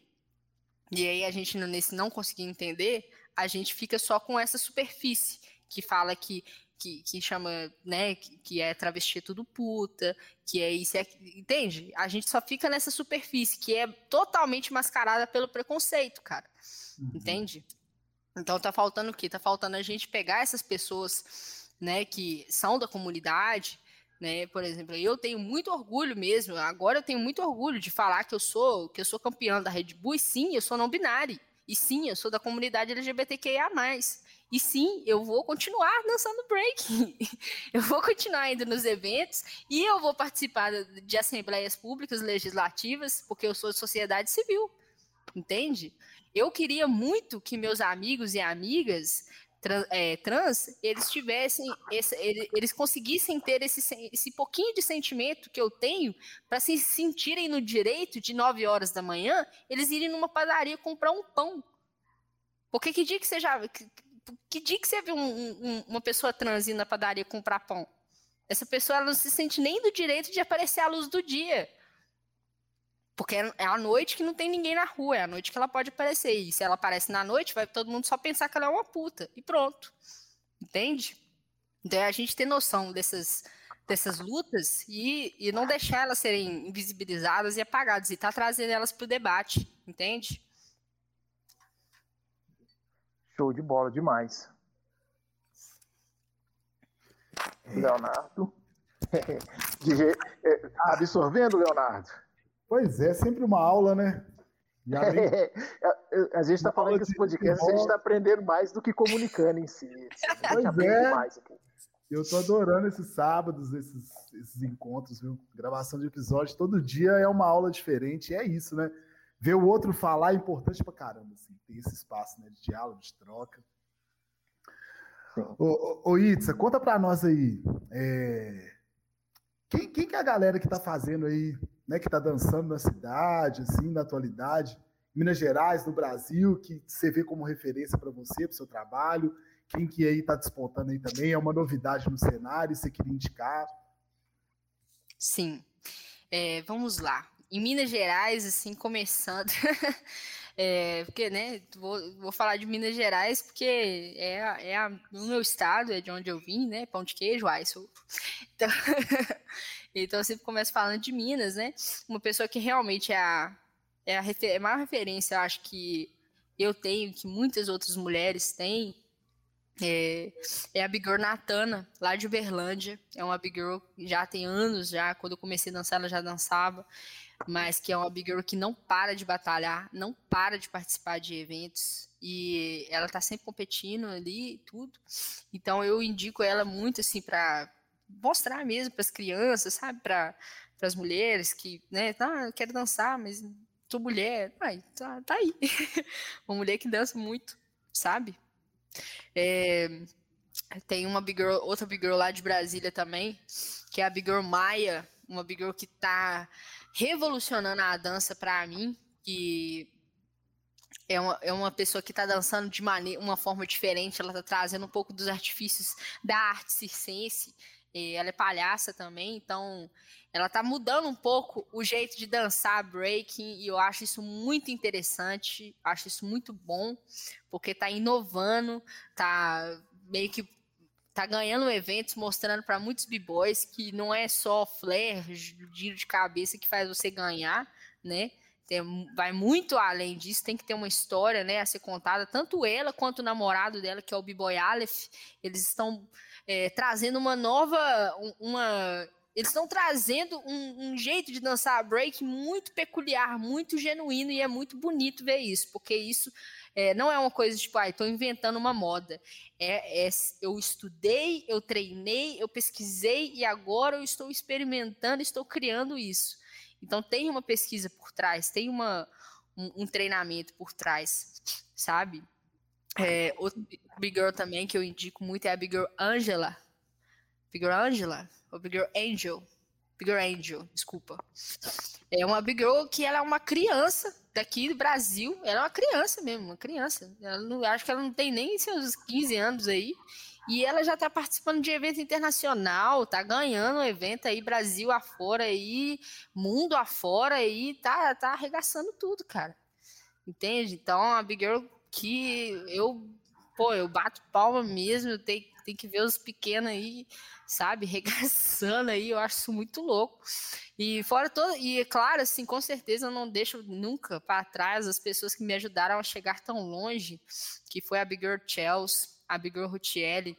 E aí a gente nesse não conseguir entender, a gente fica só com essa superfície que fala que que, que chama, né, que, que, é travesti é tudo puta, que é isso, é, entende? A gente só fica nessa superfície que é totalmente mascarada pelo preconceito, cara, uhum. entende? Então tá faltando o quê? Tá faltando a gente pegar essas pessoas né, que são da comunidade, né? Por exemplo, eu tenho muito orgulho mesmo. Agora eu tenho muito orgulho de falar que eu sou que eu sou campeã da Red Bull. E sim, eu sou não binário. E sim, eu sou da comunidade LGBTQIA+. E sim, eu vou continuar dançando break. eu vou continuar indo nos eventos e eu vou participar de assembleias públicas legislativas, porque eu sou de sociedade civil. Entende? Eu queria muito que meus amigos e amigas trans, é, trans eles tivessem, esse, eles conseguissem ter esse, esse pouquinho de sentimento que eu tenho para se sentirem no direito de 9 horas da manhã, eles irem numa padaria comprar um pão. Porque que dia que você já. Que, que dia que você viu um, um, uma pessoa trans ir na padaria comprar pão? Essa pessoa ela não se sente nem do direito de aparecer à luz do dia. Porque é, é a noite que não tem ninguém na rua, é a noite que ela pode aparecer. E se ela aparece na noite, vai todo mundo só pensar que ela é uma puta. E pronto. Entende? Então é a gente ter noção dessas, dessas lutas e, e não deixar elas serem invisibilizadas e apagadas. E tá trazendo elas para o debate. Entende? Show de bola demais. Leonardo. É, absorvendo, Leonardo? Pois é, sempre uma aula, né? É, a gente está falando que esse podcast a gente está aprendendo mais do que comunicando em si. Pois é. Eu tô adorando esses sábados, esses, esses encontros, viu? Gravação de episódio, todo dia é uma aula diferente, é isso, né? Ver o outro falar é importante pra caramba, assim, ter esse espaço né, de diálogo, de troca. Ô, ô, ô Itza, conta pra nós aí. É... Quem, quem que é a galera que tá fazendo aí né, que está dançando na cidade, assim, na atualidade, Minas Gerais, no Brasil, que você vê como referência para você, para o seu trabalho, quem que aí está despontando aí também, é uma novidade no cenário, você queria indicar? Sim, é, vamos lá. Em Minas Gerais, assim, começando, é, porque, né, vou, vou falar de Minas Gerais porque é, é a, o meu estado, é de onde eu vim, né, pão de queijo, ai, sou... Então, Então eu sempre começo falando de Minas, né? Uma pessoa que realmente é a, é a, refer, é a maior referência, eu acho que eu tenho, que muitas outras mulheres têm, é, é a Big Girl Natana, lá de Uberlândia. É uma Big Girl já tem anos já. Quando eu comecei a dançar, ela já dançava. Mas que é uma Big Girl que não para de batalhar, não para de participar de eventos. E ela tá sempre competindo ali tudo. Então eu indico ela muito assim para mostrar mesmo para as crianças, sabe? Para as mulheres que, né, ah, quero dançar, mas sou mulher. Ai, tá, tá aí. uma mulher que dança muito, sabe? É, tem uma big girl, outra big girl lá de Brasília também, que é a big girl Maia, uma big girl que tá revolucionando a dança para mim, que é uma, é uma pessoa que está dançando de maneira, uma forma diferente, ela está trazendo um pouco dos artifícios da arte circense, ela é palhaça também, então ela tá mudando um pouco o jeito de dançar breaking e eu acho isso muito interessante, acho isso muito bom, porque tá inovando, tá meio que tá ganhando eventos mostrando para muitos b-boys que não é só flare, giro de cabeça que faz você ganhar, né? Tem, vai muito além disso, tem que ter uma história, né, a ser contada, tanto ela quanto o namorado dela, que é o B-Boy Aleph, eles estão é, trazendo uma nova, uma Eles estão trazendo um, um, jeito de dançar break muito peculiar, muito genuíno, e é muito bonito ver isso, porque isso é, não é uma coisa tipo, ah, estou inventando uma moda. É, é, eu estudei, eu treinei, eu pesquisei e agora eu estou experimentando, estou criando isso. Então tem uma pesquisa por trás, tem uma, um, um treinamento por trás, sabe? É, outro Big Girl também que eu indico muito é a Big Girl Angela. Big Girl Angela? Ou Big Girl Angel? Big Angel, desculpa. É uma Big Girl que ela é uma criança daqui do Brasil. Ela é uma criança mesmo, uma criança. Ela não, acho que ela não tem nem seus 15 anos aí. E ela já está participando de evento internacional, tá ganhando um evento aí Brasil afora aí, mundo afora aí, tá, tá arregaçando tudo, cara. Entende? Então, a Big Girl que eu, pô, eu bato palma mesmo, tem, tem que ver os pequenos aí, sabe, regaçando aí, eu acho isso muito louco. E fora todo, e é claro, assim, com certeza eu não deixo nunca para trás as pessoas que me ajudaram a chegar tão longe, que foi a Big Girl Chelsea, a Big Girl Rutieli,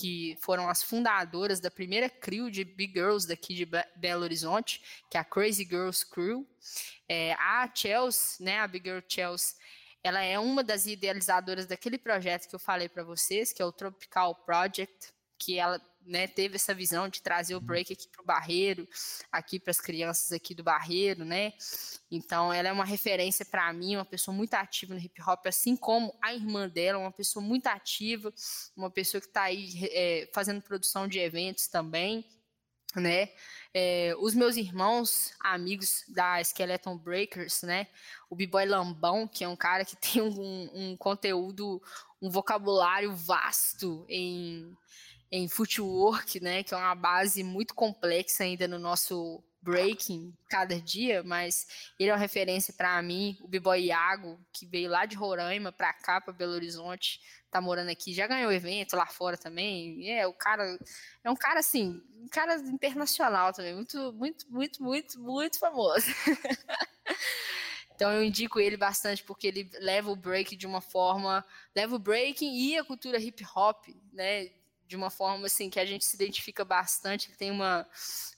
que foram as fundadoras da primeira crew de Big Girls daqui de Belo Horizonte, que é a Crazy Girls Crew. É, a Chelsea, né, a Big Girl Chelsea, ela é uma das idealizadoras daquele projeto que eu falei para vocês, que é o Tropical Project, que ela né, teve essa visão de trazer o uhum. break aqui para o Barreiro, aqui para as crianças aqui do Barreiro, né? Então, ela é uma referência para mim, uma pessoa muito ativa no hip hop, assim como a irmã dela, uma pessoa muito ativa, uma pessoa que está aí é, fazendo produção de eventos também, né? É, os meus irmãos, amigos da Skeleton Breakers, né? O B-Boy Lambão, que é um cara que tem um, um conteúdo, um vocabulário vasto em, em footwork, né? Que é uma base muito complexa ainda no nosso breaking cada dia, mas ele é uma referência para mim, o B-Boy Iago, que veio lá de Roraima para cá, para Belo Horizonte, tá morando aqui, já ganhou evento lá fora também. É, o cara é um cara assim, um cara internacional também, muito, muito, muito, muito, muito famoso. então eu indico ele bastante porque ele leva o break de uma forma, leva o breaking e a cultura hip hop, né, de uma forma assim que a gente se identifica bastante, ele tem uma,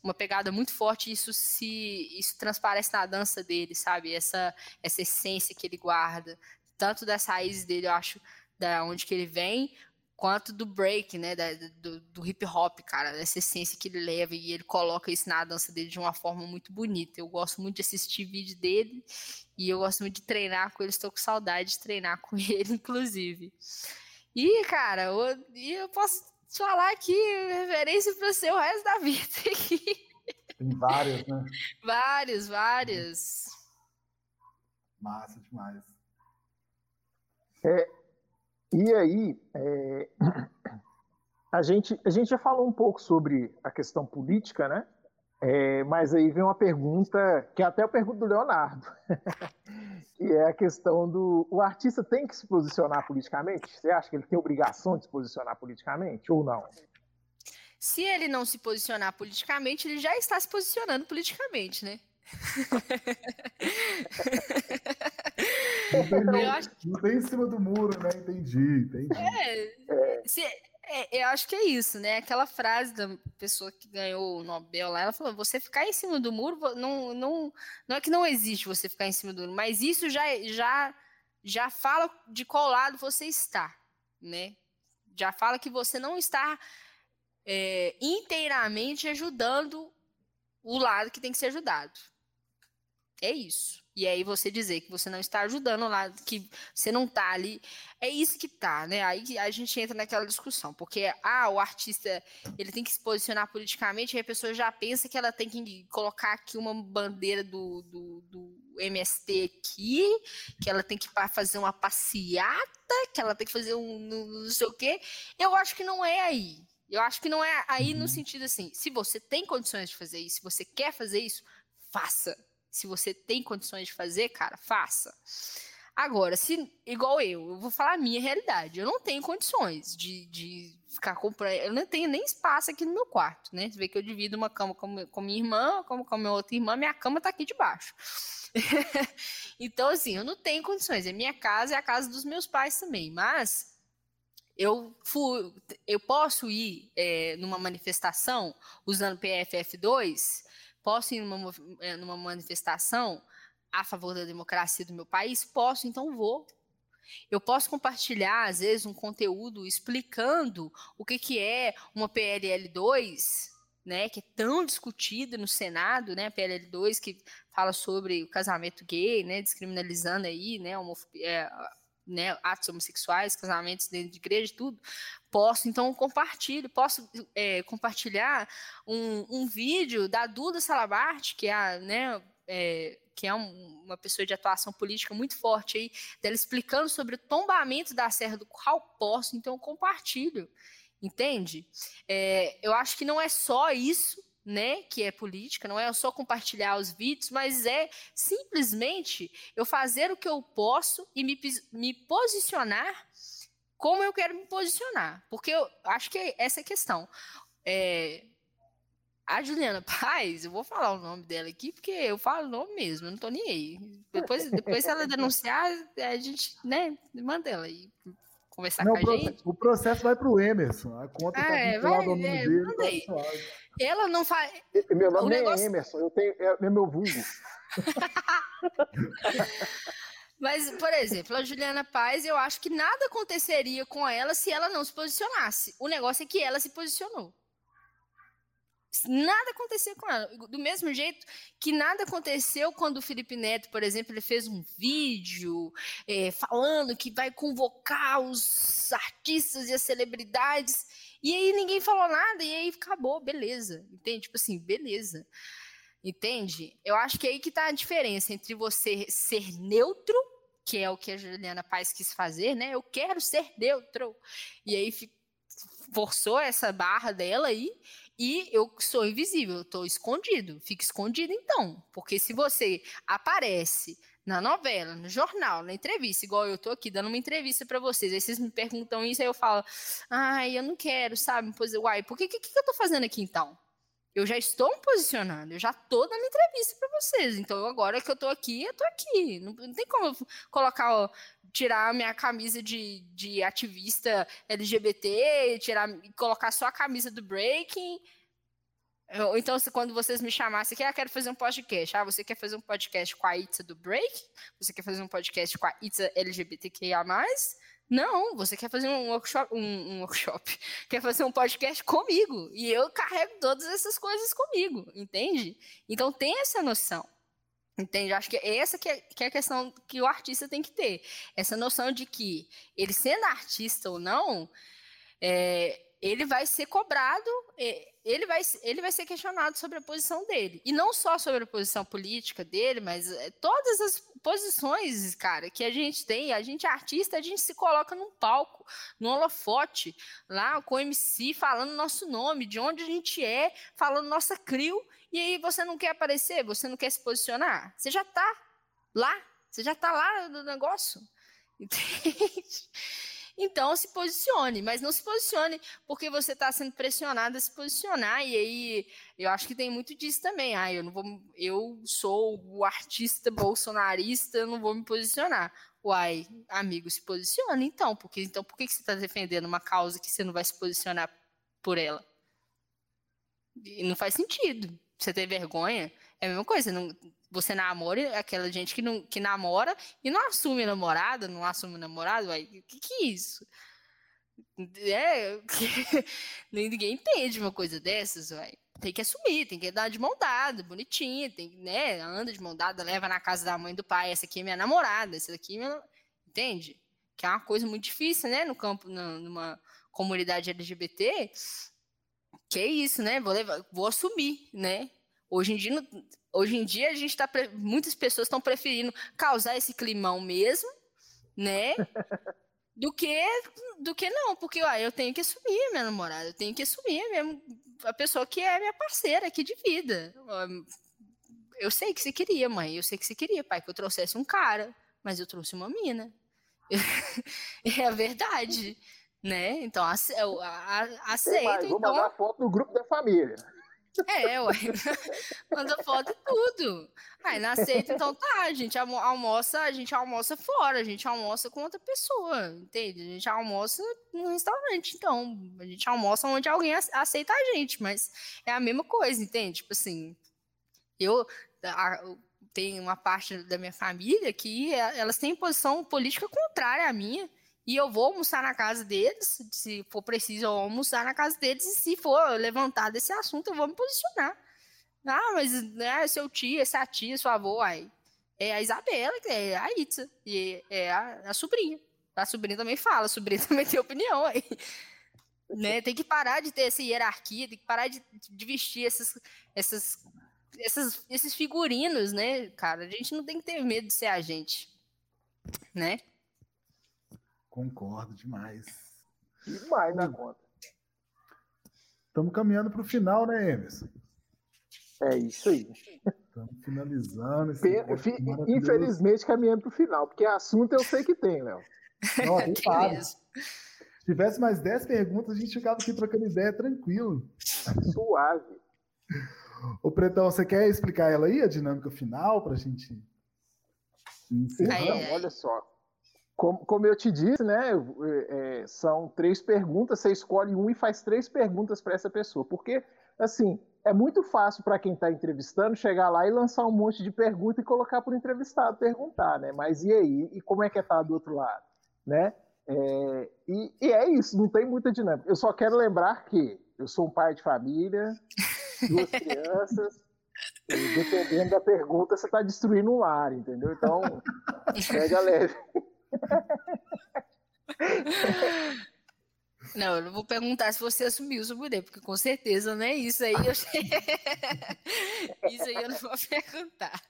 uma pegada muito forte, e isso se isso transparece na dança dele, sabe? Essa essa essência que ele guarda, tanto das raízes dele, eu acho da onde que ele vem, quanto do break, né, da, do, do, hip hop, cara, essa essência que ele leva e ele coloca isso na dança dele de uma forma muito bonita. Eu gosto muito de assistir vídeo dele e eu gosto muito de treinar com ele, estou com saudade de treinar com ele, inclusive. E, cara, eu, eu posso falar aqui referência para você o resto da vida aqui. Tem vários, né? Vários, vários. Massa demais. É, e aí, é, a, gente, a gente já falou um pouco sobre a questão política, né? É, mas aí vem uma pergunta, que é até a pergunta do Leonardo, que é a questão do. O artista tem que se posicionar politicamente? Você acha que ele tem obrigação de se posicionar politicamente ou não? Se ele não se posicionar politicamente, ele já está se posicionando politicamente, né? Não tem, acho... não tem em cima do muro, né? Entendi, entendi. É, se, é, eu acho que é isso, né? Aquela frase da pessoa que ganhou o Nobel lá, ela falou: você ficar em cima do muro, não, não, não é que não existe você ficar em cima do muro, mas isso já, já, já fala de qual lado você está, né? Já fala que você não está é, inteiramente ajudando o lado que tem que ser ajudado. É isso. E aí você dizer que você não está ajudando lá, que você não está ali, é isso que tá, né? Aí a gente entra naquela discussão, porque ah, o artista ele tem que se posicionar politicamente, e a pessoa já pensa que ela tem que colocar aqui uma bandeira do, do, do MST aqui, que ela tem que fazer uma passeata, que ela tem que fazer um não sei o quê. Eu acho que não é aí. Eu acho que não é aí no uhum. sentido assim, se você tem condições de fazer isso, se você quer fazer isso, faça se você tem condições de fazer, cara, faça. Agora, se igual eu, eu vou falar a minha realidade. Eu não tenho condições de, de ficar comprando. Eu não tenho nem espaço aqui no meu quarto, né? Você vê que eu divido uma cama com, com minha irmã, como com a minha outra irmã, minha cama tá aqui debaixo. então, assim, eu não tenho condições. É minha casa, é a casa dos meus pais também. Mas eu, fui, eu posso ir é, numa manifestação usando PFF2? Posso ir numa, é, numa manifestação a favor da democracia do meu país? Posso, então vou. Eu posso compartilhar, às vezes, um conteúdo explicando o que, que é uma PLL2, né, que é tão discutida no Senado, né, a PLL2, que fala sobre o casamento gay, né, descriminalizando aí, né, é, né, atos homossexuais, casamentos dentro de igreja, tudo, posso, então, compartilho, posso é, compartilhar um, um, vídeo da Duda Salabarte, que é a, né, é, que é um, uma pessoa de atuação política muito forte aí, dela explicando sobre o tombamento da Serra do Curral, posso, então, compartilho, entende? É, eu acho que não é só isso, né, que é política, não é só compartilhar os vídeos, mas é simplesmente eu fazer o que eu posso e me, me posicionar como eu quero me posicionar. Porque eu acho que é essa é a questão. É, a Juliana Paz, eu vou falar o nome dela aqui, porque eu falo o nome mesmo, eu não tô nem aí. Depois, depois se ela denunciar, a gente, né, manda ela aí conversar não, com a gente. O processo vai para o Emerson. A conta está é, vai, nome é, dele. Tá ela não faz. Meu nome o negócio... é Emerson, eu tenho, é, é meu vulgo. Mas, por exemplo, a Juliana Paz, eu acho que nada aconteceria com ela se ela não se posicionasse. O negócio é que ela se posicionou. Nada aconteceu com ela. Do mesmo jeito que nada aconteceu quando o Felipe Neto, por exemplo, ele fez um vídeo é, falando que vai convocar os artistas e as celebridades. E aí ninguém falou nada, e aí acabou, beleza. Entende? Tipo assim, beleza. Entende? Eu acho que é aí que tá a diferença entre você ser neutro, que é o que a Juliana Paz quis fazer, né? Eu quero ser neutro. E aí forçou essa barra dela aí e eu sou invisível, eu estou escondido. Fica escondido então, porque se você aparece na novela, no jornal, na entrevista, igual eu tô aqui dando uma entrevista para vocês, aí vocês me perguntam isso, aí eu falo, ai, eu não quero, sabe? Pois, uai, por que, que, que eu tô fazendo aqui então? Eu já estou me posicionando, eu já estou dando entrevista para vocês. Então, agora que eu estou aqui, eu estou aqui. Não, não, tem como colocar, ó, tirar a minha camisa de, de ativista LGBT, tirar, colocar só a camisa do breaking. Ou então, se, quando vocês me chamassem aqui, ah, quero fazer um podcast. Ah, você quer fazer um podcast com a Itza do Break? Você quer fazer um podcast com a Itza LGBTQIA+. Não, você quer fazer um workshop, um, um, workshop, quer fazer um podcast comigo. E eu carrego todas essas coisas comigo, entende? Então tem essa noção. Entende? Acho que é essa que é, que é a questão que o artista tem que ter. Essa noção de que ele sendo artista ou não, é, ele vai ser cobrado, ele vai, ele vai ser questionado sobre a posição dele. E não só sobre a posição política dele, mas é, todas as posições, cara, que a gente tem. A gente é artista, a gente se coloca num palco, no holofote, lá com o MC falando nosso nome, de onde a gente é, falando nossa crio. E aí você não quer aparecer, você não quer se posicionar. Você já está lá, você já está lá no negócio. Entende? Então se posicione, mas não se posicione porque você está sendo pressionado a se posicionar. E aí eu acho que tem muito disso também. Ah, eu não vou, eu sou o artista bolsonarista, eu não vou me posicionar. Uai, amigo, se posicione então, porque então por que você está defendendo uma causa que você não vai se posicionar por ela? E não faz sentido. Você ter vergonha é a mesma coisa. Não, você namora aquela gente que, não, que namora e não assume namorada, não assume namorado, vai, que, que é isso? É, ninguém entende uma coisa dessas, vai. Tem que assumir, tem que dar de mão dada, bonitinha, tem, né, anda de mão dada, leva na casa da mãe do pai, essa aqui é minha namorada, essa daqui é minha... Entende? Que é uma coisa muito difícil, né, no campo, numa comunidade LGBT, que é isso, né, vou, levar, vou assumir, né, Hoje em dia, hoje em dia a gente tá muitas pessoas estão preferindo causar esse climão mesmo, né? Do que do que não, porque ó, eu tenho que assumir minha namorada, eu tenho que assumir mesmo a pessoa que é minha parceira aqui de vida. Eu sei que você queria, mãe, eu sei que você queria, pai, que eu trouxesse um cara, mas eu trouxe uma mina. é a verdade, né? Então, aceita. Vou então... mandar foto no grupo da família. É, ué. Manda foto tudo. Aí não aceita, então tá, a gente almoça, a gente almoça fora, a gente almoça com outra pessoa, entende? A gente almoça no restaurante, então. A gente almoça onde alguém aceita a gente, mas é a mesma coisa, entende? Tipo assim, eu tem uma parte da minha família que é, elas têm posição política contrária à minha. E eu vou almoçar na casa deles, se for preciso, eu vou almoçar na casa deles, e se for levantado esse assunto, eu vou me posicionar. Ah, mas né, seu tio, essa tia, seu avô, aí. É a Isabela, que é a Itza, e é a, a sobrinha. A sobrinha também fala, a sobrinha também tem opinião aí. Né? Tem que parar de ter essa hierarquia, tem que parar de, de vestir essas, essas esses, esses figurinos, né, cara? A gente não tem que ter medo de ser a gente, né? Concordo demais. Demais na conta. Estamos caminhando para o final, né, Emerson? É isso aí. Estamos finalizando. Infelizmente, caminhando para o final, porque assunto eu sei que tem, Léo. Se tivesse mais 10 perguntas, a gente ficava aqui trocando ideia tranquilo. Suave. Ô, Pretão, você quer explicar ela aí, a dinâmica final, para a gente encerrar? Olha só. Como, como, eu te disse, né, é, são três perguntas, você escolhe um e faz três perguntas para essa pessoa. Porque, assim, é muito fácil para quem está entrevistando chegar lá e lançar um monte de pergunta e colocar para o entrevistado perguntar, né? Mas e aí? E como é que é estar tá do outro lado? Né? É, e, e, é isso, não tem muita dinâmica. Eu só quero lembrar que eu sou um pai de família, duas crianças. E dependendo da pergunta, você está destruindo um lar, entendeu? Então, pega leve. Não, eu não vou perguntar se você assumiu o poder, porque com certeza não é isso aí. Eu... isso aí eu não vou perguntar.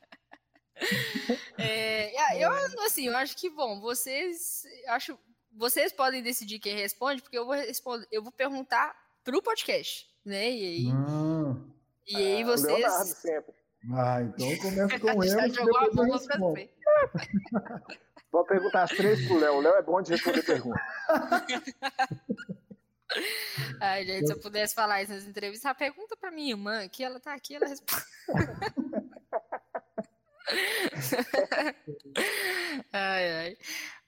É, eu, assim, eu acho que, bom, vocês, acho, vocês podem decidir quem responde, porque eu vou responder, eu vou perguntar para o podcast né? E aí, ah. e aí vocês. Leonardo sempre. Ah, então começa com ele. Já jogou a bomba pra você. Vou perguntar as três pro Léo. O Léo é bom de responder perguntas. Ai, gente, se eu pudesse falar isso nas entrevistas, a pergunta para minha irmã, que ela tá aqui, ela responde. ai, ai.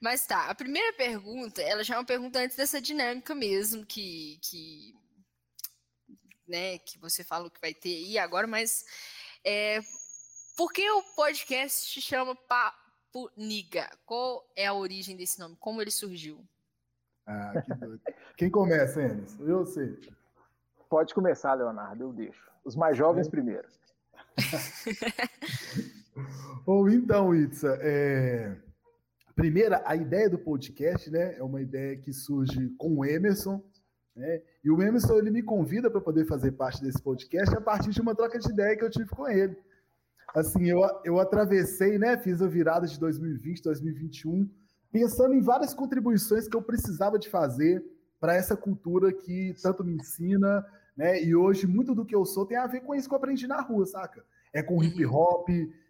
Mas tá, a primeira pergunta, ela já é uma pergunta antes dessa dinâmica mesmo, que, que né, que você falou que vai ter aí agora, mas é, por que o podcast se chama Papo Niga? Qual é a origem desse nome? Como ele surgiu? Ah, que doido. Quem começa, Enes? Eu sei. Pode começar, Leonardo, eu deixo. Os mais jovens é. primeiro. Ou então, Itza, é... primeira, a ideia do podcast, né, é uma ideia que surge com o Emerson, né? E o Emerson ele me convida para poder fazer parte desse podcast a partir de uma troca de ideia que eu tive com ele. Assim, eu, eu atravessei, né, fiz a virada de 2020, 2021, pensando em várias contribuições que eu precisava de fazer para essa cultura que tanto me ensina, né? E hoje muito do que eu sou tem a ver com isso que eu aprendi na rua, saca? É com hip hop,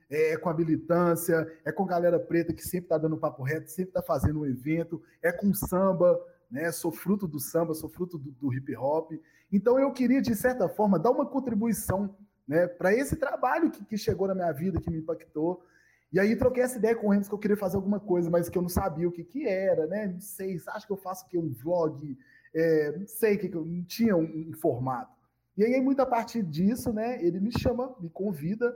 é com a militância, é com galera preta que sempre está dando papo reto, sempre está fazendo um evento, é com samba, né? Sou fruto do samba, sou fruto do, do hip hop. Então eu queria, de certa forma, dar uma contribuição né, para esse trabalho que, que, chegou na minha vida, que me impactou. E aí troquei essa ideia com o Remus que eu queria fazer alguma coisa, mas que eu não sabia o que, que era, né? Não sei, acho que eu faço que um vlog, é, não sei que, que eu não tinha um, um, formato. E aí, muito a partir disso, né, ele me chama, me convida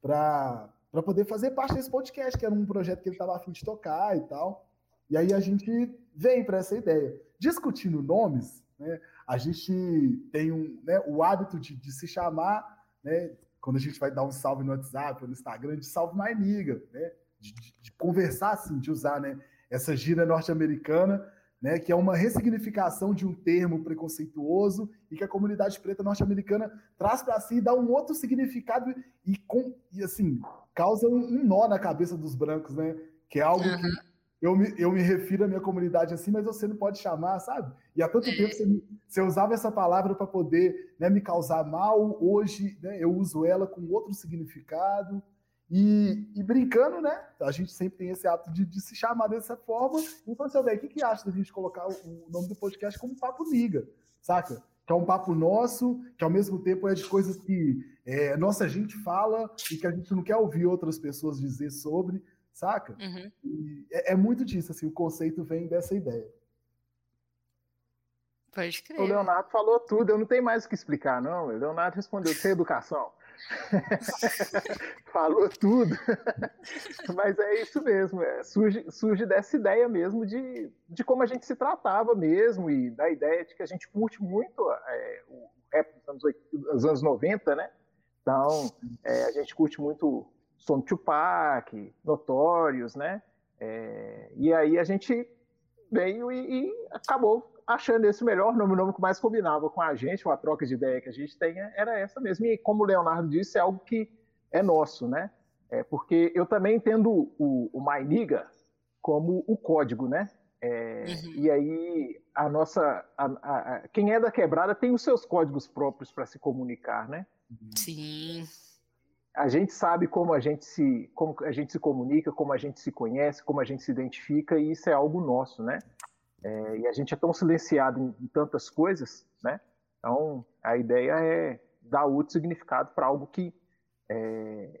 para poder fazer parte desse podcast, que era um projeto que ele estava afim de tocar e tal. E aí a gente vem para essa ideia. Discutindo nomes, né, a gente tem um, né, o hábito de, de, se chamar, né, quando a gente vai dar um salve no WhatsApp no Instagram, de salve mais amiga, né, de, de, de, conversar assim, de usar né, essa gíria norte-americana, né, que é uma ressignificação de um termo preconceituoso e que a comunidade preta norte-americana traz para si e dá um outro significado e, com, e assim, causa um, um, nó na cabeça dos brancos, né, que é algo uhum. que eu me, eu me refiro à minha comunidade assim, mas você não pode chamar, sabe? E há tanto tempo você, você usava essa palavra para poder né, me causar mal, hoje né, eu uso ela com outro significado. E, e, brincando, né? A gente sempre tem esse ato de, de se chamar dessa forma. Então, velho, o que, que acha da gente colocar o, o, nome do podcast como Papo Niga, saca? que é um papo nosso, que ao mesmo tempo é de coisas que é, nossa gente fala e que a gente não quer ouvir outras pessoas dizer sobre, saca? Uhum. É, é, muito disso, assim, o conceito vem dessa ideia. Pode crer. O Leonardo falou tudo, eu não tenho mais o que explicar, não. O Leonardo respondeu, sem educação. Falou tudo. Mas é isso mesmo. É, surge, surge dessa ideia mesmo de, de como a gente se tratava mesmo e da ideia de que a gente curte muito é, o rap dos anos, 80, dos anos 90, né? Então, é, a gente curte muito som Tupac, Notorious, né? É, e aí a gente veio e, e acabou achando esse melhor nome, o nome que mais combinava com a gente, com a troca de ideia que a gente tem, era essa mesmo. E como o Leonardo disse, é algo que é nosso, né? É porque eu também entendo o, o MyNiga como o código, né? É, uhum. E aí a nossa, a, a, a, quem é da quebrada tem os seus códigos próprios para se comunicar, né? Sim. A gente sabe como a gente se, como a gente se comunica, como a gente se conhece, como a gente se identifica e isso é algo nosso, né? É, e a gente é tão silenciado em, em, tantas coisas, né? Então, a ideia é dar outro significado para algo que é,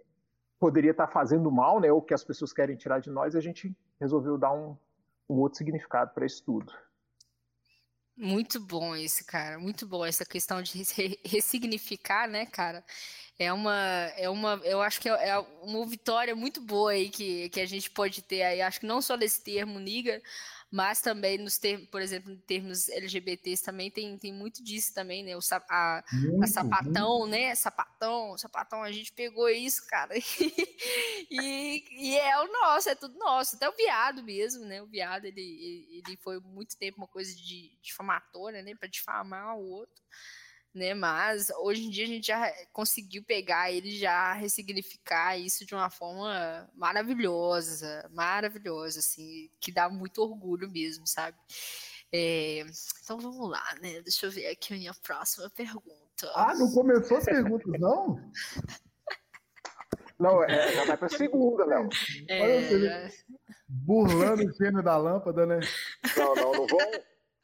poderia estar tá fazendo mal, né? Ou que as pessoas querem tirar de nós, e a gente resolveu dar um, um outro significado para isso tudo. Muito bom esse, cara. Muito bom essa questão de ressignificar, né, cara? É uma, é uma, eu acho que é, é uma vitória muito boa aí que, que a gente pode ter aí. Acho que não só desse termo niga, mas também nos termos, por exemplo, em termos LGBTs também tem, tem muito disso também, né? O, a, muito, a sapatão, muito. né? Sapatão, sapatão, a gente pegou isso, cara. e, e é o nosso, é tudo nosso. Até o viado mesmo, né? O viado, ele, ele foi muito tempo uma coisa de difamatória, né? Para difamar o outro né? Mas hoje em dia a gente já conseguiu pegar ele já ressignificar isso de uma forma maravilhosa, maravilhosa, assim, que dá muito orgulho mesmo, sabe? É, então vamos lá, né? Deixa eu ver aqui a minha próxima pergunta. Ah, não começou as perguntas, não? Não, é, já vai para a segunda, Léo. É... Burlando o gênio da lâmpada, né? Não, não, não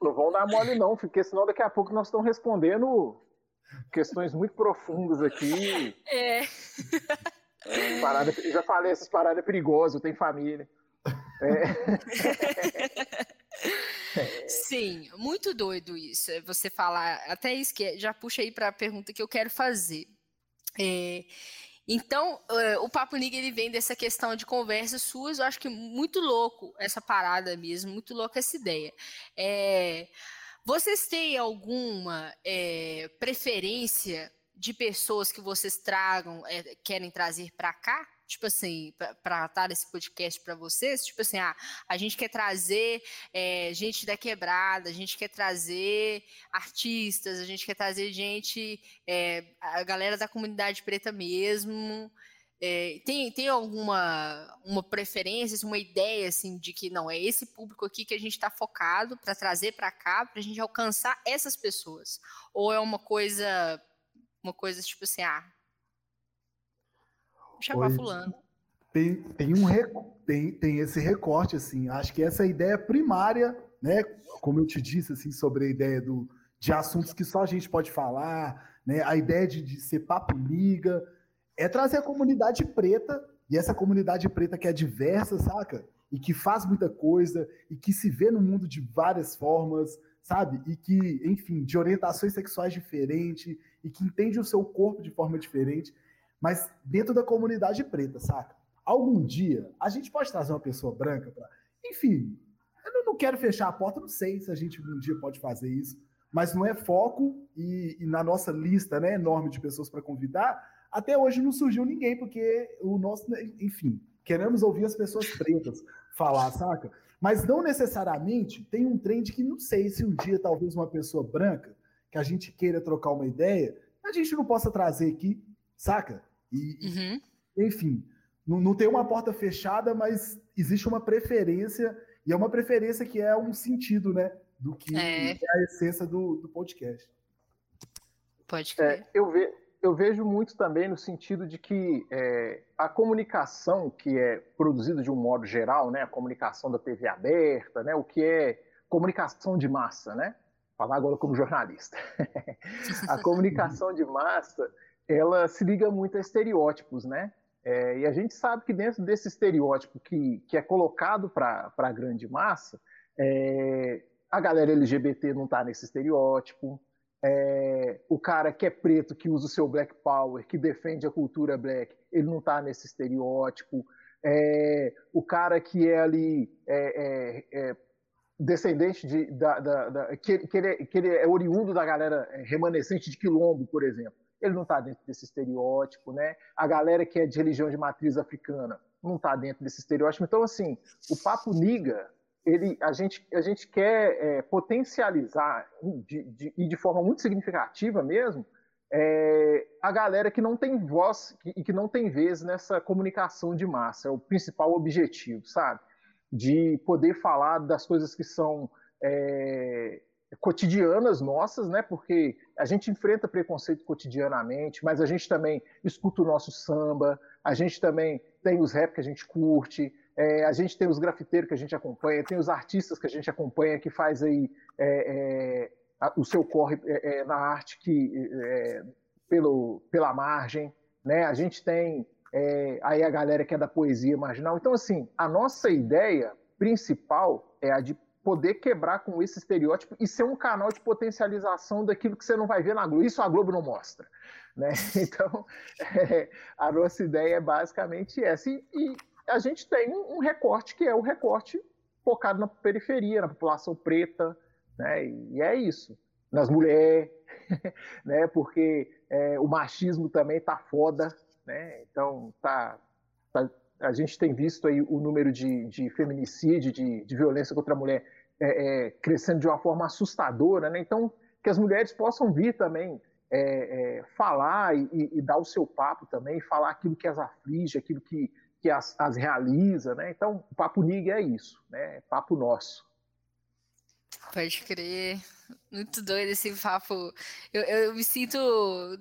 não vão dar mole, não, porque senão daqui a pouco nós estamos respondendo questões muito profundas aqui. É. Parada, já falei, essas paradas perigosas, eu tenho família. É. Sim, muito doido isso. É você falar, até isso que já puxa aí para a pergunta que eu quero fazer. É, então, uh, o Papo Niga ele vem dessa questão de conversas suas, eu acho que muito louco essa parada mesmo, muito louco essa ideia. É, vocês têm alguma é, preferência de pessoas que vocês tragam, é, querem trazer para cá? Tipo assim, para estar esse podcast para vocês, tipo assim, ah, a gente quer trazer é, gente da quebrada, a gente quer trazer artistas, a gente quer trazer gente, é, a galera da comunidade preta mesmo. É, tem, tem alguma uma preferência, assim, uma ideia assim de que não é esse público aqui que a gente está focado para trazer para cá, para a gente alcançar essas pessoas? Ou é uma coisa, uma coisa tipo assim, ah, chamar fulano. Tem, tem, um, tem, tem esse recorte, assim, acho que essa é a ideia primária, né, como eu te disse, assim, sobre a ideia do, de assuntos que só a gente pode falar, né, a ideia de, de ser papo liga, é trazer a comunidade preta, e essa comunidade preta que é diversa, saca? E que faz muita coisa, e que se vê no mundo de várias formas, sabe? E que, enfim, de orientações sexuais diferentes, e que entende o seu corpo de forma diferente mas dentro da comunidade preta, saca? Algum dia a gente pode trazer uma pessoa branca para. Enfim, eu não quero fechar a porta, não sei se a gente um dia pode fazer isso, mas não é foco e, e na nossa lista né, enorme de pessoas para convidar, até hoje não surgiu ninguém, porque o nosso, enfim, queremos ouvir as pessoas pretas falar, saca? Mas não necessariamente tem um trend que não sei se um dia talvez uma pessoa branca que a gente queira trocar uma ideia, a gente não possa trazer aqui saca? E, uhum. enfim, não, não tem uma porta fechada, mas existe uma preferência, e é uma preferência que é um sentido, né? Do que é, é a essência do, do podcast. Pode é, crer. É, eu, ve, eu vejo muito também no sentido de que é, a comunicação que é produzida de um modo geral, né? A comunicação da TV aberta, né? O que é comunicação de massa, né? falar agora como jornalista. a comunicação de massa, ela se liga muito a estereótipos, né? É, e a gente sabe que dentro desse estereótipo que, que é colocado para a grande massa, é, a galera LGBT não está nesse estereótipo, é, o cara que é preto, que usa o seu black power, que defende a cultura black, ele não está nesse estereótipo. É, o cara que é ali é, é, descendente de, da, da, da que, que, ele é, que, ele é, oriundo da galera remanescente de quilombo, por exemplo ele não está dentro desse estereótipo, né? A galera que é de religião de matriz africana não está dentro desse estereótipo. Então, assim, o papo niga, ele, a gente, a gente quer é, potencializar de, de, e de forma muito significativa mesmo é, a galera que não tem voz e que, que não tem vez nessa comunicação de massa. É o principal objetivo, sabe? De poder falar das coisas que são é, cotidianas nossas, né? Porque a gente enfrenta preconceito cotidianamente, mas a gente também escuta o nosso samba, a gente também tem os rap que a gente curte, é, a gente tem os grafiteiros que a gente acompanha, tem os artistas que a gente acompanha que faz aí é, é, o seu corre é, é, na arte que é, pelo, pela margem, né? A gente tem aí a galera que é da poesia marginal. Então, assim, a nossa ideia principal é a de poder quebrar com esse estereótipo e ser um canal de potencialização daquilo que você não vai ver na Globo. Isso a Globo não mostra. Né? Então, é, a nossa ideia é basicamente essa. E, e a gente tem um recorte que é o recorte focado na periferia, na população preta, né? e é isso. Nas mulheres, né? porque é, o machismo também tá foda, né? então tá, tá a gente tem visto aí o número de, de feminicídio, de, de, violência contra a mulher é, é, crescendo de uma forma assustadora, né? Então, que as mulheres possam vir também é, é falar e, e, dar o seu papo também, falar aquilo que as aflige, aquilo que, que as, as realiza, né? Então, o Papo Nig é isso, né? É papo nosso. Pode crer. Muito doido esse papo. Eu, eu me sinto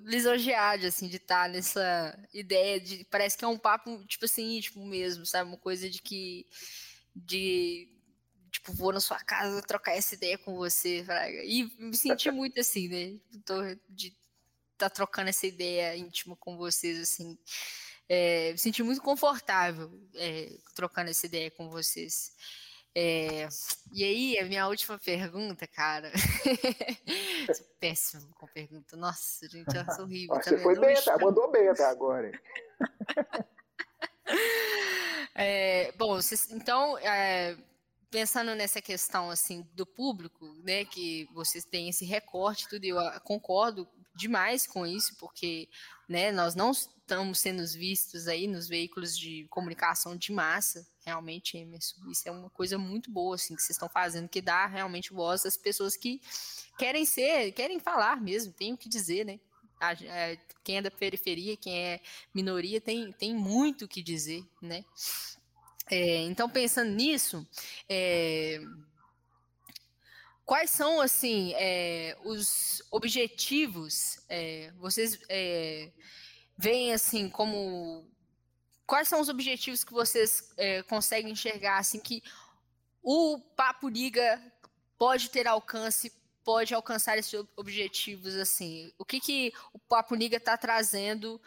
lisonjeado, assim, de estar nessa ideia de. Parece que é um papo, tipo assim, íntimo mesmo, sabe? Uma coisa de que. De tipo, vou na sua casa trocar essa ideia com você, Fraga. E me senti muito assim, né? Tô de estar tá trocando essa ideia íntima com vocês, assim. É, me senti muito confortável é, trocando essa ideia com vocês. É, e aí, a minha última pergunta, cara. péssimo com pergunta. Nossa, gente, é horrível. Tá você foi bem, tá, mandou bem até agora. É, bom, vocês, então, é, pensando nessa questão assim do público, né, que vocês têm esse recorte, tudo eu ah, concordo demais com isso, porque, né, nós não estamos sendo vistos aí nos veículos de comunicação de massa, realmente, Emerson, isso é uma coisa muito boa assim que vocês estão fazendo, que dá realmente voz às pessoas que querem ser, querem falar mesmo, tem o que dizer, né? É, quem é da periferia, quem é minoria, tem, tem muito o que dizer, né? É, então, pensando nisso, é, quais são assim é, os objetivos? É, vocês é, veem assim como quais são os objetivos que vocês é, conseguem enxergar assim que o Papo Liga pode ter alcance pode alcançar esses objetivos assim? O que, que o Papo Liga está trazendo,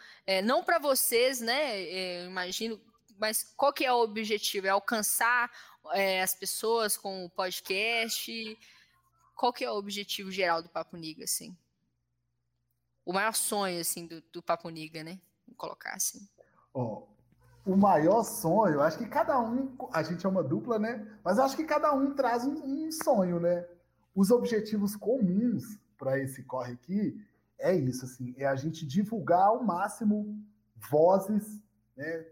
não para vocês, né? Imagino mas qual que é o objetivo? É alcançar é, as pessoas com o podcast? Qual que é o objetivo geral do Papo Niga, assim? O maior sonho, assim, do, do Papo Niga, né? Vou colocar assim. Oh, o maior sonho, acho que cada um, a gente é uma dupla, né? Mas acho que cada um traz um, um sonho, né? Os objetivos comuns para esse corre aqui é isso, assim, é a gente divulgar ao máximo vozes, né?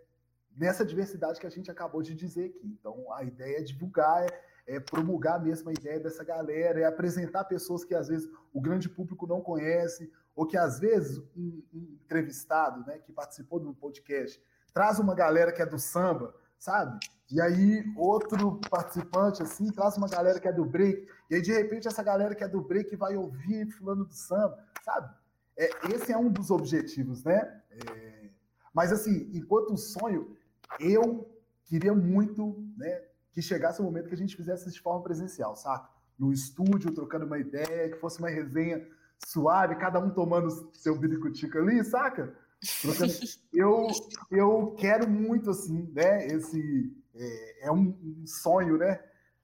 Nessa diversidade que a gente acabou de dizer aqui. Então, a ideia é divulgar, é, é promulgar mesmo a ideia dessa galera, é apresentar pessoas que às vezes o grande público não conhece, ou que às vezes um, um entrevistado, né, que participou do podcast, traz uma galera que é do samba, sabe? E aí outro participante assim traz uma galera que é do break, e aí de repente essa galera que é do break vai ouvir fulano do samba, sabe? É, esse é um dos objetivos, né? É, mas assim, enquanto o sonho, eu queria muito né, que chegasse o momento que a gente fizesse de forma presencial, saca? no estúdio, trocando uma ideia, que fosse uma resenha suave, cada um tomando seu biricutico ali, saca? Trocando... eu, eu quero muito, assim, né? Esse é, é um, um, sonho, né?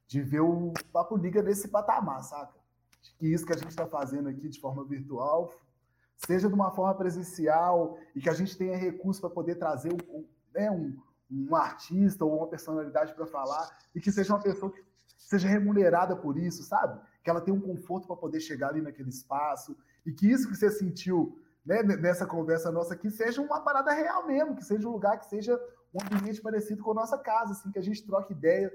De ver o Papo Liga nesse patamar, saca? Que isso que a gente está fazendo aqui de forma virtual seja de uma forma presencial e que a gente tenha recurso para poder trazer um, né, um, um artista ou uma personalidade para falar e que seja uma pessoa que seja remunerada por isso, sabe? Que ela tenha um conforto para poder chegar ali naquele espaço e que isso que você sentiu né, nessa conversa nossa aqui seja uma parada real mesmo, que seja um lugar que seja um ambiente parecido com a nossa casa, assim, que a gente troque ideia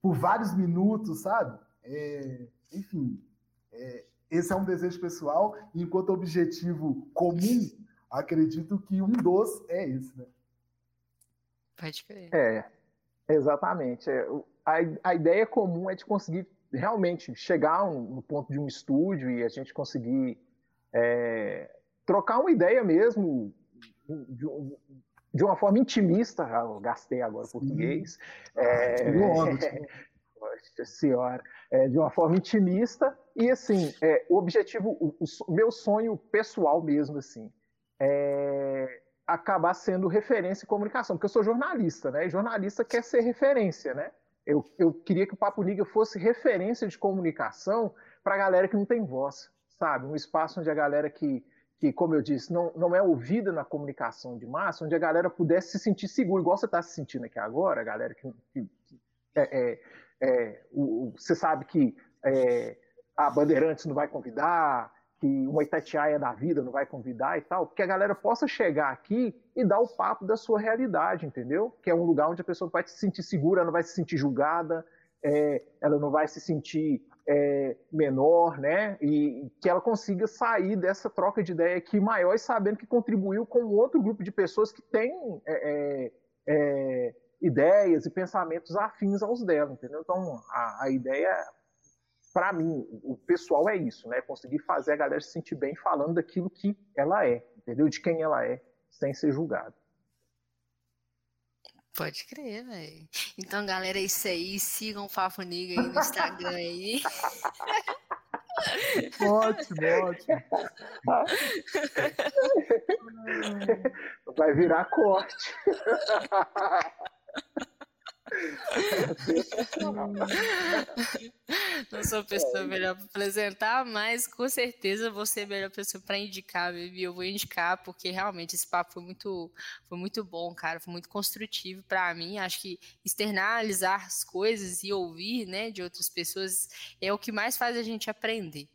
por vários minutos, sabe? É, enfim, é, esse é um desejo pessoal, enquanto objetivo comum, acredito que um dos é esse, né? Pode crer. É, exatamente. É, a, a ideia comum é de conseguir realmente chegar no ponto de um estúdio e a gente conseguir é, trocar uma ideia mesmo de, de, uma forma intimista. Ah, eu gastei agora o português. É, Nossa senhora, é, de uma forma intimista e assim, é, o objetivo, o, o, meu sonho pessoal mesmo assim, é acabar sendo referência em comunicação, porque eu sou jornalista, né? E jornalista quer ser referência, né? Eu, eu queria que o Papo Liga fosse referência de comunicação para a galera que não tem voz, sabe? Um espaço onde a galera que, que como eu disse, não, não é ouvida na comunicação de massa, onde a galera pudesse se sentir seguro, igual você está se sentindo aqui agora, a galera que, que, que é, é, é, o, você sabe que é, a Bandeirantes não vai convidar, que uma Itatiaia da vida não vai convidar e tal, que a galera possa chegar aqui e dar o papo da sua realidade, entendeu? Que é um lugar onde a pessoa vai se sentir segura, ela não vai se sentir julgada, é, ela não vai se sentir é, menor, né? E que ela consiga sair dessa troca de ideia aqui maior e sabendo que contribuiu com outro grupo de pessoas que tem é, é, é ideias e pensamentos afins aos dela, entendeu? Então, a, a ideia, para mim, o pessoal é isso, né? Conseguir fazer a galera se sentir bem falando daquilo que ela é, entendeu? De quem ela é, sem ser julgado. Pode crer, velho. Então, galera, é isso aí. Sigam o Fafo Niga aí no Instagram aí. ótimo, ótimo. Vai virar corte. Não sou a pessoa melhor para apresentar, mas com certeza você é a melhor pessoa para indicar. Eu vou indicar porque realmente esse papo foi muito, foi muito bom, cara. Foi muito construtivo para mim. Acho que externalizar as coisas e ouvir, né, de outras pessoas é o que mais faz a gente aprender,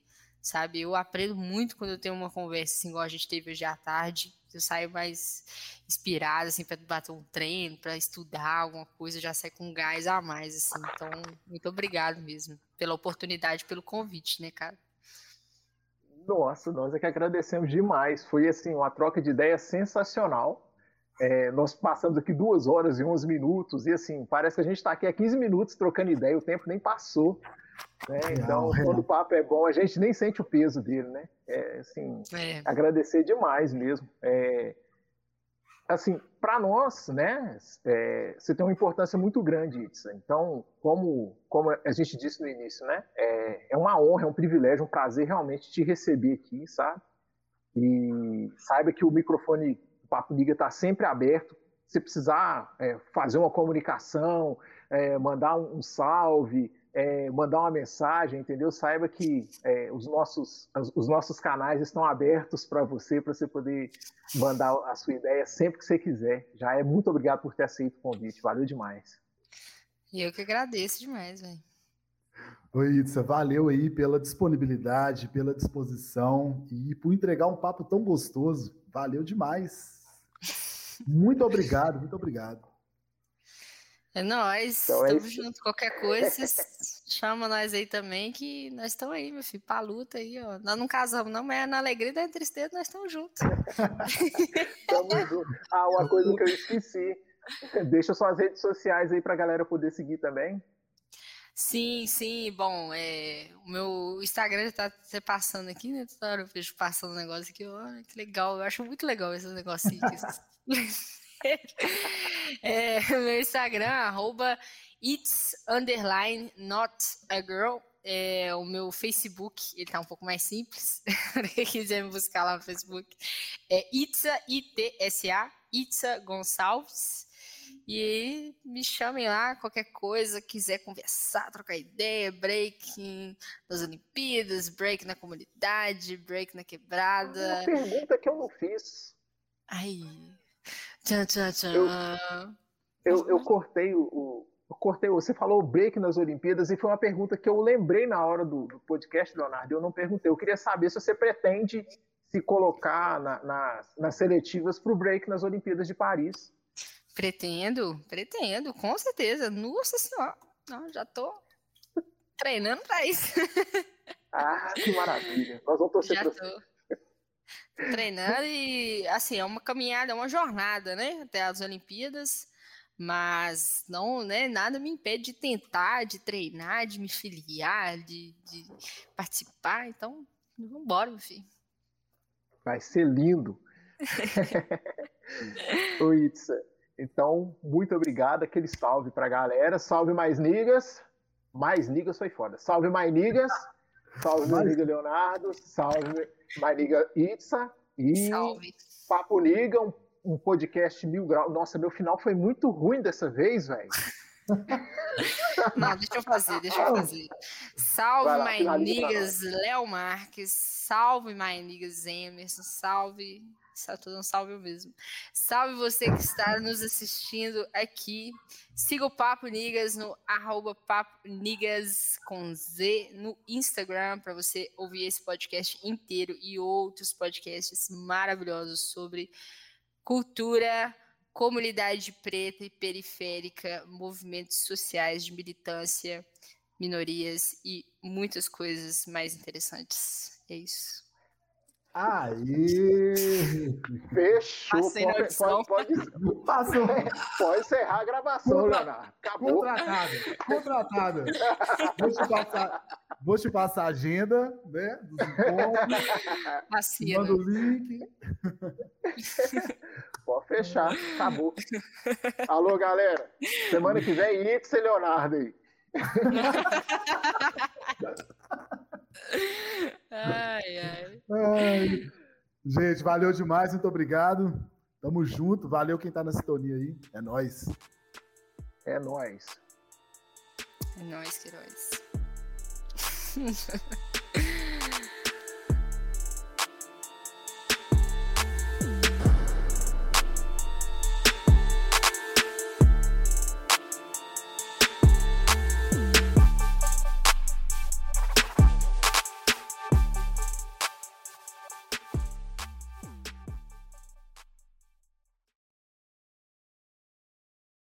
sabe? Eu aprendo muito quando eu tenho uma conversa assim, igual a gente teve hoje à tarde eu saio mais inspirada, assim, para bater um treino, para estudar alguma coisa, já saio com gás a mais, assim. Então, muito obrigado mesmo pela oportunidade, pelo convite, né, cara? Nossa, nós é que agradecemos demais. Foi, assim, uma troca de ideias sensacional. É, nós passamos aqui duas horas e onze minutos, e assim, parece que a gente está aqui há 15 minutos trocando ideia, o tempo nem passou. Né? Então, quando o papo é bom, a gente nem sente o peso dele, né? É, assim, é. agradecer demais mesmo. É, assim, para nós, né, é, você tem uma importância muito grande, Itza. Então, como, como a gente disse no início, né, é, é uma honra, é um privilégio, um prazer realmente te receber aqui, sabe? E saiba que o microfone do Papo Liga está sempre aberto. Se precisar é, fazer uma comunicação, é, mandar um, um salve, é, mandar uma mensagem, entendeu? Saiba que é, os, nossos, os nossos canais estão abertos para você, para você poder mandar a sua ideia sempre que você quiser. Já é muito obrigado por ter aceito o convite, valeu demais. E eu que agradeço demais, velho. Oi, Itza, valeu aí pela disponibilidade, pela disposição e por entregar um papo tão gostoso. Valeu demais. Muito obrigado, muito obrigado. É nóis, então, é junto. Qualquer coisa, chama nós aí também, que nós estamos aí, meu filho, pra luta aí, ó. Nós não casamos, não, mas é na alegria e na tristeza nós estamos juntos. Tamo junto. Ah, uma coisa que eu esqueci. Deixa suas redes sociais aí pra galera poder seguir também. Sim, sim, bom, é, o meu Instagram está tá passando aqui, né? Toda hora eu vejo passando um negócio aqui, olha que legal, eu acho muito legal esses negocinhos. é, meu Instagram, arroba it's underline not a girl. é, o meu Facebook, ele tá um pouco mais simples, quem quiser me buscar lá no Facebook, é Itza, I-T-S-A, Itza Gonçalves. E me chamem lá, qualquer coisa, quiser conversar, trocar ideia, break nas Olimpíadas, break na comunidade, break na quebrada. Uma pergunta que eu não fiz. Ai. Tchan, tchan, tchan. Eu, eu, eu cortei o, o, eu cortei, você falou break nas Olimpíadas e foi uma pergunta que eu lembrei na hora do, do podcast, Leonardo. Eu não perguntei. Eu queria saber se você pretende se colocar na, na, nas seletivas para o break nas Olimpíadas de Paris. Pretendo, pretendo, com certeza. Nossa senhora, não, já tô treinando para isso. Ah, que maravilha. Nós vamos torcer já tô. Treinando e, assim, é uma caminhada, é uma jornada, né? Até as Olimpíadas. Mas não, né, nada me impede de tentar, de treinar, de me filiar, de, de participar. Então, vamos embora, meu filho. Vai ser lindo. Oi, Itza. Então, muito obrigado. Aquele salve pra galera. Salve mais nigas. Mais nigas foi foda. Salve mais nigas. Salve mais niga Leonardo. Salve mais niga Itza. E salve. Papo Niga, um um podcast mil graus. Nossa, meu final foi muito ruim dessa vez, velho. Não, deixa eu fazer, deixa eu fazer. Salve, niggas, Léo Marques. Salve, my niggas, Emerson. Salve. Está tudo um salve mesmo. Salve você que está nos assistindo aqui. Siga o Papo Nigas no arroba Papo Nigas com Z no Instagram para você ouvir esse podcast inteiro e outros podcasts maravilhosos sobre cultura, comunidade preta e periférica, movimentos sociais de militância, minorias e muitas coisas mais interessantes. É isso. Aí! Fechou! Passei pode, pode, pode, Passou. pode encerrar a gravação, Contra... Leonardo. Acabou. Contratado. Contratado. vou, te passar, vou te passar a agenda, né? Dos encontros. Manda o link. Pode fechar. Acabou. Alô, galera. Semana que vem, Ix e Leonardo aí. ai, ai. ai. Gente, valeu demais, muito obrigado. Tamo junto, valeu quem tá na sintonia aí. É nós. É nós. É nós, Queiroz.